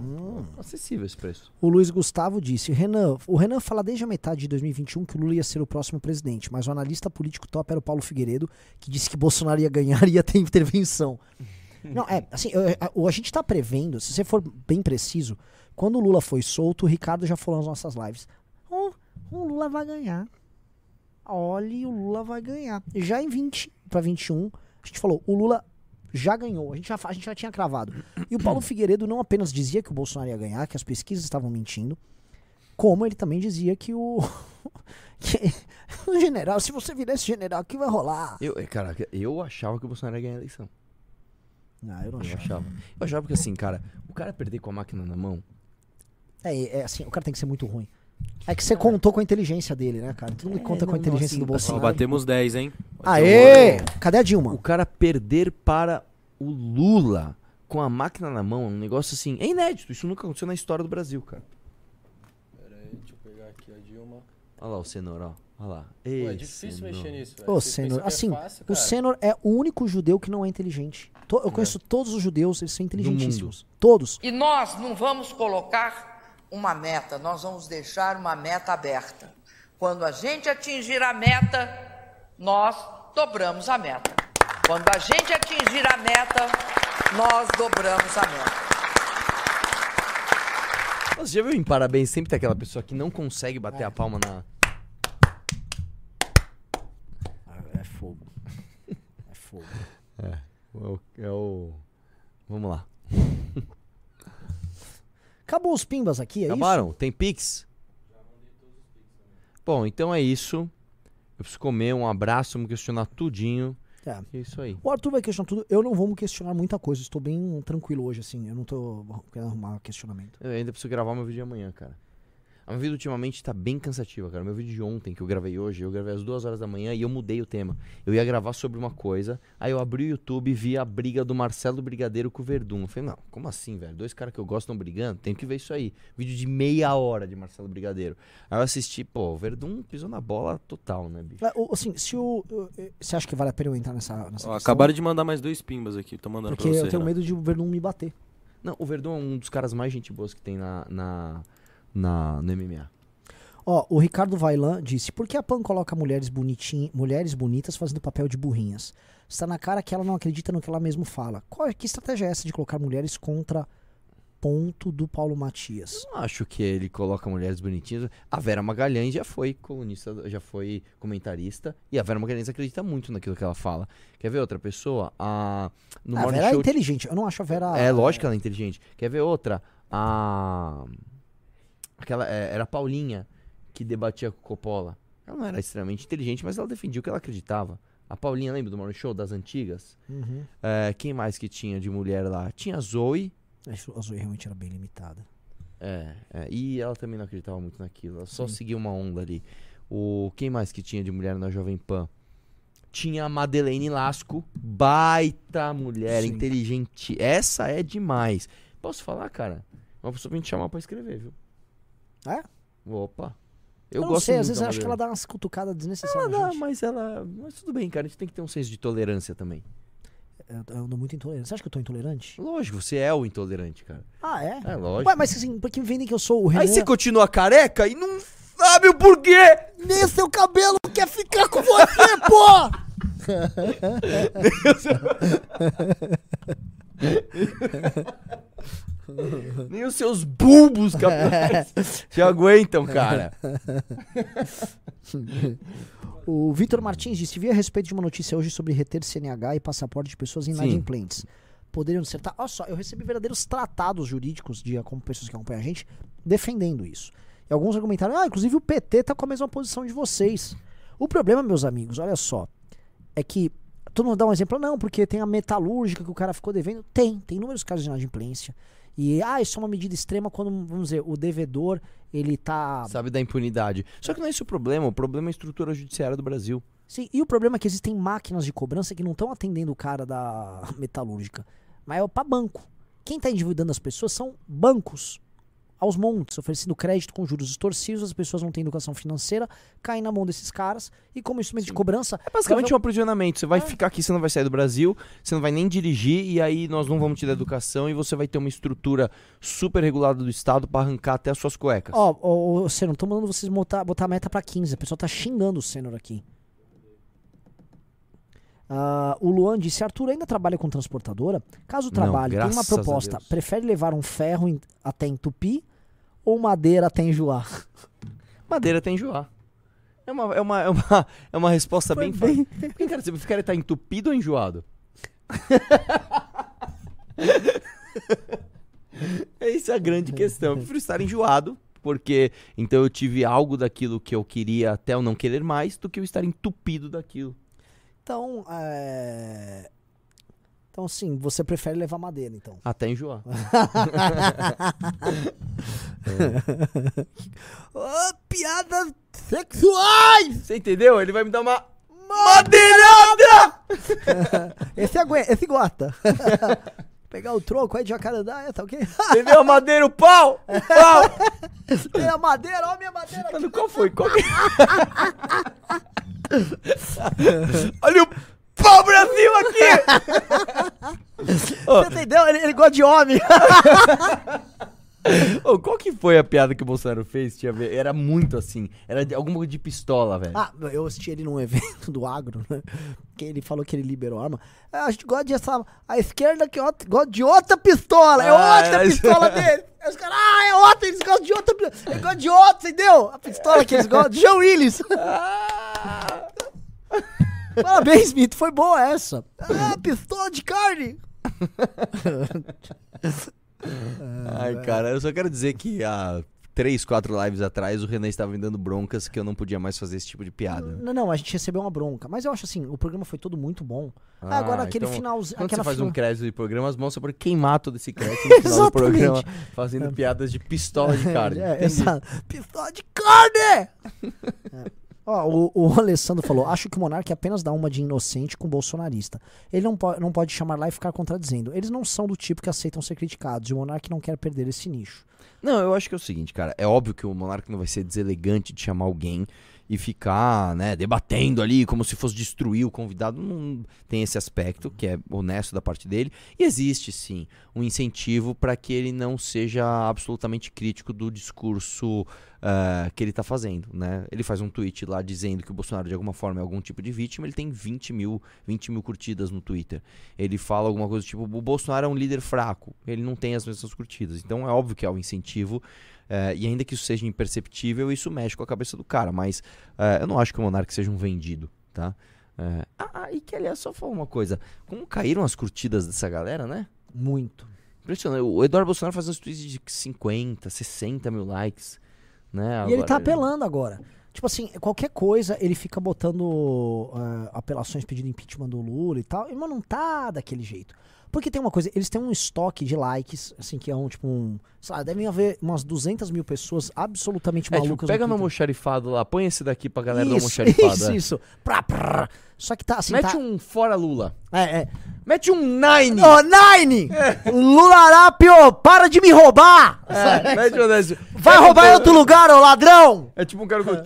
acessível esse preço. O Luiz Gustavo disse: Renan, o Renan fala desde a metade de 2021 que o Lula ia ser o próximo presidente, mas o analista político top era o Paulo Figueiredo, que disse que Bolsonaro ia ganhar e ia ter intervenção. Não, é, assim, eu- a, a gente tá prevendo, se você for bem preciso, quando o Lula foi solto, o Ricardo já falou nas nossas lives: "Oh, o Lula vai ganhar. Olha, o Lula vai ganhar. Já em 20 para 21, a gente falou: o Lula já ganhou, a gente já, a gente já tinha cravado. E o Paulo Figueiredo não apenas dizia que o Bolsonaro ia ganhar, que as pesquisas estavam mentindo, como ele também dizia que o. que o general, se você virar esse general, o que vai rolar? Eu, é, cara, eu achava que o Bolsonaro ia ganhar a eleição. Não, eu não Eu achava. achava. Eu achava porque assim, cara, o cara perder com a máquina na mão. É, é assim, o cara tem que ser muito ruim. É que você contou com a inteligência dele, né, cara? Todo mundo conta com a não, não, inteligência assim, do Bolsonaro. batemos 10, hein? Aê! Cadê a Dilma? O cara perder para o Lula com a máquina na mão é um negócio assim. É inédito. Isso nunca aconteceu na história do Brasil, cara. Pera aí, deixa eu pegar aqui a Dilma. Olha lá o Senor, ó. Olha lá. Pô, é Ei, difícil Senor. mexer nisso, velho. Ô, Senor, é assim, fácil, o? Senor é o único judeu que não é inteligente. Eu É. conheço todos os judeus, eles são inteligentíssimos. Todos. E nós não vamos colocar uma meta, nós vamos deixar uma meta aberta. Quando a gente atingir a meta, nós dobramos a meta. Quando a gente atingir a meta, nós dobramos a meta. Você já viu em Parabéns sempre tem aquela pessoa que não consegue bater a palma na. É fogo. É fogo. É. É o. É o... Vamos lá. Acabou os pimbas aqui, é Acabaram? isso? Tem Pix? Bom, então é isso. Eu preciso comer, um abraço, vamos questionar tudinho. É. É isso aí. O Arthur vai questionar tudo. Eu não vou me questionar muita coisa. Estou bem tranquilo hoje, assim. Eu não tô querendo arrumar questionamento. Eu ainda preciso gravar meu vídeo de amanhã, cara. A minha vida ultimamente tá bem cansativa, cara. Meu vídeo de ontem, que eu gravei hoje, eu gravei às duas horas da manhã e eu mudei o tema. Eu ia gravar sobre uma coisa, aí eu abri o YouTube e vi a briga do Marcelo Brigadeiro com o Verdun. Eu falei, não, como assim, velho? Dois caras que eu gosto estão brigando? Tenho que ver isso aí. Vídeo de meia hora de Marcelo Brigadeiro. Aí eu assisti, pô, o Verdun pisou na bola total, né, bicho? O- Assim, se o. o- Você acha que vale a pena eu entrar nessa. nessa Ó, acabaram de mandar mais dois pimbas aqui. Tô mandando Porque pra você. eu tenho Renan. medo de o Verdun me bater. Não, o Verdun é um dos caras mais gente boas que tem na, na, na, no MMA. Ó, o Ricardo Vailan disse: Por que a Pan coloca mulheres, mulheres bonitas fazendo papel de burrinhas? Está na cara que ela não acredita no que ela mesmo fala. Qual, é- que estratégia é essa de colocar mulheres contra ponto do Paulo Matias? Não acho que ele coloca mulheres bonitinhas. A Vera Magalhães já foi colunista, já foi comentarista. E a Vera Magalhães acredita muito naquilo que ela fala. Quer ver outra pessoa? A, no a Vera é Show- inteligente. Eu não acho a Vera. É lógico que ela é inteligente. Quer ver outra? A. Aquela. é, era a Paulinha que debatia com o Coppola. Ela não era extremamente inteligente, mas ela defendia o que ela acreditava. A Paulinha, lembra do Morning Show das antigas? Uhum. É, quem mais que tinha de mulher lá? Tinha a Zoe. A Zoe realmente era bem limitada. É, é, e ela também não acreditava muito naquilo. Ela só Sim. seguia uma onda ali. O quem mais que tinha de mulher na Jovem Pan? Tinha a Madeleine Lasco, baita mulher, Sim. inteligente. Essa é demais. Posso falar, cara? Uma pessoa pra me chamar pra escrever, viu? É? Opa. Eu, Eu, gosto sei, às vezes eu acho que ela dá umas cutucadas Ela desnecessárias. dá, gente. mas ela. Mas tudo bem, cara. A gente tem que ter um senso de tolerância também. Eu, eu ando muito intolerante. Você acha que eu tô intolerante? Lógico, você é o intolerante, cara. Ah, é? É lógico. Ué, mas assim, porque me vendem que eu sou o Renan. Aí você continua careca e não sabe o porquê! Nem seu cabelo quer ficar com você, pô! Nem os seus bulbos capilares te aguentam, cara. o Vitor Martins disse: Vi a respeito de uma notícia hoje sobre reter CNH e passaporte de pessoas inadimplentes. Poderiam dissertar. Olha só, eu recebi verdadeiros tratados jurídicos de como pessoas que acompanham a gente defendendo isso. E alguns argumentaram: ah, inclusive o PT tá com a mesma posição de vocês. O problema, meus amigos, olha só, é que todo mundo dá um exemplo, não, porque tem a metalúrgica que o cara ficou devendo. Tem, tem inúmeros casos de inadimplência. E, ah, isso é uma medida extrema quando, vamos dizer, o devedor, ele tá. Sabe da impunidade. Só que não é esse o problema. O problema é a estrutura judiciária do Brasil. Sim, e o problema é que existem máquinas de cobrança que não estão atendendo o cara da metalúrgica, mas é pra banco. Quem tá endividando as pessoas são bancos. Aos montes, oferecendo crédito com juros extorsivos, as pessoas não têm educação financeira, caem na mão desses caras e como instrumento de cobrança. É basicamente um prova- aprisionamento. Você vai ficar aqui, você não vai sair do Brasil, você não vai nem dirigir, e aí nós não vamos te dar educação e você vai ter uma estrutura super regulada do Estado pra arrancar até as suas cuecas. Ó, ô, ô, Senor, tô mandando vocês botar, botar a meta pra 15. A pessoa tá xingando o Senor aqui. Ah, o Luan disse: Arthur ainda trabalha com transportadora? Caso trabalhe, tem uma proposta. Prefere levar um ferro em- até entupir ou madeira até enjoar? Madeira tem enjoar. É uma, é uma, é uma, é uma resposta bem fácil. Porque, cara, você prefere estar entupido ou enjoado? Essa é a grande questão. Eu prefiro estar enjoado, porque então eu tive algo daquilo que eu queria até eu não querer mais, do que eu estar entupido daquilo. Então, é. Então, sim, você prefere levar madeira, então. Até enjoar. Ô, piadas sexuais! Você entendeu? Ele vai me dar uma madeirada! esse aguenta, esse gosta. Pegar o troco aí de jacarandá, é, tá ok? Entendeu? A madeira, o pau! O pau! Tem a madeira, ó a minha madeira aqui. Mano, qual foi? Qual que... Olha o pau Brasil aqui! Você entendeu? Ele, ele gosta de homem. Ô, qual que foi a piada que o Bolsonaro fez? Tinha ver- Era muito assim. Era de, alguma coisa de pistola, velho. Ah, eu assisti ele num evento do agro, né? Que ele falou que ele liberou arma. Ah, a gente gosta de essa. A esquerda que outra- gosta de outra pistola. É Ah, outra isso. pistola dele. Aí os caras, ah, é outra, eles gostam de outra. Eles gostam de outra, entendeu? A pistola que eles gostam. Joe Willis. Parabéns, Mito, foi boa essa. Ah, pistola de carne. Ai, cara, eu só quero dizer que há três, quatro lives atrás o Renan estava me dando broncas que eu não podia mais fazer esse tipo de piada. Não, não, a gente recebeu uma bronca. Mas eu acho assim, o programa foi todo muito bom. Ah, Agora aquele então, finalzinho. Quando você faz um crédito de programa, as mãos só por queimar todo esse crédito no final do programa, fazendo piadas de pistola de carne. É, Entendi. exato. Pistola de carne! É. Ó, o, o Alessandro falou: acho que o Monark apenas dá uma de inocente com bolsonarista. Ele não, po não pode chamar lá e ficar contradizendo. Eles não são do tipo que aceitam ser criticados. E o Monark não quer perder esse nicho. Não, eu acho que é o seguinte, cara. É óbvio que o Monarca não vai ser deselegante de chamar alguém e ficar, né, debatendo ali como se fosse destruir o convidado. Não tem esse aspecto que é honesto da parte dele. E existe sim um incentivo para que ele não seja absolutamente crítico do discurso ah, que ele tá fazendo, né? Ele faz um tweet lá dizendo que o Bolsonaro de alguma forma é algum tipo de vítima. Ele tem 20 mil, 20 mil curtidas no Twitter. Ele fala alguma coisa tipo: o Bolsonaro é um líder fraco. Ele não tem as mesmas curtidas. Então é óbvio que é um incentivo. Eh, e ainda que isso seja imperceptível, isso mexe com a cabeça do cara. Mas eh, eu não acho que o Monark seja um vendido, tá? Eh, ah, ah, e que aliás, só falar uma coisa: como caíram as curtidas dessa galera, né? Muito. Impressionante. O Eduardo Bolsonaro faz uns tweets de 50, 60 mil likes. Né? e ele tá Agora- apelando agora. Tipo assim, qualquer coisa ele fica botando ah, apelações pedindo impeachment do Lula e tal. Mas não tá daquele jeito. Porque tem uma coisa, eles têm um estoque de likes, assim, que é um, tipo, um. Sei lá, devem haver umas 200 mil pessoas absolutamente É, tipo, malucas. pega no almoxarifado lá, põe esse daqui pra galera do Isso, almoxarifado. Isso, é. isso. Pra, pra. Só que tá assim. Mete tá... um fora Lula. É, é. Mete um Nine! Ô, Nine! Lula Arápio, para de me roubar! É, mete um. Vai roubar em outro lugar, ô ladrão! É tipo um cara com.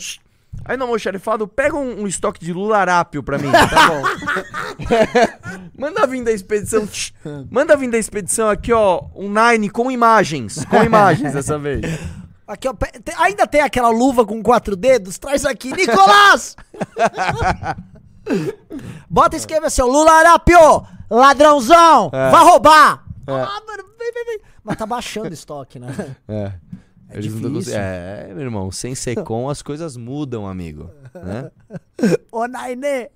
Aí no almoxarifado, pega um, um estoque de Lula Arápio pra mim, tá bom? Manda vir da expedição. tch. Manda vir da expedição aqui, ó, um Nine com imagens. Com imagens dessa vez. Aqui, ó, ainda tem aquela luva com quatro dedos? Traz aqui, Nicolás! Bota e escreve assim, ó, Lula Arápio, ladrãozão, É. vai roubar! É. Ah, mano, vem, vem, vem. Mas tá baixando o estoque, né? É. É Eles difícil. cons- É, meu irmão, sem Secom as coisas mudam, amigo. Né? Ô! Naine!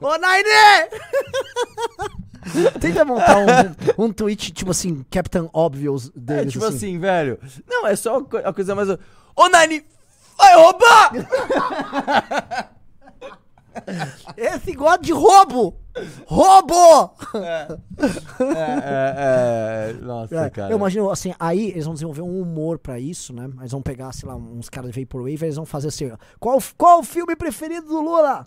Ô, Naine! Tenta montar um, um tweet, tipo assim, Captain Obvious É deles. tipo assim, velho. Não, é só a co- a coisa mais. Ô, Nani, vai roubar! Esse gosta de roubo! Roubo! É, é, é, Nossa, É, cara. Eu imagino, assim, aí eles vão desenvolver um humor pra isso, né? Eles vão pegar, sei lá, uns caras de Vaporwave, eles vão fazer assim, qual, qual o filme preferido do Lula?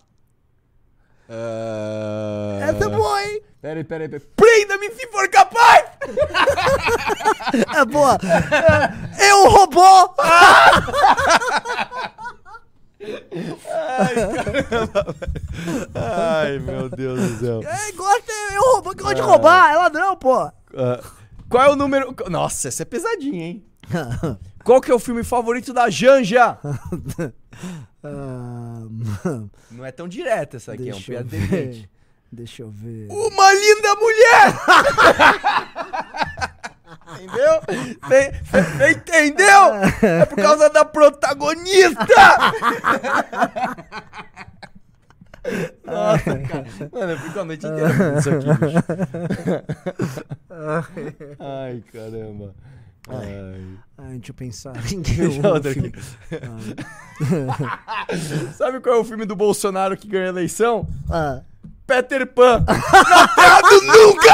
É... Essa é boa, hein? Peraí, peraí, peraí. Prenda-me se for capaz! É boa. É, eu robô! Ai, caramba. Ai, meu Deus do céu. É, gosta, eu robô, gosta de roubar, é ladrão, pô. Ah, qual é o número. Nossa, essa é pesadinha, hein? Qual que é o filme favorito da Janja? Ah, Não é tão direta essa aqui, é um Deixa eu piada ver. inteligente. Deixa eu ver. Uma linda mulher! Entendeu? Fe- Entendeu? É por causa da protagonista! Nossa, cara. Mano, eu fico a noite inteira isso aqui, bicho. Ai, caramba. Ai. Ai, deixa eu pensar. Aqui. Sabe qual é o filme do Bolsonaro que ganhou a eleição? Ah. Peter Pan. Do Nunca!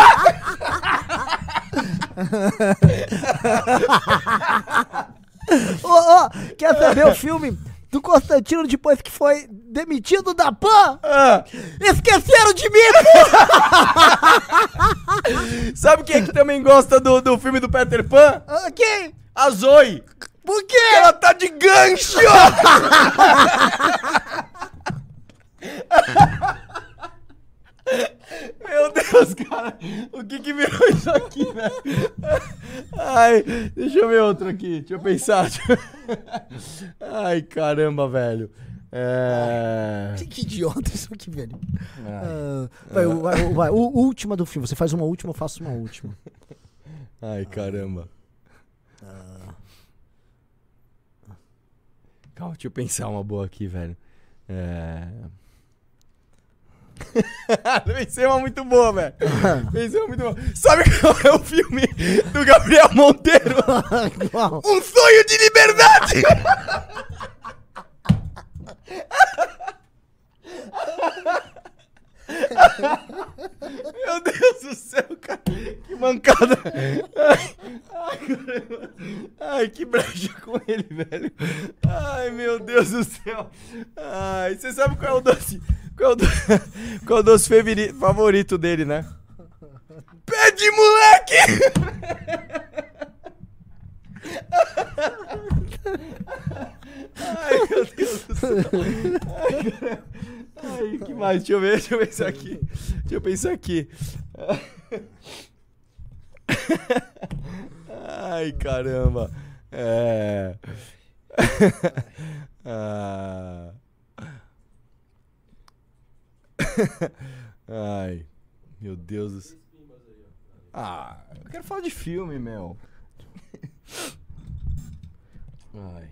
Ô, ô, quer saber o filme do Constantino depois que foi demitido da PAN? Ah. Esqueceram de mim! Sabe quem é que também gosta do, do filme do Peter Pan? Ah, quem? A Zoe. Por quê? Ela tá de gancho! Meu Deus, cara. O que que virou isso aqui, velho? Ai, deixa eu ver outro aqui. Deixa eu pensar. Ai, caramba, velho. É... Que, que idiota isso aqui, velho. Ai. Ah, vai, vai, vai, o, última do filme. Você faz uma última, eu faço uma última. Ai, caramba. Calma, deixa eu pensar uma boa aqui, velho. É... Pensei uma muito boa, velho. Pensei uma muito boa. Sabe qual é o filme do Gabriel Monteiro? um sonho de liberdade! Meu Deus do céu, cara. Que mancada. Ai, que brecha com ele, velho. Ai, meu Deus do céu. Ai, você sabe qual é o doce? Qual é o, do... qual é o doce favori- favorito dele, né? Pé de moleque! Ai, meu Deus do céu. Ai, caramba. Ai, que mais? Deixa eu ver, deixa eu pensar aqui. Deixa eu pensar aqui. Ai, caramba. É. Ah. Ai, meu Deus do céu. Ah, eu quero falar de filme, meu. Ai.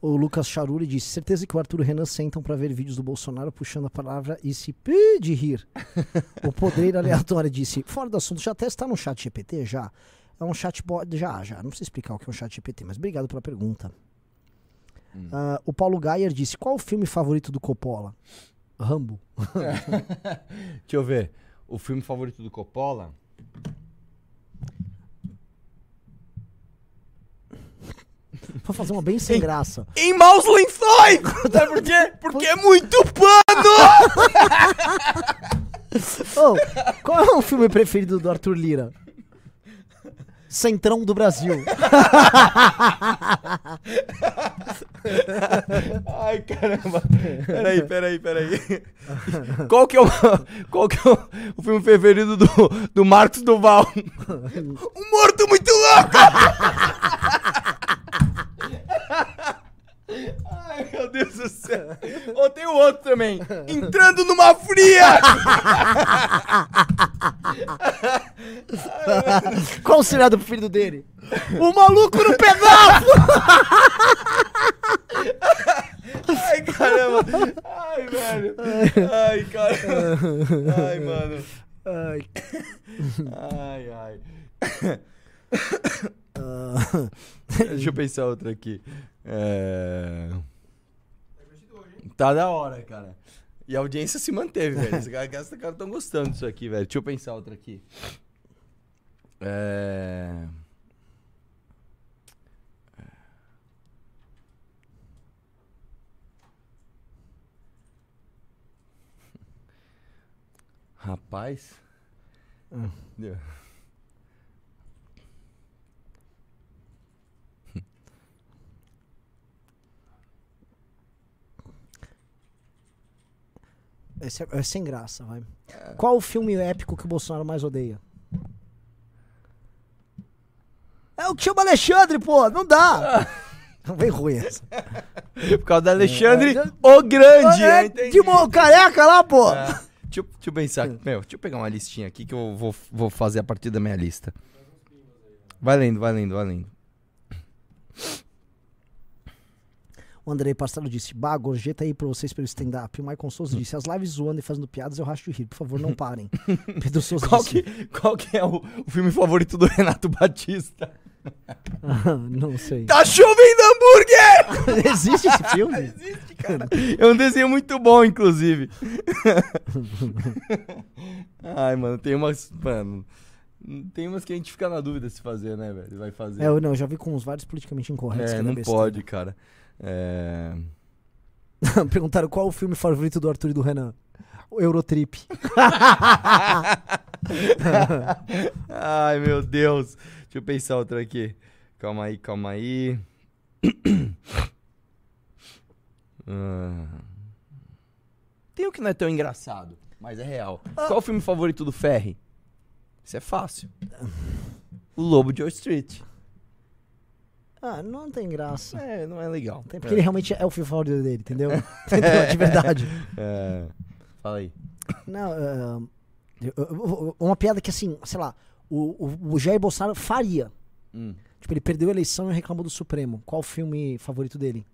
O Lucas Charuri disse: certeza que o Arthur e o Renan sentam pra ver vídeos do Bolsonaro puxando a palavra e se pê de rir. o Podreiro Aleatório disse: fora do assunto, já até está no chat GPT? Já. É um chatbot, já, já. Não sei explicar o que é um chat GPT, mas obrigado pela pergunta. Ah, o Paulo Gayer disse: qual o filme favorito do Coppola? Rambo. Deixa eu ver. O filme favorito do Coppola? Vou fazer uma bem sem graça. Em maus lençóis! Sabe por quê? Porque é muito pano! Ô, qual é o filme preferido do Arthur Lira? Centrão do Brasil. Ai, caramba. Peraí, peraí, peraí. Qual que é o, qual que é o, o filme preferido do, do Marcos Duval? Um morto muito louco! Ai, meu Deus do céu. Ou tem o outro também. Entrando numa fria! Qual o seriado preferido dele? O maluco no pedaço! Ai, caramba. Ai, velho. Ai, caramba. Ai, mano. Ai. Ai, ai. Deixa eu pensar outra aqui. É... Tá da hora, cara. E a audiência se manteve, velho. Esses caras estão gostando disso aqui, velho. Deixa eu pensar outra aqui. É... Rapaz. Hum. Esse é, é sem graça, vai. Qual o filme épico que o Bolsonaro mais odeia? É o que chama Alexandre, pô, não dá. Vem ruim essa. Por causa do Alexandre o Grande. É, que mo- careca lá, pô. É. Deixa, eu, deixa eu pensar. Meu, deixa eu pegar uma listinha aqui que eu vou, vou fazer a partir da minha lista. Vai lendo, vai lendo, vai lendo. O Andrei Pastelo disse: Bah, gorjeta aí pra vocês pelo stand-up. O Michael Souza disse: As lives zoando e fazendo piadas eu racho de rir. Por favor, não parem. Pedro Souza Qual disse: que, qual que é o, o filme favorito do Renato Batista? Não sei. Tá chovendo hambúrguer! Existe esse filme? Existe, cara. É um desenho muito bom, inclusive. Ai, mano, tem umas. Mano. Tem umas que a gente fica na dúvida se fazer, né, velho? Vai fazer. É, eu não, eu já vi com uns vários politicamente incorretos. É, era não pode, cara. É. Perguntaram qual o filme favorito do Arthur e do Renan. O Eurotrip. Ai, meu Deus. Deixa eu pensar outra aqui. Calma aí, calma aí. Ah. Tem um que não é tão engraçado, mas é real. Qual é o filme favorito do Ferry? Isso é fácil. O Lobo de Wall Street. Ah, não tem graça. É, não é legal. Tem, porque ele realmente é o filme favorito dele, entendeu? entendeu? De verdade. É. Fala aí. Não, ah, eu- uma piada que assim, sei lá, o, o, Jair Bolsonaro faria. Hum. Tipo, ele perdeu a eleição e reclamou do Supremo. Qual o filme favorito dele?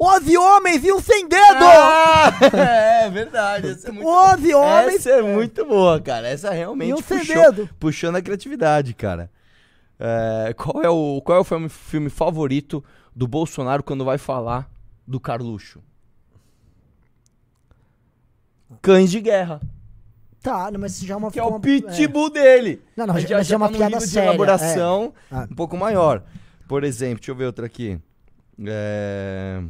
Onze homens e um sem dedo! é, verdade. Essa é muito Onze homens. Essa é muito boa, cara. Essa realmente E um sem puxou, dedo. puxando a criatividade, cara. É, qual é o, qual é o filme, filme favorito do Bolsonaro quando vai falar do Carluxo? Cães de Guerra. Tá, não, mas já é uma Que é o uma- pitbull dele. Não, não, Mas mas já, já, já é uma tá piada nível de séria. elaboração é. Ah, um pouco maior. Por exemplo, deixa eu ver outra aqui. É...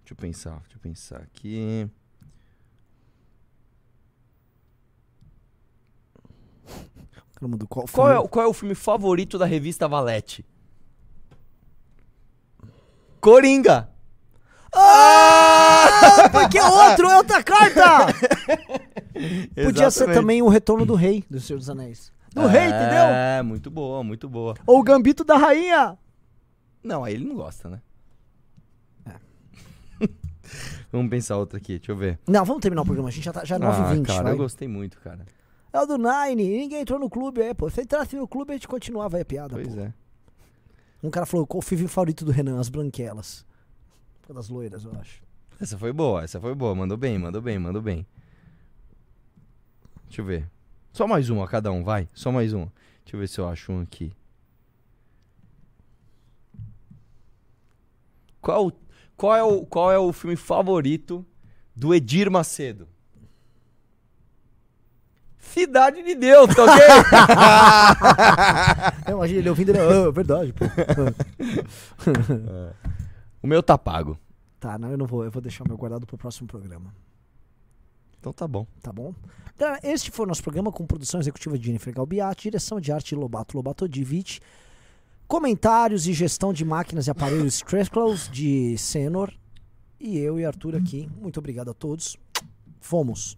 Deixa eu pensar, deixa eu pensar aqui. Caramba, do qual Qual é, qual é o filme favorito da revista Valete? Coringa! Ah, porque é outro, é outra carta! Podia ser também o Retorno do Rei, do Senhor dos Anéis. Do rei, entendeu? É, muito boa, muito boa. Ou o Gambito da Rainha. Não, aí ele não gosta, né? Vamos pensar outra aqui, deixa eu ver. Não, vamos terminar o programa, a gente já tá já é Ah, 9h20. cara, vai. eu gostei muito, cara. É o do Nine, ninguém entrou no clube aí, pô. Se entrasse no clube, a gente continuava aí a piada, Pois pô. é. Um cara falou, qual o filme favorito do Renan? As Branquelas. Causa das loiras, eu acho. Essa foi boa, essa foi boa. Mandou bem, mandou bem, mandou bem. Deixa eu ver. Só mais uma cada um, vai. Só mais uma. Deixa eu ver se eu acho um aqui. Qual, qual, é, o, qual é o filme favorito do Edir Macedo? Cidade de Deus, tá ok? Eu imagino ele ouvindo ele, ah, verdade, pô. o meu tá pago. Tá, não, eu não vou, eu vou deixar o meu guardado pro próximo programa. Então tá bom. Tá bom? Galera, este foi o nosso programa com produção executiva de Jennifer Galbiati, direção de arte Lobato Lobato Divit, comentários e gestão de máquinas e aparelhos Crackles de Senor e eu e Arthur aqui. Muito obrigado a todos. Fomos.